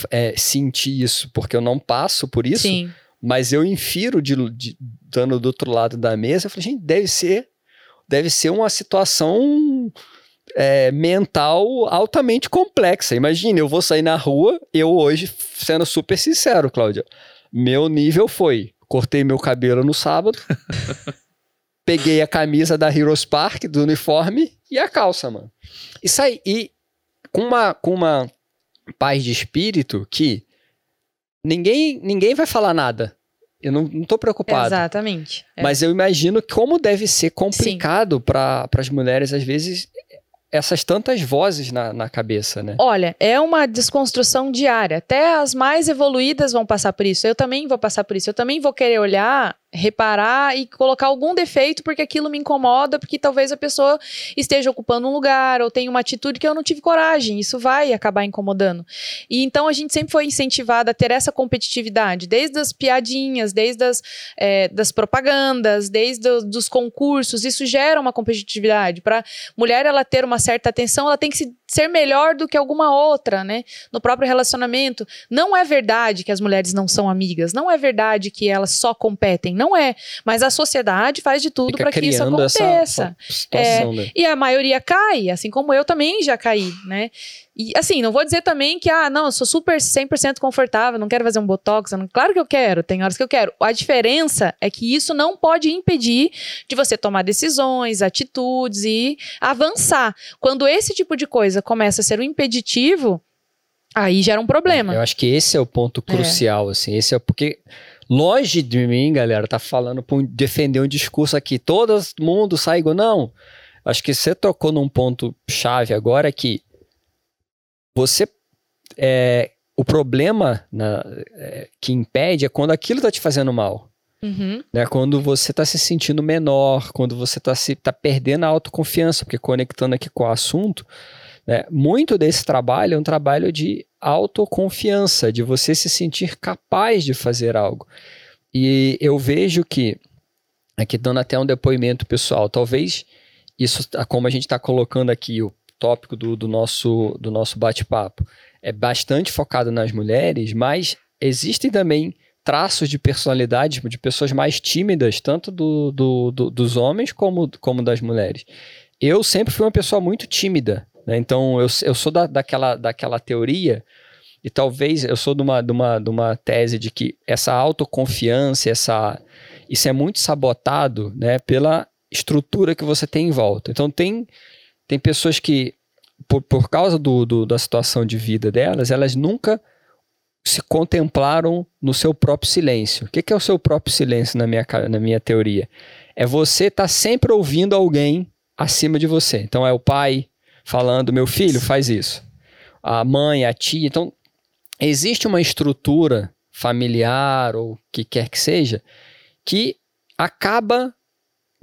é, sentir isso, porque eu não passo por isso. Sim. Mas eu infiro de, de dando do outro lado da mesa, eu falei, gente, deve ser, deve ser uma situação é, mental altamente complexa. Imagine, eu vou sair na rua, eu hoje, sendo super sincero, Cláudia, meu nível foi: cortei meu cabelo no sábado, [laughs] peguei a camisa da Heroes Park, do uniforme, e a calça, mano. E saí. E com uma, com uma paz de espírito que ninguém, ninguém vai falar nada. Eu não, não tô preocupado. Exatamente. É. Mas eu imagino como deve ser complicado para as mulheres, às vezes, essas tantas vozes na, na cabeça, né? Olha, é uma desconstrução diária. Até as mais evoluídas vão passar por isso. Eu também vou passar por isso. Eu também vou querer olhar reparar e colocar algum defeito porque aquilo me incomoda, porque talvez a pessoa esteja ocupando um lugar ou tenha uma atitude que eu não tive coragem. Isso vai acabar incomodando. E então a gente sempre foi incentivada a ter essa competitividade, desde as piadinhas, desde as é, das propagandas, desde os concursos. Isso gera uma competitividade. Para mulher ela ter uma certa atenção, ela tem que se, ser melhor do que alguma outra, né? No próprio relacionamento. Não é verdade que as mulheres não são amigas. Não é verdade que elas só competem não é. Mas a sociedade faz de tudo para que isso aconteça. Essa, é, né? E a maioria cai, assim como eu também já caí, né? E assim, não vou dizer também que, ah, não, eu sou super 100% confortável, não quero fazer um botox. Não... Claro que eu quero, tem horas que eu quero. A diferença é que isso não pode impedir de você tomar decisões, atitudes e avançar. Quando esse tipo de coisa começa a ser um impeditivo, aí gera um problema. Eu acho que esse é o ponto é. crucial, é. assim. Esse é porque Longe de mim, galera, tá falando para defender um discurso aqui. Todo mundo sai igual. Não. Acho que você tocou num ponto chave agora que você. É, o problema na, é, que impede é quando aquilo tá te fazendo mal. Uhum. Né? Quando você tá se sentindo menor, quando você tá, se, tá perdendo a autoconfiança, porque conectando aqui com o assunto, Né? Muito desse trabalho é um trabalho de autoconfiança, de você se sentir capaz de fazer algo. E eu vejo que, aqui dando até um depoimento pessoal, talvez isso, como a gente está colocando aqui, o tópico do, do nosso, do nosso bate-papo, é bastante focado nas mulheres, mas existem também traços de personalidade de pessoas mais tímidas, tanto do, do, do, dos homens como, como das mulheres. Eu sempre fui uma pessoa muito tímida, né? então eu, eu sou da, daquela, daquela teoria, e talvez eu sou de uma, de, uma, de uma tese de que essa autoconfiança, essa, isso é muito sabotado né, pela estrutura que você tem em volta. Então tem, tem pessoas que, por, por causa do, do, da situação de vida delas, elas nunca se contemplaram no seu próprio silêncio. O que é o seu próprio silêncio na minha, na minha teoria? É você estar tá sempre ouvindo alguém acima de você. Então é o pai falando, meu filho, faz isso. A mãe, a tia. Então, existe uma estrutura familiar ou que quer que seja que acaba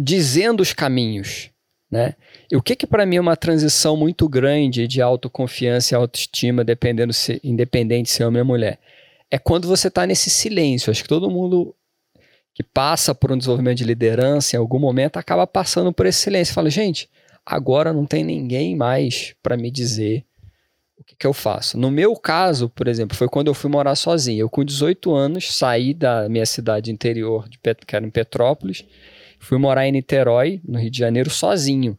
dizendo os caminhos. Né? E o que, que para mim é uma transição muito grande de autoconfiança e autoestima, dependendo se, independente se é homem ou mulher? É quando você está nesse silêncio. Acho que todo mundo que passa por um desenvolvimento de liderança em algum momento acaba passando por esse silêncio. Fala, gente, agora não tem ninguém mais para me dizer o que, que, eu faço. No meu caso, por exemplo, foi quando eu fui morar sozinho. Eu, com 18 anos, saí da minha cidade interior, de Pet, que era em Petrópolis, Fui morar em Niterói, no Rio de Janeiro, sozinho.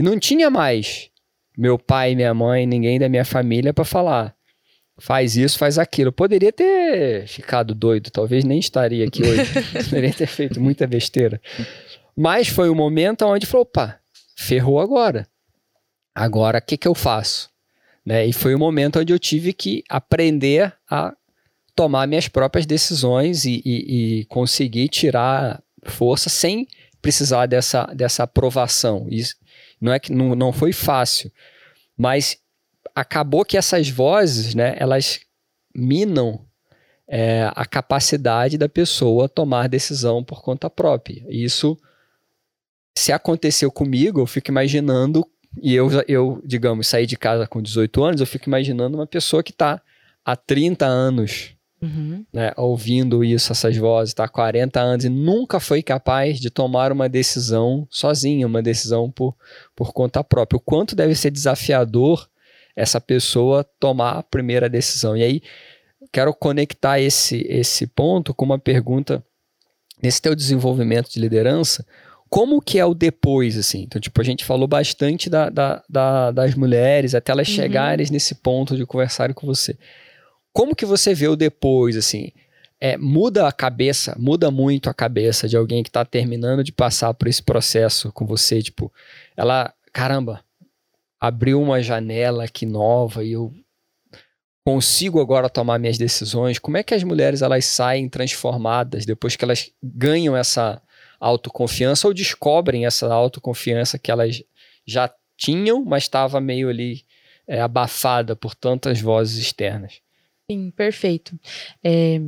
E não tinha mais meu pai, minha mãe, ninguém da minha família para falar. Faz isso, faz aquilo. Eu poderia ter ficado doido, talvez nem estaria aqui hoje. [laughs] poderia ter feito muita besteira. Mas foi o um momento onde falou: opa, ferrou agora. Agora o que, que eu faço? Né? E foi o momento onde eu tive que aprender a tomar minhas próprias decisões e, e, e conseguir tirar força sem precisar dessa, dessa aprovação. Isso não é que não, não foi fácil, mas acabou que essas vozes, né, elas minam é, a capacidade da pessoa tomar decisão por conta própria. Isso, se aconteceu comigo, eu fico imaginando, e eu, eu digamos, saí de casa com 18 anos, eu fico imaginando uma pessoa que está há 30 anos Uhum. Né, ouvindo isso, essas vozes, está há 40 anos e nunca foi capaz de tomar uma decisão sozinho, uma decisão por, por conta própria. O quanto deve ser desafiador essa pessoa tomar a primeira decisão. E aí, quero conectar esse, esse ponto com uma pergunta nesse teu desenvolvimento de liderança, como que é o depois, assim? Então, tipo, a gente falou bastante da, da, da das mulheres até elas uhum. chegarem nesse ponto de conversarem com você. Como que você vê o depois, assim? É, muda a cabeça, muda muito a cabeça de alguém que está terminando de passar por esse processo com você, tipo, ela, caramba, abriu uma janela aqui nova e eu consigo agora tomar minhas decisões. Como é que as mulheres elas saem transformadas depois que elas ganham essa autoconfiança ou descobrem essa autoconfiança que elas já tinham, mas estava meio ali é, abafada por tantas vozes externas? Sim, perfeito. É,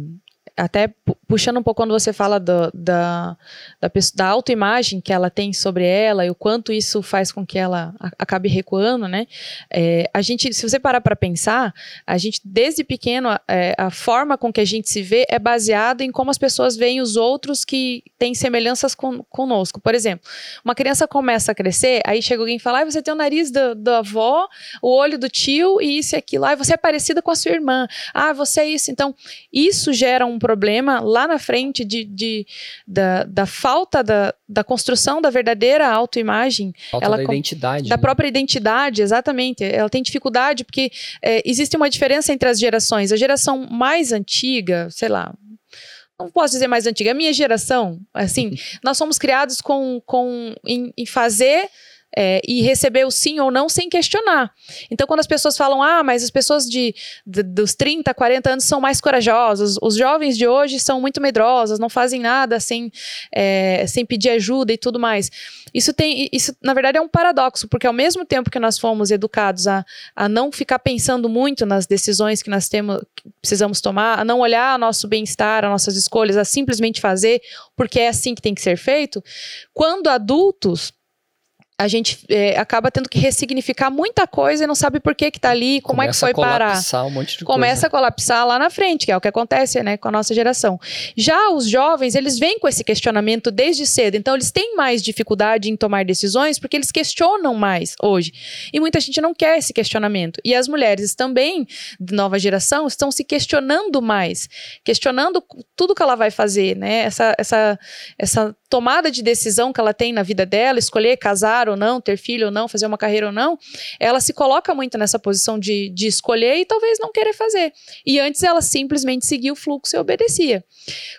até puxando um pouco quando você fala do, da, da, da autoimagem que ela tem sobre ela e o quanto isso faz com que ela acabe recuando, né? É, a gente, se você parar para pensar, a gente, desde pequeno, é, a forma com que a gente se vê é baseada em como as pessoas veem os outros que têm semelhanças com, conosco. Por exemplo, uma criança começa a crescer, aí chega alguém e fala, ah, você tem o nariz da, da avó, o olho do tio e isso e aquilo. Ah, você é parecida com a sua irmã. Ah, você é isso. Então, isso gera um problema lá na frente de, de da, da, falta da, da construção da verdadeira autoimagem. Falta ela da identidade. Da né? própria identidade, exatamente. Ela tem dificuldade porque é, existe uma diferença entre as gerações. A geração mais antiga, sei lá, não posso dizer mais antiga, a minha geração, assim, [laughs] nós somos criados com, com em, em fazer é, e receber o sim ou não sem questionar. Então, quando as pessoas falam, ah, mas as pessoas de, de, dos 30, 40 anos são mais corajosas, os jovens de hoje são muito medrosas, não fazem nada sem, é, sem pedir ajuda e tudo mais. Isso tem, isso na verdade é um paradoxo, porque ao mesmo tempo que nós fomos educados a, a não ficar pensando muito nas decisões que nós temos, que precisamos tomar, a não olhar o nosso bem-estar, as nossas escolhas, a simplesmente fazer, porque é assim que tem que ser feito, quando adultos a gente é, acaba tendo que ressignificar muita coisa e não sabe por que que tá ali, como Começa é que foi parar. Um monte de Começa a colapsar lá na frente, que é o que acontece, né, com a nossa geração. Já os jovens, eles vêm com esse questionamento desde cedo, então eles têm mais dificuldade em tomar decisões porque eles questionam mais hoje. E muita gente não quer esse questionamento. E as mulheres também, de nova geração, estão se questionando mais, questionando tudo que ela vai fazer, né? Essa, essa, essa tomada de decisão que ela tem na vida dela, escolher casar ou não, ter filho ou não, fazer uma carreira ou não, ela se coloca muito nessa posição de, de escolher e talvez não querer fazer. E antes ela simplesmente seguia o fluxo e obedecia.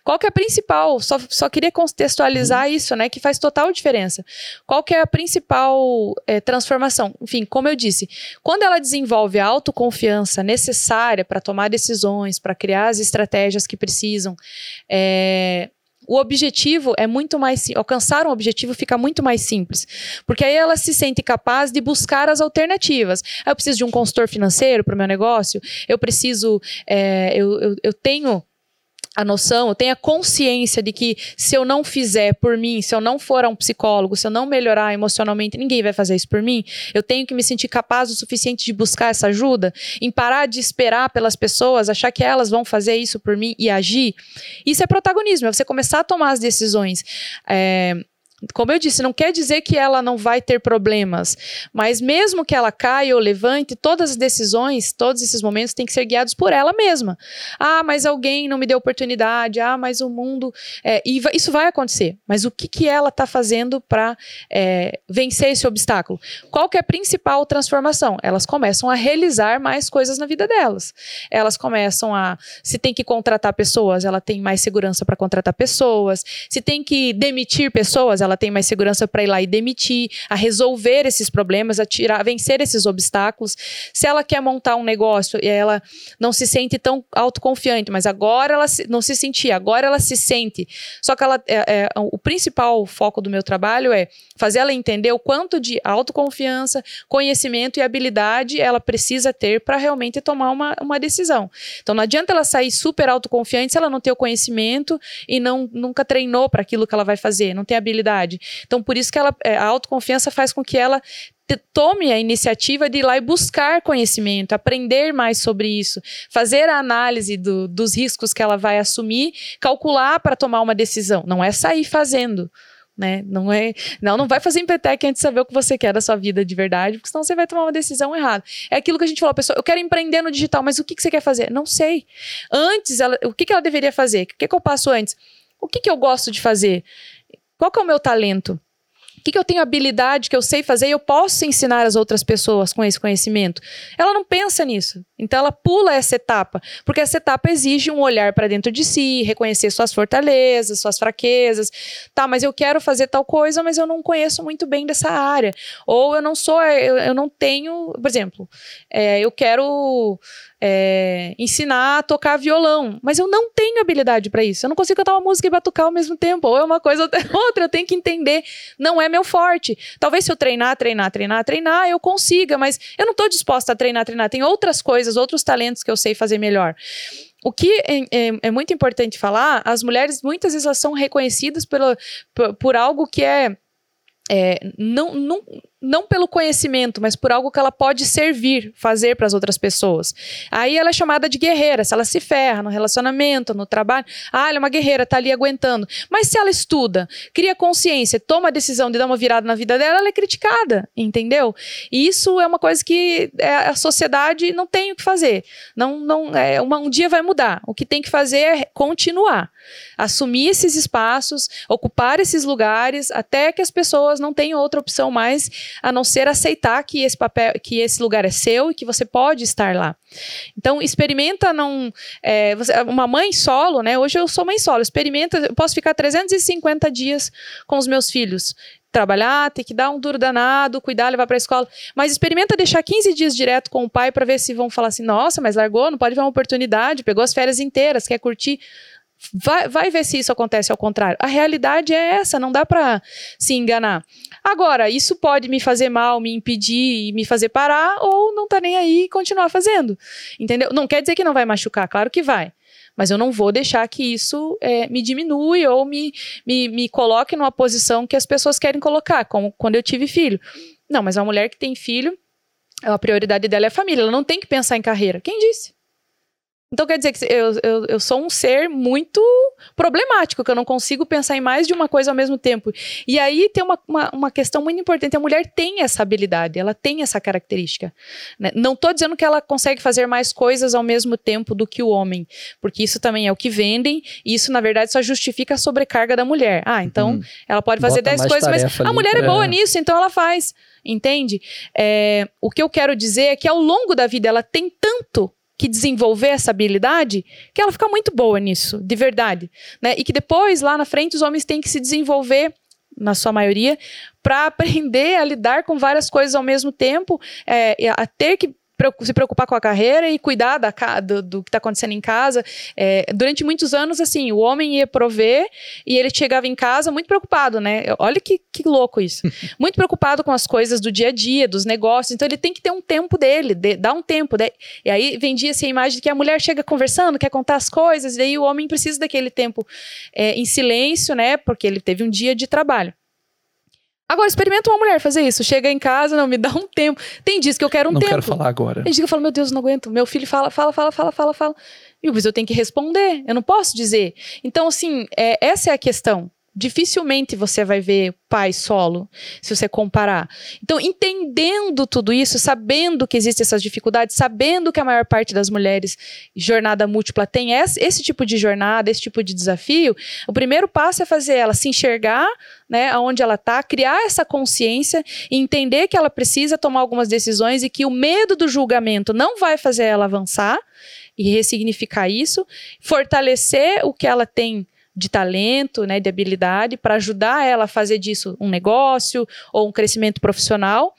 Qual que é a principal? Só, só queria contextualizar isso, né? Que faz total diferença. Qual que é a principal é, transformação? Enfim, como eu disse, quando ela desenvolve a autoconfiança necessária para tomar decisões, para criar as estratégias que precisam, é, o objetivo é muito mais alcançar um objetivo fica muito mais simples, porque aí ela se sente capaz de buscar as alternativas. Ah, eu preciso de um consultor financeiro para o meu negócio, eu preciso, é, eu, eu, eu tenho a noção, eu tenho a consciência de que se eu não fizer por mim, se eu não for a um psicólogo, se eu não melhorar emocionalmente, ninguém vai fazer isso por mim. Eu tenho que me sentir capaz o suficiente de buscar essa ajuda, em parar de esperar pelas pessoas, achar que elas vão fazer isso por mim e agir. Isso é protagonismo, é você começar a tomar as decisões. É, como eu disse, não quer dizer que ela não vai ter problemas, mas mesmo que ela caia ou levante, todas as decisões, todos esses momentos têm que ser guiados por ela mesma. Ah, mas alguém não me deu oportunidade. Ah, mas o mundo. É, e isso vai acontecer. Mas o que, que ela está fazendo para é, vencer esse obstáculo? Qual que é a principal transformação? Elas começam a realizar mais coisas na vida delas. Elas começam a. Se tem que contratar pessoas, ela tem mais segurança para contratar pessoas. Se tem que demitir pessoas, ela ela tem mais segurança para ir lá e demitir, a resolver esses problemas, a tirar, a vencer esses obstáculos. Se ela quer montar um negócio e ela não se sente tão autoconfiante, mas agora ela se, não se sentia, agora ela se sente. Só que ela, é, é, o principal foco do meu trabalho é fazer ela entender o quanto de autoconfiança, conhecimento e habilidade ela precisa ter para realmente tomar uma, uma decisão. Então não adianta ela sair super autoconfiante se ela não tem o conhecimento e não nunca treinou para aquilo que ela vai fazer, não tem habilidade. Então, por isso que ela, é, a autoconfiança faz com que ela tome a iniciativa de ir lá e buscar conhecimento, aprender mais sobre isso, fazer a análise do, dos riscos que ela vai assumir, calcular para tomar uma decisão. Não é sair fazendo. Né? Não é, não, não vai fazer empretec antes de saber o que você quer da sua vida de verdade, porque senão você vai tomar uma decisão errada. É aquilo que a gente falou, pessoa, eu quero empreender no digital, mas o que, que você quer fazer? Não sei. Antes, ela, o que, que ela deveria fazer? O que, que eu passo antes? O que, que eu gosto de fazer? Qual que é o meu talento? O que, que eu tenho habilidade que eu sei fazer e eu posso ensinar as outras pessoas com esse conhecimento? Ela não pensa nisso. Então ela pula essa etapa, porque essa etapa exige um olhar para dentro de si, reconhecer suas fortalezas, suas fraquezas. Tá, mas eu quero fazer tal coisa, mas eu não conheço muito bem dessa área. Ou eu não sou, eu, eu não tenho, por exemplo, é, eu quero é, ensinar a tocar violão, mas eu não tenho habilidade para isso. Eu não consigo cantar uma música e batucar ao mesmo tempo. Ou é uma coisa ou [laughs] outra, eu tenho que entender. Não é meu forte. Talvez se eu treinar, treinar, treinar, treinar, eu consiga, mas eu não estou disposta a treinar, treinar. Tem outras coisas, outros talentos que eu sei fazer melhor. O que é, é, é, muito importante falar, as mulheres muitas vezes elas são reconhecidas pelo, por, por algo que é, é não, não, não pelo conhecimento, mas por algo que ela pode servir, fazer para as outras pessoas. Aí ela é chamada de guerreira, se ela se ferra no relacionamento, no trabalho, ah, ela é uma guerreira, tá ali aguentando. Mas se ela estuda, cria consciência, toma a decisão de dar uma virada na vida dela, ela é criticada, entendeu? E isso é uma coisa que é, a sociedade não tem o que fazer. Não, não, é, uma, um dia vai mudar. O que tem que fazer é continuar, assumir esses espaços, ocupar esses lugares, até que as pessoas não tenham outra opção mais a não ser aceitar que esse papel, que esse lugar é seu e que você pode estar lá. Então, experimenta não. É, você, uma mãe solo, né? Hoje eu sou mãe solo. Experimenta, eu posso ficar 350 dias com os meus filhos trabalhar, ter que dar um duro danado, cuidar, levar para a escola. Mas experimenta deixar 15 dias direto com o pai para ver se vão falar assim: nossa, mas largou, não pode ver uma oportunidade, pegou as férias inteiras, quer curtir Vai, vai ver se isso acontece ao contrário. A realidade é essa, não dá para se enganar. Agora, isso pode me fazer mal, me impedir e me fazer parar, ou não tá nem aí e continuar fazendo. Entendeu? Não quer dizer que não vai machucar, claro que vai. Mas eu não vou deixar que isso é, me diminui ou me, me, me coloque numa posição que as pessoas querem colocar, como quando eu tive filho. Não, mas a mulher que tem filho, a prioridade dela é a família, ela não tem que pensar em carreira. Quem disse? Então quer dizer que eu, eu, eu sou um ser muito problemático, que eu não consigo pensar em mais de uma coisa ao mesmo tempo. E aí tem uma, uma, uma questão muito importante: a mulher tem essa habilidade, ela tem essa característica. Né? Não estou dizendo que ela consegue fazer mais coisas ao mesmo tempo do que o homem, porque isso também é o que vendem, e isso, na verdade, só justifica a sobrecarga da mulher. Ah, então uhum. ela pode fazer 10 coisas, mas a mulher é boa nisso, então ela faz. Entende? É, o que eu quero dizer é que ao longo da vida ela tem tanto que desenvolver essa habilidade, que ela fica muito boa nisso, de verdade. Né? E que depois, lá na frente, os homens têm que se desenvolver, na sua maioria, para [laughs] aprender a lidar com várias coisas ao mesmo tempo, é, a ter que se preocupar com a carreira e cuidar da, do, do que está acontecendo em casa. É, durante muitos anos, assim, o homem ia prover e ele chegava em casa muito preocupado, né? Olha que, que louco isso. [laughs] muito preocupado com as coisas do dia a dia, dos negócios. Então ele tem que ter um tempo dele, de, dar um tempo. De, e aí vendia-se a imagem de que a mulher chega conversando, quer contar as coisas, e aí o homem precisa daquele tempo é, em silêncio, né? Porque ele teve um dia de trabalho. Agora, experimenta uma mulher fazer isso. Chega em casa, não, me dá um tempo. Tem dias que eu quero um não tempo. Não quero falar agora. Tem dias que eu falo, meu Deus, não aguento. Meu filho fala, fala, fala, fala, fala, fala. E eu tenho que responder. Eu não posso dizer. Então, assim, é, essa é a questão. Dificilmente você vai ver pai solo, se você comparar. Então, entendendo tudo isso, sabendo que existem essas dificuldades, sabendo que a maior parte das mulheres jornada múltipla tem esse, esse tipo de jornada, esse tipo de desafio, o primeiro passo é fazer ela se enxergar, né, aonde ela está, criar essa consciência e entender que ela precisa tomar algumas decisões e que o medo do julgamento não vai fazer ela avançar e ressignificar isso, fortalecer o que ela tem de talento, né, de habilidade, para ajudar ela a fazer disso um negócio ou um crescimento profissional,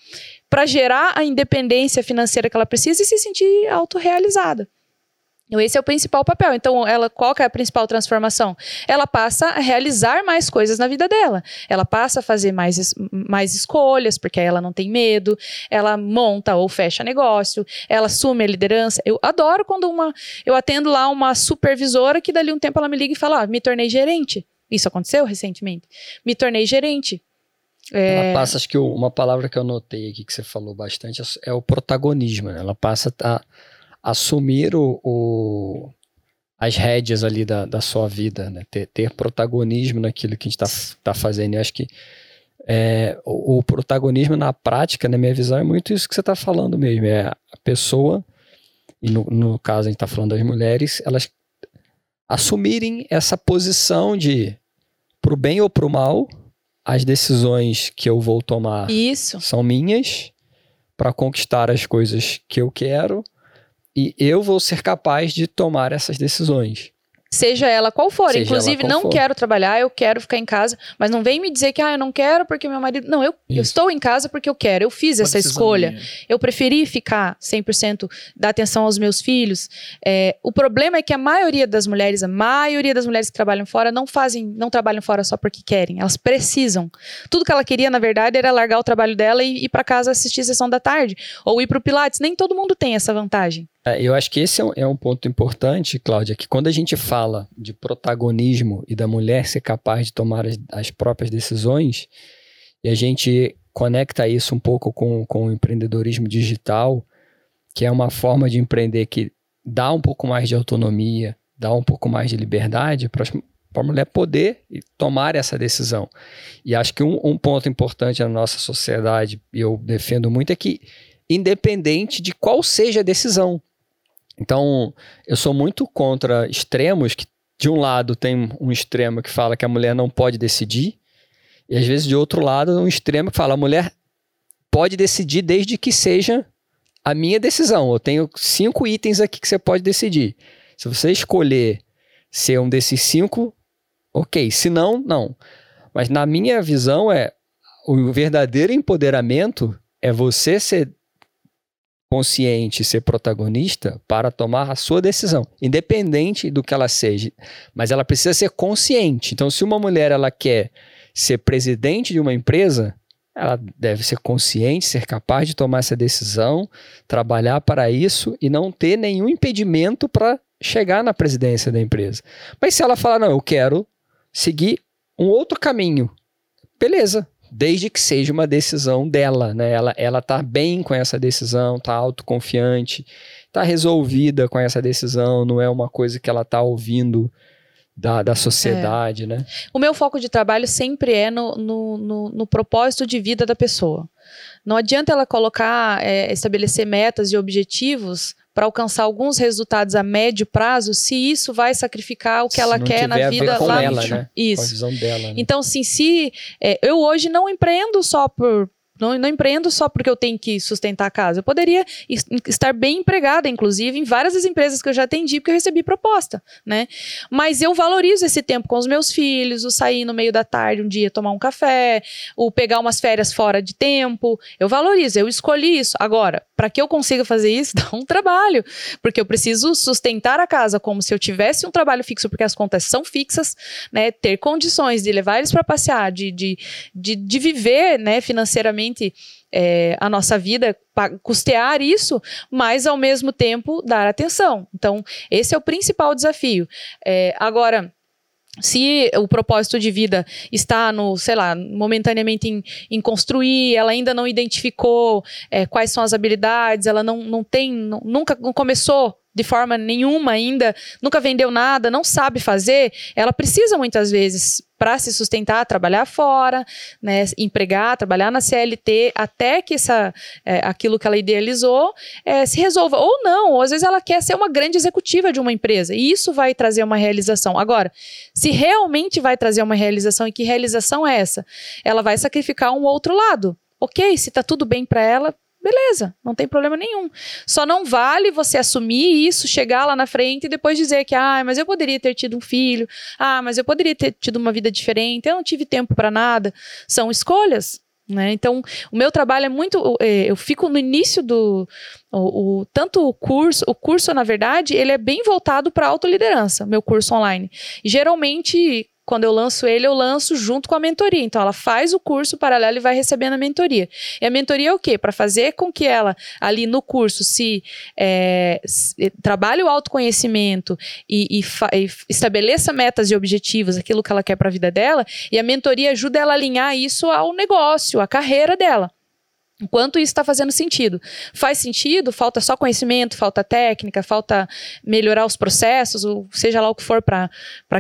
para gerar a independência financeira que ela precisa e se sentir autorrealizada. Então, esse é o principal papel. Então, ela, qual é a principal transformação? Ela passa a realizar mais coisas na vida dela. Ela passa a fazer mais, mais escolhas, porque ela não tem medo. Ela monta ou fecha negócio. Ela assume a liderança. Eu adoro quando uma. Eu atendo lá uma supervisora que dali um tempo ela me liga e fala: ah, me tornei gerente. Isso aconteceu recentemente. Me tornei gerente. É... Ela passa, acho que uma palavra que eu notei aqui que você falou bastante é o protagonismo. Né? Ela passa a assumir o, o, as rédeas ali da, da sua vida, né? ter, ter protagonismo naquilo que a gente está tá fazendo. E acho que é, o, o, protagonismo na prática, na minha visão, é muito isso que você está falando mesmo. É a pessoa, e no, no caso a gente está falando das mulheres, elas assumirem essa posição de, pro bem ou pro mal, as decisões que eu vou tomar isso. são minhas para conquistar as coisas que eu quero e eu vou ser capaz de tomar essas decisões. Seja ela qual for. Seja Inclusive, qual não for. quero trabalhar, eu quero ficar em casa. Mas não vem me dizer que ah, eu não quero porque meu marido. Não, eu, eu estou em casa porque eu quero. Eu fiz Uma essa escolha. Minha. Eu preferi ficar 100% da atenção aos meus filhos. É, o problema é que a maioria das mulheres, a maioria das mulheres que trabalham fora, não fazem, não trabalham fora só porque querem. Elas precisam. Tudo que ela queria, na verdade, era largar o trabalho dela e ir para casa assistir a sessão da tarde. Ou ir para o Pilates. Nem todo mundo tem essa vantagem. É, eu acho que esse é um, é um, ponto importante, Cláudia, que quando a gente fala de protagonismo e da mulher ser capaz de tomar as, as próprias decisões, e a gente conecta isso um pouco com, com o empreendedorismo digital, que é uma forma de empreender que dá um pouco mais de autonomia, dá um pouco mais de liberdade para a mulher poder tomar essa decisão. E acho que um, um ponto importante na nossa sociedade, e eu defendo muito, é que independente de qual seja a decisão, então, eu sou muito contra extremos que, de um lado, tem um extremo que fala que a mulher não pode decidir, e às vezes, de outro lado, um extremo que fala a mulher pode decidir desde que seja a minha decisão. Eu tenho cinco itens aqui que você pode decidir. Se você escolher ser um desses cinco, ok. Se não, não. Mas na minha visão é o verdadeiro empoderamento é você ser consciente, ser protagonista para tomar a sua decisão, independente do que ela seja. Mas ela precisa ser consciente. Então, se uma mulher ela quer ser presidente de uma empresa, ela deve ser consciente, ser capaz de tomar essa decisão, trabalhar para isso e não ter nenhum impedimento para chegar na presidência da empresa. Mas se ela falar, não, eu quero seguir um outro caminho, beleza, desde que seja uma decisão dela, né? Ela, ela tá bem com essa decisão, tá autoconfiante, tá resolvida com essa decisão, não é uma coisa que ela tá ouvindo da, da sociedade, é. né? O meu foco de trabalho sempre é no, no, no, no propósito de vida da pessoa. Não adianta ela colocar, é, estabelecer metas e objetivos para alcançar alguns resultados a médio prazo, se isso vai sacrificar o que se ela quer na vida lá ela, né? Isso. Com a visão dela, né? Então, sim, se é, eu hoje não empreendo só por não, não, empreendo só porque eu tenho que sustentar a casa. Eu poderia estar bem empregada, inclusive, em várias das empresas que eu já atendi, porque eu recebi proposta, né? Mas eu valorizo esse tempo com os meus filhos, o sair no meio da tarde um dia tomar um café, o pegar umas férias fora de tempo. Eu valorizo, eu escolhi isso. Agora, para que eu consiga fazer isso, [laughs] dá um trabalho, porque eu preciso sustentar a casa como se eu tivesse um trabalho fixo, porque as contas são fixas, né? Ter condições de levar eles para passear, de, de, de, de viver, né, financeiramente é, a nossa vida, custear isso, mas ao mesmo tempo dar atenção. Então, esse é o principal desafio. É, agora se o propósito de vida está no, sei lá, momentaneamente em, em construir, ela ainda não identificou é, quais são as habilidades, ela não, não tem, nunca começou de forma nenhuma ainda, nunca vendeu nada, não sabe fazer, ela precisa muitas vezes para se sustentar, trabalhar fora, né, empregar, trabalhar na CLT, até que essa, é, aquilo que ela idealizou é, se resolva. Ou não, ou às vezes ela quer ser uma grande executiva de uma empresa, e isso vai trazer uma realização. Agora, se realmente vai trazer uma realização, e que realização é essa? Ela vai sacrificar um outro lado. Ok, se está tudo bem para ela, Beleza, não tem problema nenhum. Só não vale você assumir isso, chegar lá na frente e depois dizer que, ah, mas eu poderia ter tido um filho, ah, mas eu poderia ter tido uma vida diferente, eu não tive tempo para nada. São escolhas. Né? Então, o meu trabalho é muito. É, eu fico no início do. O, o, tanto o curso, o curso, na verdade, ele é bem voltado para autoliderança, meu curso online. Geralmente, quando eu lanço ele, eu lanço junto com a mentoria. Então, ela faz o curso paralelo e vai recebendo a mentoria. E a mentoria é o quê? Para fazer com que ela, ali no curso, se, é, se trabalhe o autoconhecimento e, e, e, estabeleça metas e objetivos, aquilo que ela quer para a vida dela, e a mentoria ajuda ela a alinhar isso ao negócio, à carreira dela. Enquanto isso está fazendo sentido. Faz sentido, falta só conhecimento, falta técnica, falta melhorar os processos, ou seja lá o que for para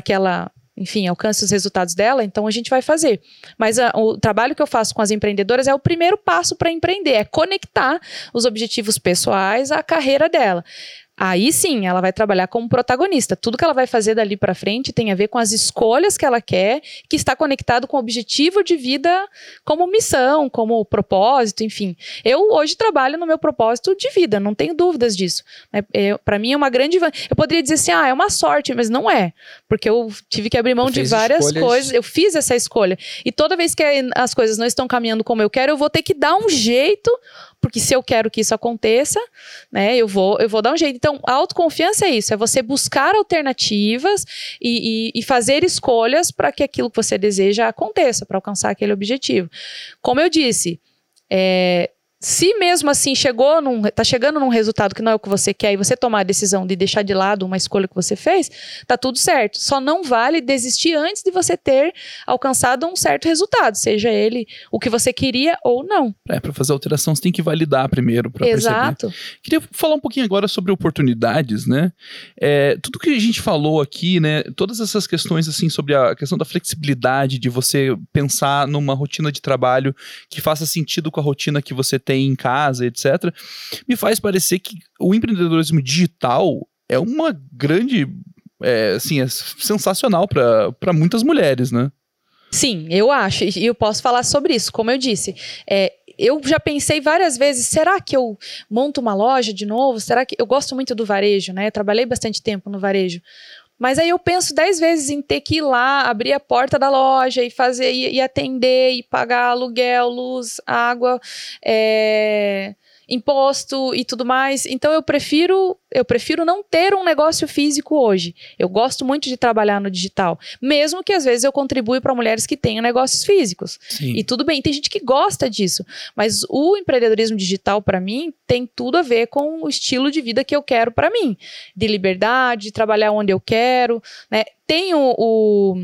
que ela enfim, alcance os resultados dela, então a gente vai fazer. Mas a, o trabalho que eu faço com as empreendedoras é o primeiro passo para empreender, é conectar os objetivos pessoais à carreira dela. Aí sim, ela vai trabalhar como protagonista. Tudo que ela vai fazer dali para frente tem a ver com as escolhas que ela quer, que está conectado com o objetivo de vida como missão, como propósito, enfim. Eu hoje trabalho no meu propósito de vida, não tenho dúvidas disso. É, é, para mim é uma grande. Eu poderia dizer assim, ah, é uma sorte, mas não é. Porque eu tive que abrir mão de várias escolhas. coisas. Eu fiz essa escolha. E toda vez que as coisas não estão caminhando como eu quero, eu vou ter que dar um jeito porque se eu quero que isso aconteça, né, eu vou, eu vou dar um jeito. Então, autoconfiança é isso, é você buscar alternativas e, e, e fazer escolhas para que aquilo que você deseja aconteça, para alcançar aquele objetivo. Como eu disse, é, se mesmo assim chegou num, tá chegando num resultado que não é o que você quer e você tomar a decisão de deixar de lado uma escolha que você fez, tá tudo certo. Só não vale desistir antes de você ter alcançado um certo resultado, seja ele o que você queria ou não. É, para fazer alteração você tem que validar primeiro para Exato. Perceber. Queria falar um pouquinho agora sobre oportunidades, né? É, tudo que a gente falou aqui, né? Todas essas questões assim sobre a questão da flexibilidade de você pensar numa rotina de trabalho que faça sentido com a rotina que você tem tem em casa, etc., me faz parecer que o empreendedorismo digital é uma grande, é, assim, é sensacional para muitas mulheres, né? Sim, eu acho, e eu posso falar sobre isso, como eu disse. É, eu já pensei várias vezes, será que eu monto uma loja de novo? Será que eu gosto muito do varejo, né? Eu trabalhei bastante tempo no varejo. Mas aí eu penso dez vezes em ter que ir lá, abrir a porta da loja e fazer, e, atender, e pagar aluguel, luz, água, é, imposto e tudo mais. Então eu prefiro eu prefiro não ter um negócio físico hoje. Eu gosto muito de trabalhar no digital, mesmo que às vezes eu contribui para mulheres que tenham negócios físicos. Sim. E tudo bem, tem gente que gosta disso, mas o empreendedorismo digital para mim tem tudo a ver com o estilo de vida que eu quero para mim, de liberdade, de trabalhar onde eu quero, né? Tem o, o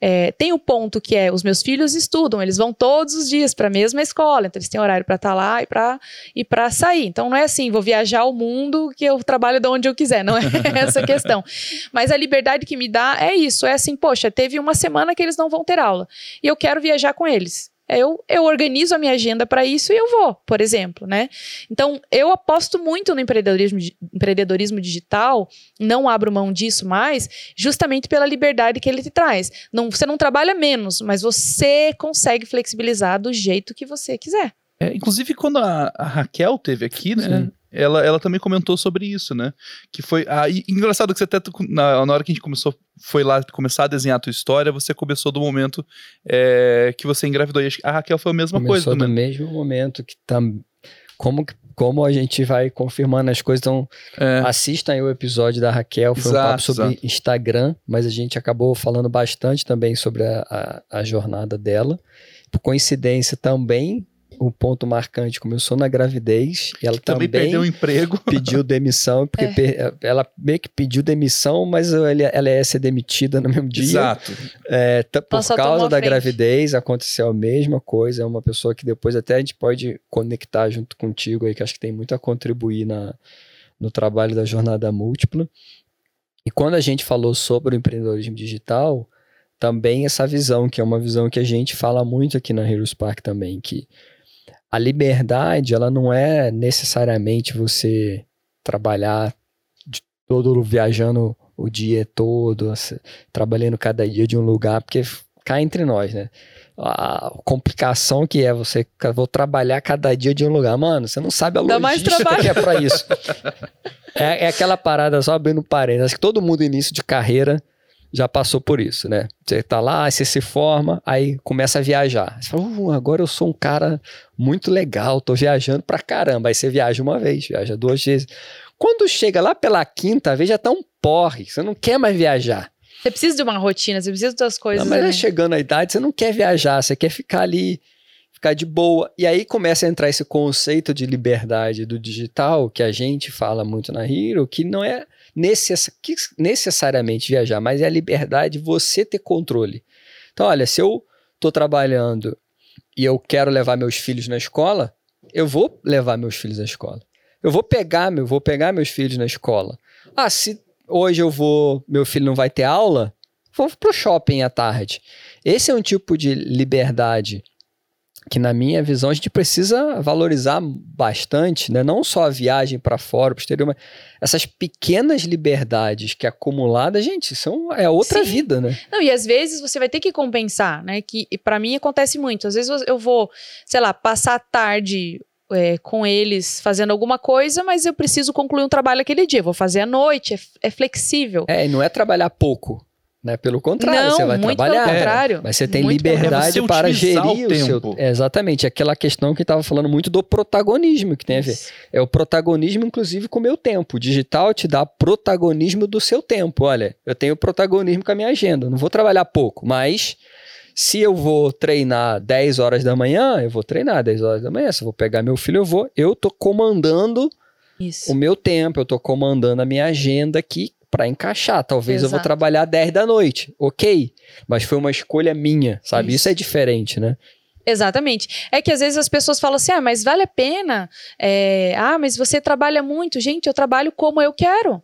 é, tem o ponto que é os meus filhos estudam, eles vão todos os dias para a mesma escola, então eles têm horário para estar tá lá e para e para sair. Então não é assim, vou viajar o mundo que eu trabalho de onde eu quiser, não é [laughs] essa a questão. Mas a liberdade que me dá é isso, é assim, poxa, teve uma semana que eles não vão ter aula e eu quero viajar com eles. Eu, eu organizo a minha agenda para isso e eu vou, por exemplo, né? Então, eu aposto muito no empreendedorismo, empreendedorismo digital, não abro mão disso mais, justamente pela liberdade que ele te traz. Não, você não trabalha menos, mas você consegue flexibilizar do jeito que você quiser. É, inclusive, quando a, a, Raquel teve aqui, né? Ela, ela também comentou sobre isso, né? Que foi. Ah, engraçado que você até. Na, na hora que a gente começou, foi lá começar a desenhar a tua história, você começou do momento é, que você engravidou. E a Raquel foi a mesma Começou coisa. do mesmo momento que tam, como, como a gente vai confirmando as coisas. Então, é. assistam aí o episódio da Raquel. Foi exato, um papo sobre exato. Instagram, mas a gente acabou falando bastante também sobre a, a, a jornada dela. Por coincidência, também o ponto marcante começou na gravidez e ela também, também perdeu o emprego. [laughs] pediu demissão, porque é. ela meio que pediu demissão, mas ela, ela ia ser demitida no mesmo dia. Exato. É, por Nossa, causa da frente. gravidez, aconteceu a mesma coisa. É uma pessoa que depois até a gente pode conectar junto contigo aí, que acho que tem muito a contribuir na, no trabalho da jornada múltipla. E quando a gente falou sobre o empreendedorismo digital, também essa visão, que é uma visão que a gente fala muito aqui na Heroes Park também, que a liberdade, ela não é necessariamente você trabalhar de todo viajando o dia todo, trabalhando cada dia de um lugar, porque cá entre nós, né? A complicação que é você vou trabalhar cada dia de um lugar, mano, você não sabe a Dá logística que é para isso. [laughs] é, é, aquela parada só abrindo parênteses, acho que todo mundo início de carreira já passou por isso, né? Você tá lá, você se forma, aí começa a viajar. Você fala, uh, agora eu sou um cara muito legal, tô viajando pra caramba. Aí você viaja uma vez, viaja duas vezes. Quando chega lá pela quinta vez, já tá um porre, você não quer mais viajar. Você precisa de uma rotina, você precisa das coisas. Não, mas né? chegando a idade, você não quer viajar, você quer ficar ali, ficar de boa. E aí começa a entrar esse conceito de liberdade do digital, que a gente fala muito na Hero, que não é necess necessariamente viajar, mas é a liberdade de você ter controle. Então, olha, se eu estou trabalhando e eu quero levar meus filhos na escola, eu vou levar meus filhos na escola. Eu vou pegar, meu, vou pegar meus filhos na escola. Ah, se hoje eu vou, meu filho não vai ter aula, vou pro shopping à tarde. Esse é um tipo de liberdade que na minha visão a gente precisa valorizar bastante, né? não só a viagem para fora, para o exterior, mas essas pequenas liberdades que acumuladas, gente, são é outra Sim. vida, né? Não, e às vezes você vai ter que compensar, né? Que para mim acontece muito. Às vezes eu vou, sei lá, passar a tarde é, com eles fazendo alguma coisa, mas eu preciso concluir um trabalho aquele dia. Vou fazer à noite, é, é flexível. É, e não é trabalhar pouco. Né? Pelo contrário, não, você vai muito trabalhar. Pelo contrário. Mas você tem muito liberdade você para gerir o, o seu. É, exatamente, aquela questão que estava falando muito do protagonismo que tem a ver. É o protagonismo, inclusive, com o meu tempo. O digital te dá protagonismo do seu tempo. Olha, eu tenho protagonismo com a minha agenda. não vou trabalhar pouco, mas se eu vou treinar 10 horas da manhã, eu vou treinar 10 horas da manhã. Se eu vou pegar meu filho, eu vou. Eu tô comandando Isso. o meu tempo, eu tô comandando a minha agenda aqui para encaixar. Talvez Exato. eu vou trabalhar 10 da noite, ok. Mas foi uma escolha minha, sabe? Isso, Isso é diferente, né? Exatamente. É que às vezes as pessoas falam assim: ah, mas vale a pena? É, ah, mas você trabalha muito. Gente, eu trabalho como eu quero.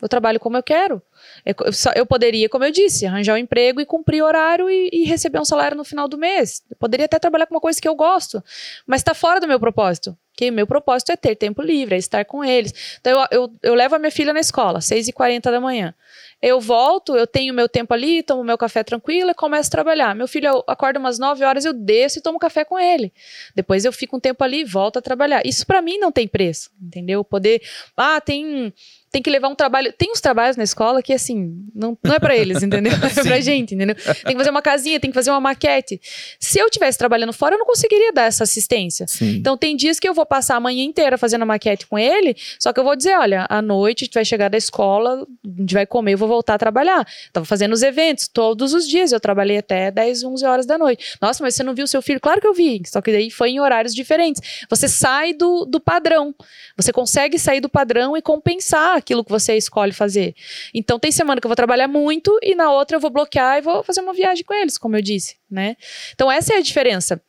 Eu trabalho como eu quero. É eu poderia, como eu disse, arranjar um emprego e cumprir horário e, e receber um salário no final do mês. Eu poderia até trabalhar com uma coisa que eu gosto, mas está fora do meu propósito. Que meu propósito é ter tempo livre, é estar com eles. Então eu, eu, eu levo a minha filha na escola, 6h40 da manhã. Eu volto, eu tenho meu tempo ali, tomo meu café tranquilo e começo a trabalhar. Meu filho acorda umas 9 horas, eu desço e tomo café com ele. Depois eu fico um tempo ali e volto a trabalhar. Isso para mim não tem preço, entendeu? Poder. Ah, tem tem que levar um trabalho. Tem uns trabalhos na escola que, assim, não, não é para eles, entendeu? [laughs] É pra gente, entendeu? Tem que fazer uma casinha, tem que fazer uma maquete. Se eu tivesse trabalhando fora, eu não conseguiria dar essa assistência. Sim. Então, tem dias que eu vou passar a manhã inteira fazendo a maquete com ele, só que eu vou dizer, olha, à noite a gente vai chegar da escola, a gente vai comer, eu vou voltar a trabalhar. Tava fazendo os eventos todos os dias, eu trabalhei até 10, 11 horas da noite. Nossa, mas você não viu seu filho? Claro que eu vi, só que daí foi em horários diferentes. Você sai do, do padrão, você consegue sair do padrão e compensar aquilo que você escolhe fazer. Então tem semana que eu vou trabalhar muito e na outra eu vou bloquear e vou fazer uma viagem com eles, como eu disse, né? Então essa é a diferença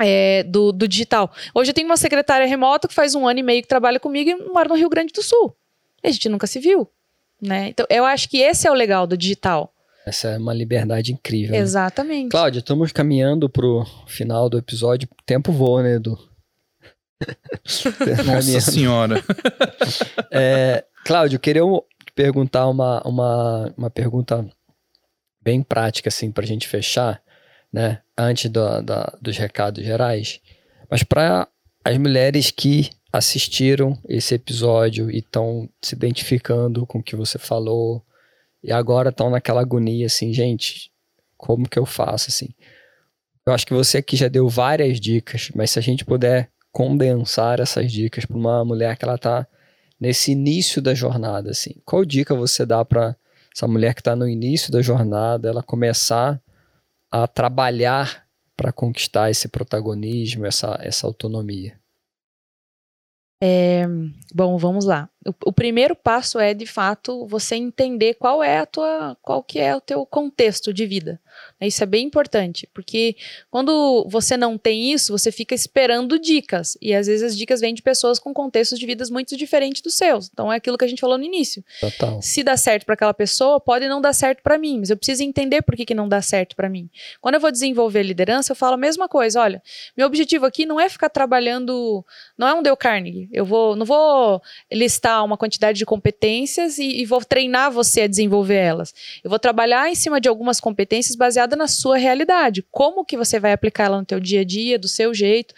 é, do, do digital. Hoje eu tenho uma secretária remota que faz um ano e meio que trabalha comigo e mora no Rio Grande do Sul. E a gente nunca se viu, né? Então eu acho que esse é o legal do digital. Essa é uma liberdade incrível. Né? Exatamente. Cláudia, estamos caminhando pro final do episódio. O tempo voa, né, Edu? [laughs] Nossa senhora. é, Cláudio, eu queria perguntar uma, uma, uma pergunta bem prática, assim, para a gente fechar né? Antes do, da, dos recados gerais. Mas para as mulheres que assistiram esse episódio e estão se identificando com o que você falou e agora estão naquela agonia assim, gente, como que eu faço assim? Eu acho que você aqui já deu várias dicas, mas se a gente puder condensar essas dicas para uma mulher que ela está nesse início da jornada assim, qual dica você dá para essa mulher que está no início da jornada, ela começar a trabalhar para conquistar esse protagonismo, essa, essa autonomia? É, bom, vamos lá. O, o, primeiro passo é, de fato, você entender qual é a tua, qual que é o teu contexto de vida. Isso é bem importante, porque quando você não tem isso, você fica esperando dicas. E às vezes as dicas vêm de pessoas com contextos de vidas muito diferentes dos seus. Então é aquilo que a gente falou no início. Total. Se dá certo para aquela pessoa, pode não dar certo para mim, mas eu preciso entender por que, que não dá certo para mim. Quando eu vou desenvolver liderança, eu falo a mesma coisa. Olha, meu objetivo aqui não é ficar trabalhando, não é um Dale Carnegie. Eu vou, não vou listar uma quantidade de competências e, e vou treinar você a desenvolver elas. Eu vou trabalhar em cima de algumas competências baseada na sua realidade. Como que você vai aplicar ela no teu dia a dia, do seu jeito.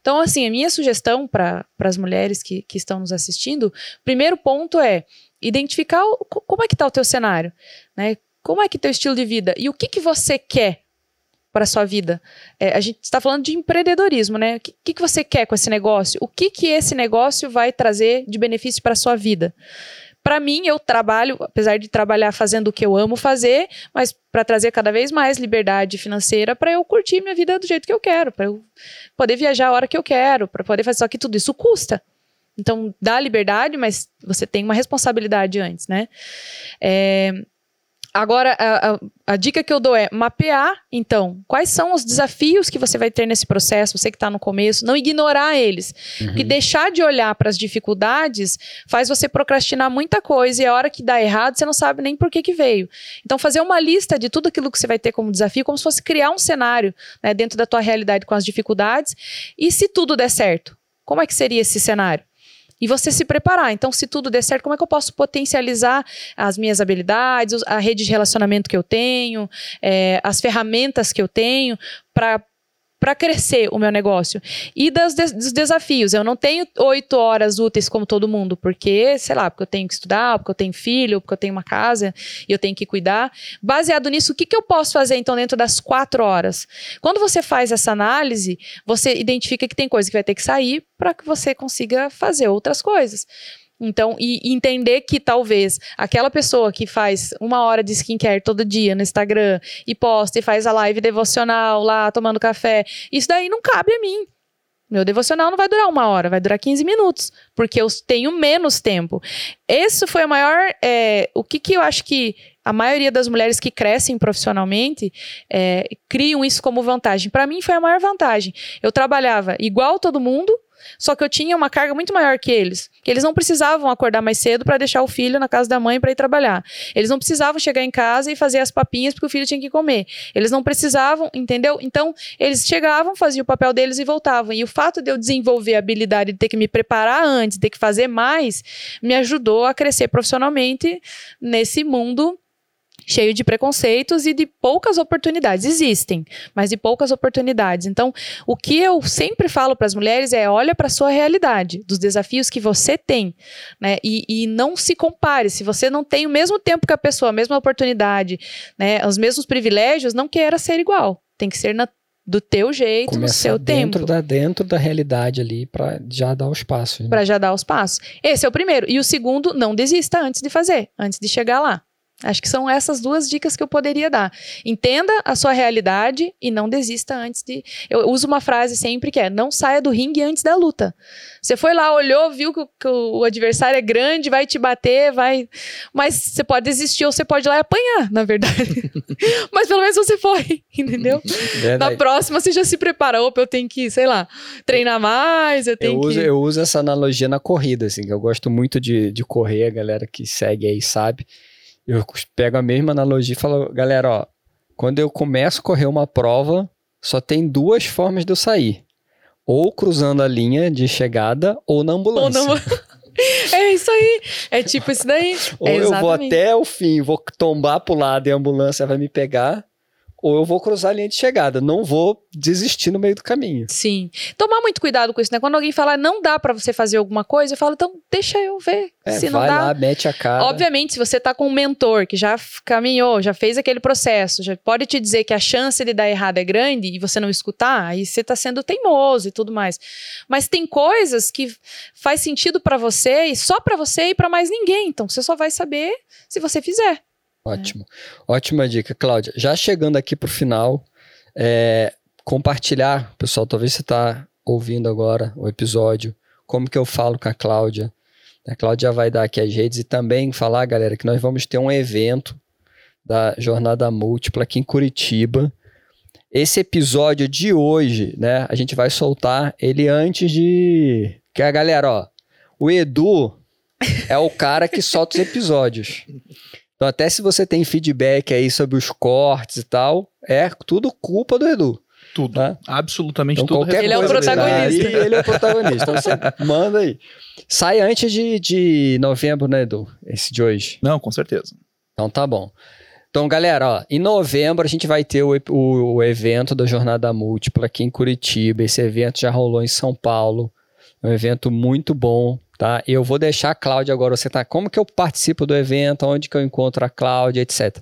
Então, assim, a minha sugestão para as mulheres que, que estão nos assistindo, primeiro ponto é identificar o, como é que está o teu cenário, né? Como é que teu estilo de vida e o que que você quer para sua vida. É, a gente está falando de empreendedorismo, né? O que, que você quer com esse negócio? O que que esse negócio vai trazer de benefício para sua vida? Para mim, eu trabalho, apesar de trabalhar fazendo o que eu amo fazer, mas para trazer cada vez mais liberdade financeira para eu curtir minha vida do jeito que eu quero, para eu poder viajar a hora que eu quero, para poder fazer só que tudo isso custa. Então, dá liberdade, mas você tem uma responsabilidade antes, né? É, Agora, a, a, a, dica que eu dou é mapear, então, quais são os desafios que você vai ter nesse processo, você que está no começo, não ignorar eles. Uhum. Porque deixar de olhar para as dificuldades faz você procrastinar muita coisa e a hora que dá errado, você não sabe nem por que, que veio. Então, fazer uma lista de tudo aquilo que você vai ter como desafio, como se fosse criar um cenário né, dentro da tua realidade com as dificuldades. E se tudo der certo, como é que seria esse cenário? E você se preparar. Então, se tudo der certo, como é que eu posso potencializar as minhas habilidades, a rede de relacionamento que eu tenho, é, as ferramentas que eu tenho para para crescer o meu negócio. E das, dos desafios. Eu não tenho oito horas úteis como todo mundo, porque, sei lá, porque eu tenho que estudar, porque eu tenho filho, porque eu tenho uma casa e eu tenho que cuidar. Baseado nisso, o que, que eu posso fazer então dentro das quatro horas? Quando você faz essa análise, você identifica que tem coisa que vai ter que sair para que você consiga fazer outras coisas. Então, e, entender que talvez aquela pessoa que faz uma hora de skincare todo dia no Instagram e posta e faz a live devocional lá tomando café, isso daí não cabe a mim. Meu devocional não vai durar uma hora, vai durar 15 minutos, porque eu tenho menos tempo. Esse foi o maior. É, o que, que eu acho que a maioria das mulheres que crescem profissionalmente é, criam isso como vantagem. Para mim, foi a maior vantagem. Eu trabalhava igual todo mundo, só que eu tinha uma carga muito maior que eles. Que eles não precisavam acordar mais cedo para deixar o filho na casa da mãe para ir trabalhar. Eles não precisavam chegar em casa e fazer as papinhas porque o filho tinha que comer. Eles não precisavam, entendeu? Então, eles chegavam, faziam o papel deles e voltavam. E o fato de eu desenvolver a habilidade de ter que me preparar antes, ter que fazer mais, me ajudou a crescer profissionalmente nesse mundo cheio de preconceitos e de poucas oportunidades. Existem, mas de poucas oportunidades. Então, o que eu sempre falo para as mulheres é: olha para a sua realidade, dos desafios que você tem, né? E, e, não se compare. Se você não tem o mesmo tempo que a pessoa, a mesma oportunidade, né? Os mesmos privilégios, não queira ser igual. Tem que ser na do teu jeito, Começar no seu dentro tempo. Da, dentro da realidade ali para já dar os passos. Né? Pra já dar os passos. Esse é o primeiro. E o segundo, não desista antes de fazer, antes de chegar lá. Acho que são essas duas dicas que eu poderia dar. Entenda a sua realidade e não desista antes de. Eu uso uma frase sempre que é: não saia do ringue antes da luta. Você foi lá, olhou, viu que o, que o adversário é grande, vai te bater, vai. Mas você pode desistir ou você pode ir lá e apanhar, na verdade. [laughs] Mas pelo menos você foi, entendeu? Na Verdade. próxima você já se prepara. Opa, eu tenho que, sei lá, treinar mais, eu tenho Eu que. uso, eu uso essa analogia na corrida, assim, que eu gosto muito de, de correr, a galera que segue aí sabe. Eu pego a mesma analogia e falo, galera, ó, quando eu começo a correr uma prova, só tem duas formas de eu sair. Ou cruzando a linha de chegada, ou na Ou ambulância. não- [laughs] É isso aí. É tipo isso daí. Ou É eu vou até o fim, vou tombar pro lado e a ambulância vai me pegar, ou eu vou cruzar a linha de chegada. Não vou desistir no meio do caminho. Sim. Tomar muito cuidado com isso, né? Quando alguém fala não dá pra você fazer alguma coisa, eu falo, então deixa eu ver. É, se não vai dá. lá, mete a cara. Obviamente, se você tá com um mentor que já caminhou, já fez aquele processo, já pode te dizer que a chance de dar errado é grande e você não escutar, aí você tá sendo teimoso e tudo mais. Mas tem coisas que faz sentido pra você e só pra você e pra mais ninguém. Então você só vai saber se você fizer. Ótimo. Ótima dica, Cláudia. Já chegando aqui pro final, é, compartilhar, pessoal, talvez você está ouvindo agora o episódio, como que eu falo com a Cláudia. A Cláudia vai dar aqui as redes e também falar, galera, que nós vamos ter um evento da Jornada Múltipla aqui em Curitiba. Esse episódio de hoje, né, a gente vai soltar ele antes de... Que a galera, ó, o Edu é o cara que solta os episódios. [laughs] Então, até se você tem feedback aí sobre os cortes e tal, é tudo culpa do Edu. Tudo. Tá? Absolutamente Então, tudo. qualquer Ele é o protagonista. daí, ele é o protagonista. Então, você [laughs] manda aí. Sai antes de, de novembro, né, Edu? Esse de hoje. Não, com certeza. Então, tá bom. Então, galera, ó, em novembro a gente vai ter o, o- o evento da Jornada Múltipla aqui em Curitiba. Esse evento já rolou em São Paulo. É um evento muito bom, tá? Eu vou deixar a Cláudia agora. Você tá. Como que eu participo do evento? Onde que eu encontro a Cláudia, etc.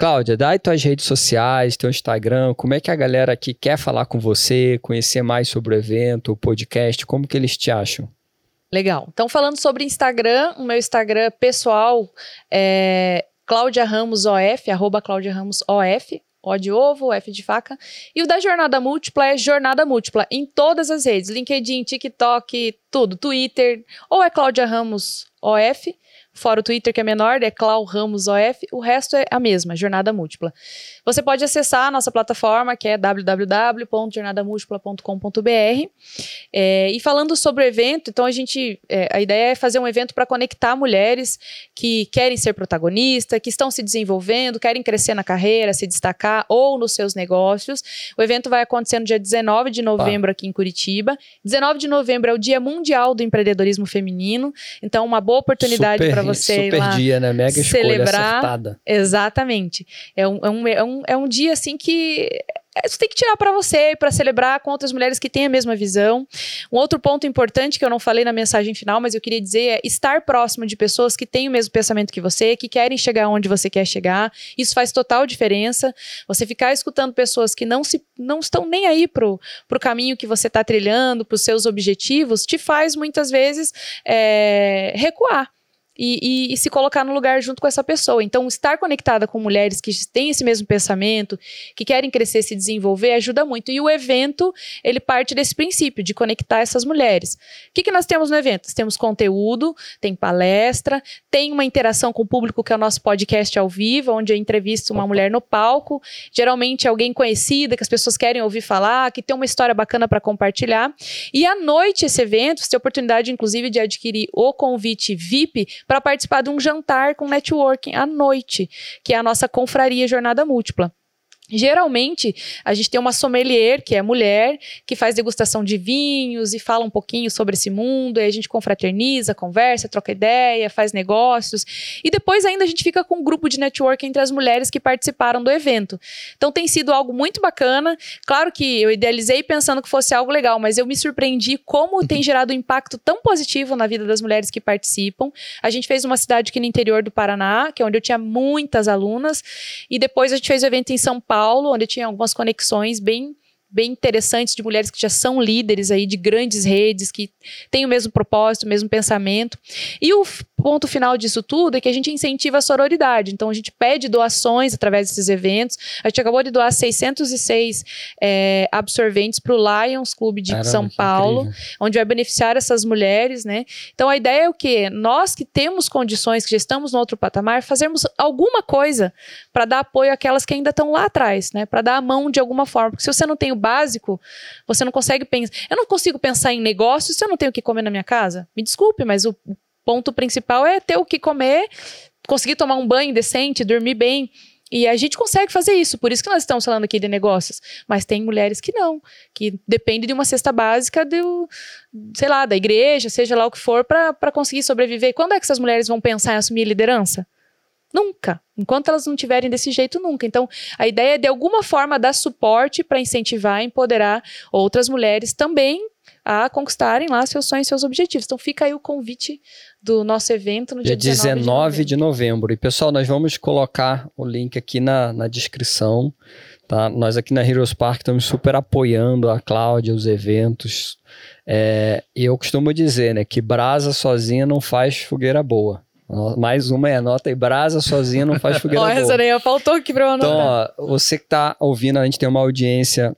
Cláudia, dá aí tuas redes sociais, teu Instagram, como é que a galera aqui quer falar com você, conhecer mais sobre o evento, o podcast, como que eles te acham? Legal. Então, falando sobre Instagram, o meu Instagram pessoal é Cláudia Ramos OF, arroba Cláudia Ramos OF, O de ovo, F de faca. E o da Jornada Múltipla é Jornada Múltipla em todas as redes: LinkedIn, TikTok, tudo, Twitter, ou é Cláudia Ramos OF. Fora o Twitter, que é menor, é Clau Ramos OF, o resto é a mesma, Jornada Múltipla. Você pode acessar a nossa plataforma, que é www.jornadamultipla.com.br. É, e falando sobre o evento, então a gente. é, a ideia é fazer um evento para conectar mulheres que querem ser protagonistas, que estão se desenvolvendo, querem crescer na carreira, se destacar ou nos seus negócios. O evento vai acontecer no dia 19 de novembro aqui em Curitiba. 19 de novembro é o Dia Mundial do Empreendedorismo Feminino. Então, uma boa oportunidade Super- para você ir Super lá. dia, né? Mega celebrar. acertada. Exatamente. É um, é um, é um, é um dia assim que é, você tem que tirar para você, para celebrar com outras mulheres que têm a mesma visão. Um outro ponto importante que eu não falei na mensagem final, mas eu queria dizer é estar próximo de pessoas que têm o mesmo pensamento que você, que querem chegar onde você quer chegar. Isso faz total diferença. Você ficar escutando pessoas que não se não estão nem aí pro, pro caminho que você está trilhando, para os seus objetivos, te faz muitas vezes é, recuar e, e- e se colocar no lugar junto com essa pessoa. Então, estar conectada com mulheres que têm esse mesmo pensamento, que querem crescer, se desenvolver, ajuda muito. E o evento, ele parte desse princípio, de conectar essas mulheres. O que, que nós temos no evento? Nós temos conteúdo, tem palestra, tem uma interação com o público, que é o nosso podcast ao vivo, onde eu entrevisto uma mulher no palco, geralmente alguém conhecida, que as pessoas querem ouvir falar, que tem uma história bacana para compartilhar. E à noite, esse evento, você tem a oportunidade, inclusive, de adquirir o convite VIP para participar de um jantar com networking à noite, que é a nossa confraria Jornada Múltipla. Geralmente, a gente tem uma sommelier, que é mulher, que faz degustação de vinhos e fala um pouquinho sobre esse mundo, e a gente confraterniza, conversa, troca ideia, faz negócios. E depois ainda a gente fica com um grupo de networking entre as mulheres que participaram do evento. Então tem sido algo muito bacana. Claro que eu idealizei pensando que fosse algo legal, mas eu me surpreendi como [laughs] tem gerado um impacto tão positivo na vida das mulheres que participam. A gente fez uma cidade aqui no interior do Paraná, que é onde eu tinha muitas alunas, e depois a gente fez o evento em São Paulo, onde tinha algumas conexões bem bem interessantes de mulheres que já são líderes aí de grandes redes, que têm o mesmo propósito, o mesmo pensamento. E o ponto final disso tudo é que a gente incentiva a sororidade. Então, a gente pede doações através desses eventos. A gente acabou de doar 606 é, absorventes para o Lions Clube de Caramba, São Paulo, onde vai beneficiar essas mulheres, né? Então, a ideia é o quê? Nós que temos condições, que já estamos no outro patamar, fazermos alguma coisa para dar apoio àquelas que ainda estão lá atrás, né? Para dar a mão de alguma forma. Porque se você não tem o básico, você não consegue pensar. Eu não consigo pensar em negócio se eu não tenho o que comer na minha casa. Me desculpe, mas o ponto principal é ter o que comer, conseguir tomar um banho decente, dormir bem. E a gente consegue fazer isso, por isso que nós estamos falando aqui de negócios. Mas tem mulheres que não, que dependem de uma cesta básica do, sei lá, da igreja, seja lá o que for, para conseguir sobreviver. Quando é que essas mulheres vão pensar em assumir liderança? Nunca. Enquanto elas não tiverem desse jeito, nunca. Então, a ideia é de alguma forma dar suporte para incentivar, empoderar outras mulheres também a conquistarem lá seus sonhos, seus objetivos. Então, fica aí o convite do nosso evento no dia, dia 19, 19 de, novembro. de novembro. E, pessoal, nós vamos colocar o link aqui na, na descrição. Tá? Nós aqui na Heroes Park estamos super apoiando a Cláudia, os eventos. É, e eu costumo dizer né, que brasa sozinha não faz fogueira boa. Mais uma é anota e brasa sozinha não faz fogueira [laughs] boa. Essa nem faltou aqui para eu anotar. Então, ó, você que está ouvindo, a gente tem uma audiência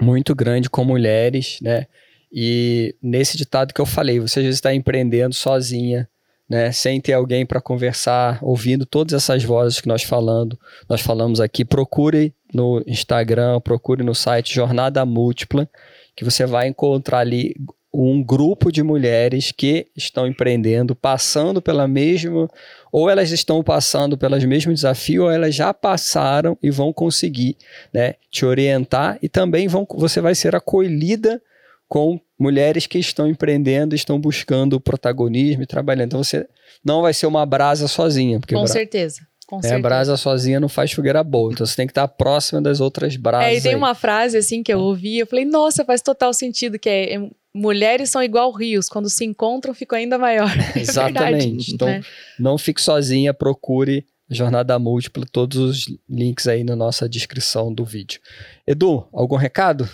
muito grande com mulheres, né? E nesse ditado que eu falei, você já está empreendendo sozinha, né, sem ter alguém para conversar, ouvindo todas essas vozes que nós falando, nós falamos aqui, procure no Instagram, procure no site Jornada Múltipla, que você vai encontrar ali um grupo de mulheres que estão empreendendo, passando pela mesma, ou elas estão passando pelos mesmos desafios, ou elas já passaram e vão conseguir, né, te orientar e também vão, você vai ser acolhida com mulheres que estão empreendendo, estão buscando protagonismo e trabalhando. Então você não vai ser uma brasa sozinha, porque com certeza. Com é, certeza. brasa sozinha não faz fogueira boa. Então você tem que estar próxima das outras brasas. É, e tem aí. uma frase assim que eu ouvi, eu falei, nossa, faz total sentido, que é, é mulheres são igual rios, quando se encontram ficam ainda maior. [laughs] É Exatamente. Verdade, então, né? não fique sozinha, procure Jornada Múltipla, todos os links aí na nossa descrição do vídeo. Edu, algum recado?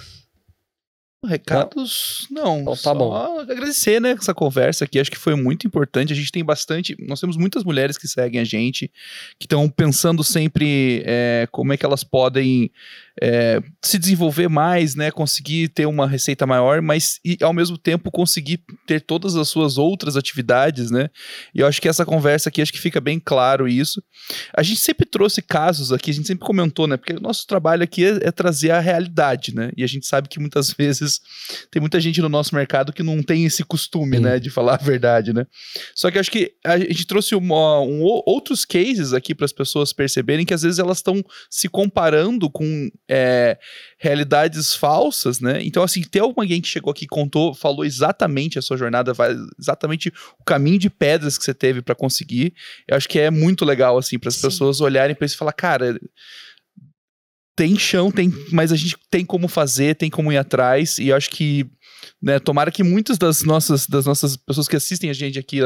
Recados, não. não então, tá bom. agradecer, né, essa conversa aqui. Acho que foi muito importante. A gente tem bastante. Nós temos muitas mulheres que seguem a gente, que estão pensando sempre é, como é que elas podem é, se desenvolver mais, né? Conseguir ter uma receita maior, mas e, ao mesmo tempo conseguir ter todas as suas outras atividades, né? E eu acho que essa conversa aqui, acho que fica bem claro isso. A gente sempre trouxe casos aqui, a gente sempre comentou, né? Porque o nosso trabalho aqui é, é trazer a realidade, né? E a gente sabe que muitas [laughs] vezes tem muita gente no nosso mercado que não tem esse costume, Sim. né? De falar a verdade, né? Só que acho que a gente trouxe uma, um, outros cases aqui para as pessoas perceberem que às vezes elas estão se comparando com é, realidades falsas, né? Então, assim, ter alguém que chegou aqui contou, falou exatamente a sua jornada, exatamente o caminho de pedras que você teve para conseguir, eu acho que é muito legal, assim, para as pessoas olharem para isso e falar, cara tem chão, tem, mas a gente tem como fazer, tem como ir atrás, e eu acho que né? Tomara que muitas das nossas, das nossas pessoas que assistem a gente aqui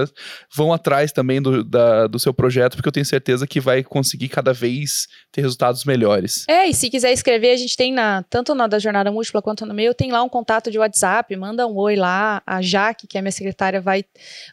vão atrás também do, da, do seu projeto, porque eu tenho certeza que vai conseguir cada vez ter resultados melhores. É, e se quiser escrever, a gente tem na tanto na da Jornada Múltipla quanto no meu, tem lá um contato de WhatsApp, manda um oi lá, a Jaque, que é minha secretária, vai,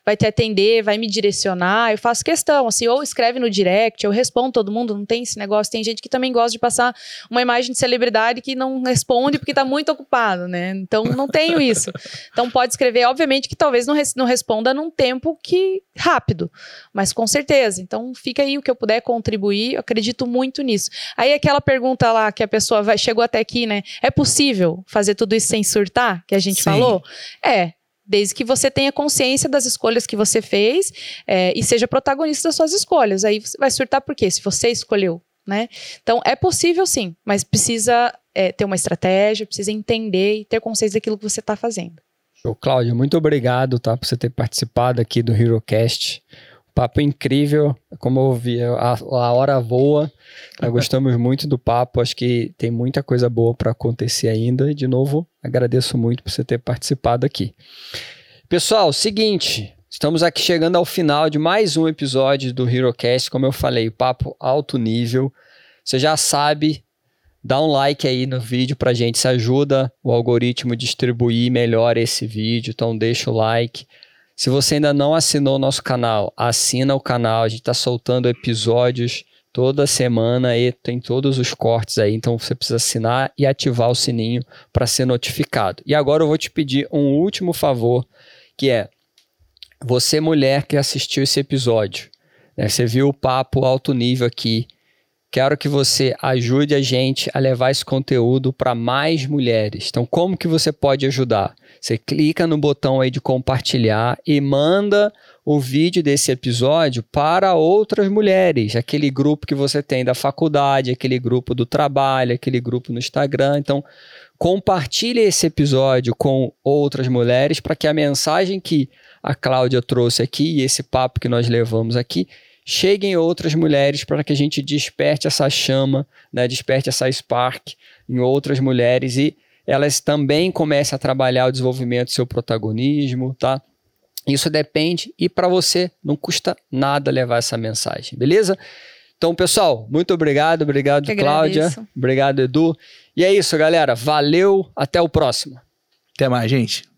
vai te atender, vai me direcionar, eu faço questão, assim, ou escreve no direct, eu respondo todo mundo, não tem esse negócio, tem gente que também gosta de passar uma imagem de celebridade que não responde porque tá muito ocupado, né? Então não tenho [laughs] isso isso. Então pode escrever, obviamente que talvez não, res, não responda num tempo que rápido, mas com certeza. Então fica aí o que eu puder contribuir, eu acredito muito nisso. Aí aquela pergunta lá que a pessoa vai, chegou até aqui, né? É possível fazer tudo isso sem surtar, que a gente Sim. falou? É, desde que você tenha consciência das escolhas que você fez é, e seja protagonista das suas escolhas. Aí você vai surtar por quê? Se você escolheu, né? Então é possível sim, mas precisa é, ter uma estratégia, precisa entender e ter consciência daquilo que você está fazendo. Ô, Cláudio, muito obrigado tá, por você ter participado aqui do HeroCast. Papo incrível, como eu vi, a, a hora voa. [laughs] Nós gostamos muito do papo, acho que tem muita coisa boa para acontecer ainda. E, de novo, agradeço muito por você ter participado aqui. Pessoal, seguinte, estamos aqui chegando ao final de mais um episódio do HeroCast. Como eu falei, papo alto nível. Você já sabe, dá um like aí no vídeo pra gente, isso ajuda o algoritmo distribuir melhor esse vídeo, então deixa o like. Se você ainda não assinou o nosso canal, assina o canal, a gente está soltando episódios toda semana e tem todos os cortes aí, então você precisa assinar e ativar o sininho para ser notificado. E agora eu vou te pedir um último favor, que é você mulher que assistiu esse episódio, né, você viu o papo alto nível aqui, Quero que você ajude a gente a levar esse conteúdo para mais mulheres. Então, como que você pode ajudar? Você clica no botão aí de compartilhar e manda o vídeo desse episódio para outras mulheres, aquele grupo que você tem da faculdade, aquele grupo do trabalho, aquele grupo no Instagram. Então, compartilhe esse episódio com outras mulheres para que a mensagem que a Cláudia trouxe aqui e esse papo que nós levamos aqui cheguem outras mulheres para que a gente desperte essa chama, né, desperte essa spark em outras mulheres e elas também comecem a trabalhar o desenvolvimento do seu protagonismo, tá? Isso depende e para você não custa nada levar essa mensagem, beleza? Então, pessoal, muito obrigado, obrigado Cláudia, obrigado Edu. E é isso, galera. Valeu, até o próximo. Até mais, gente.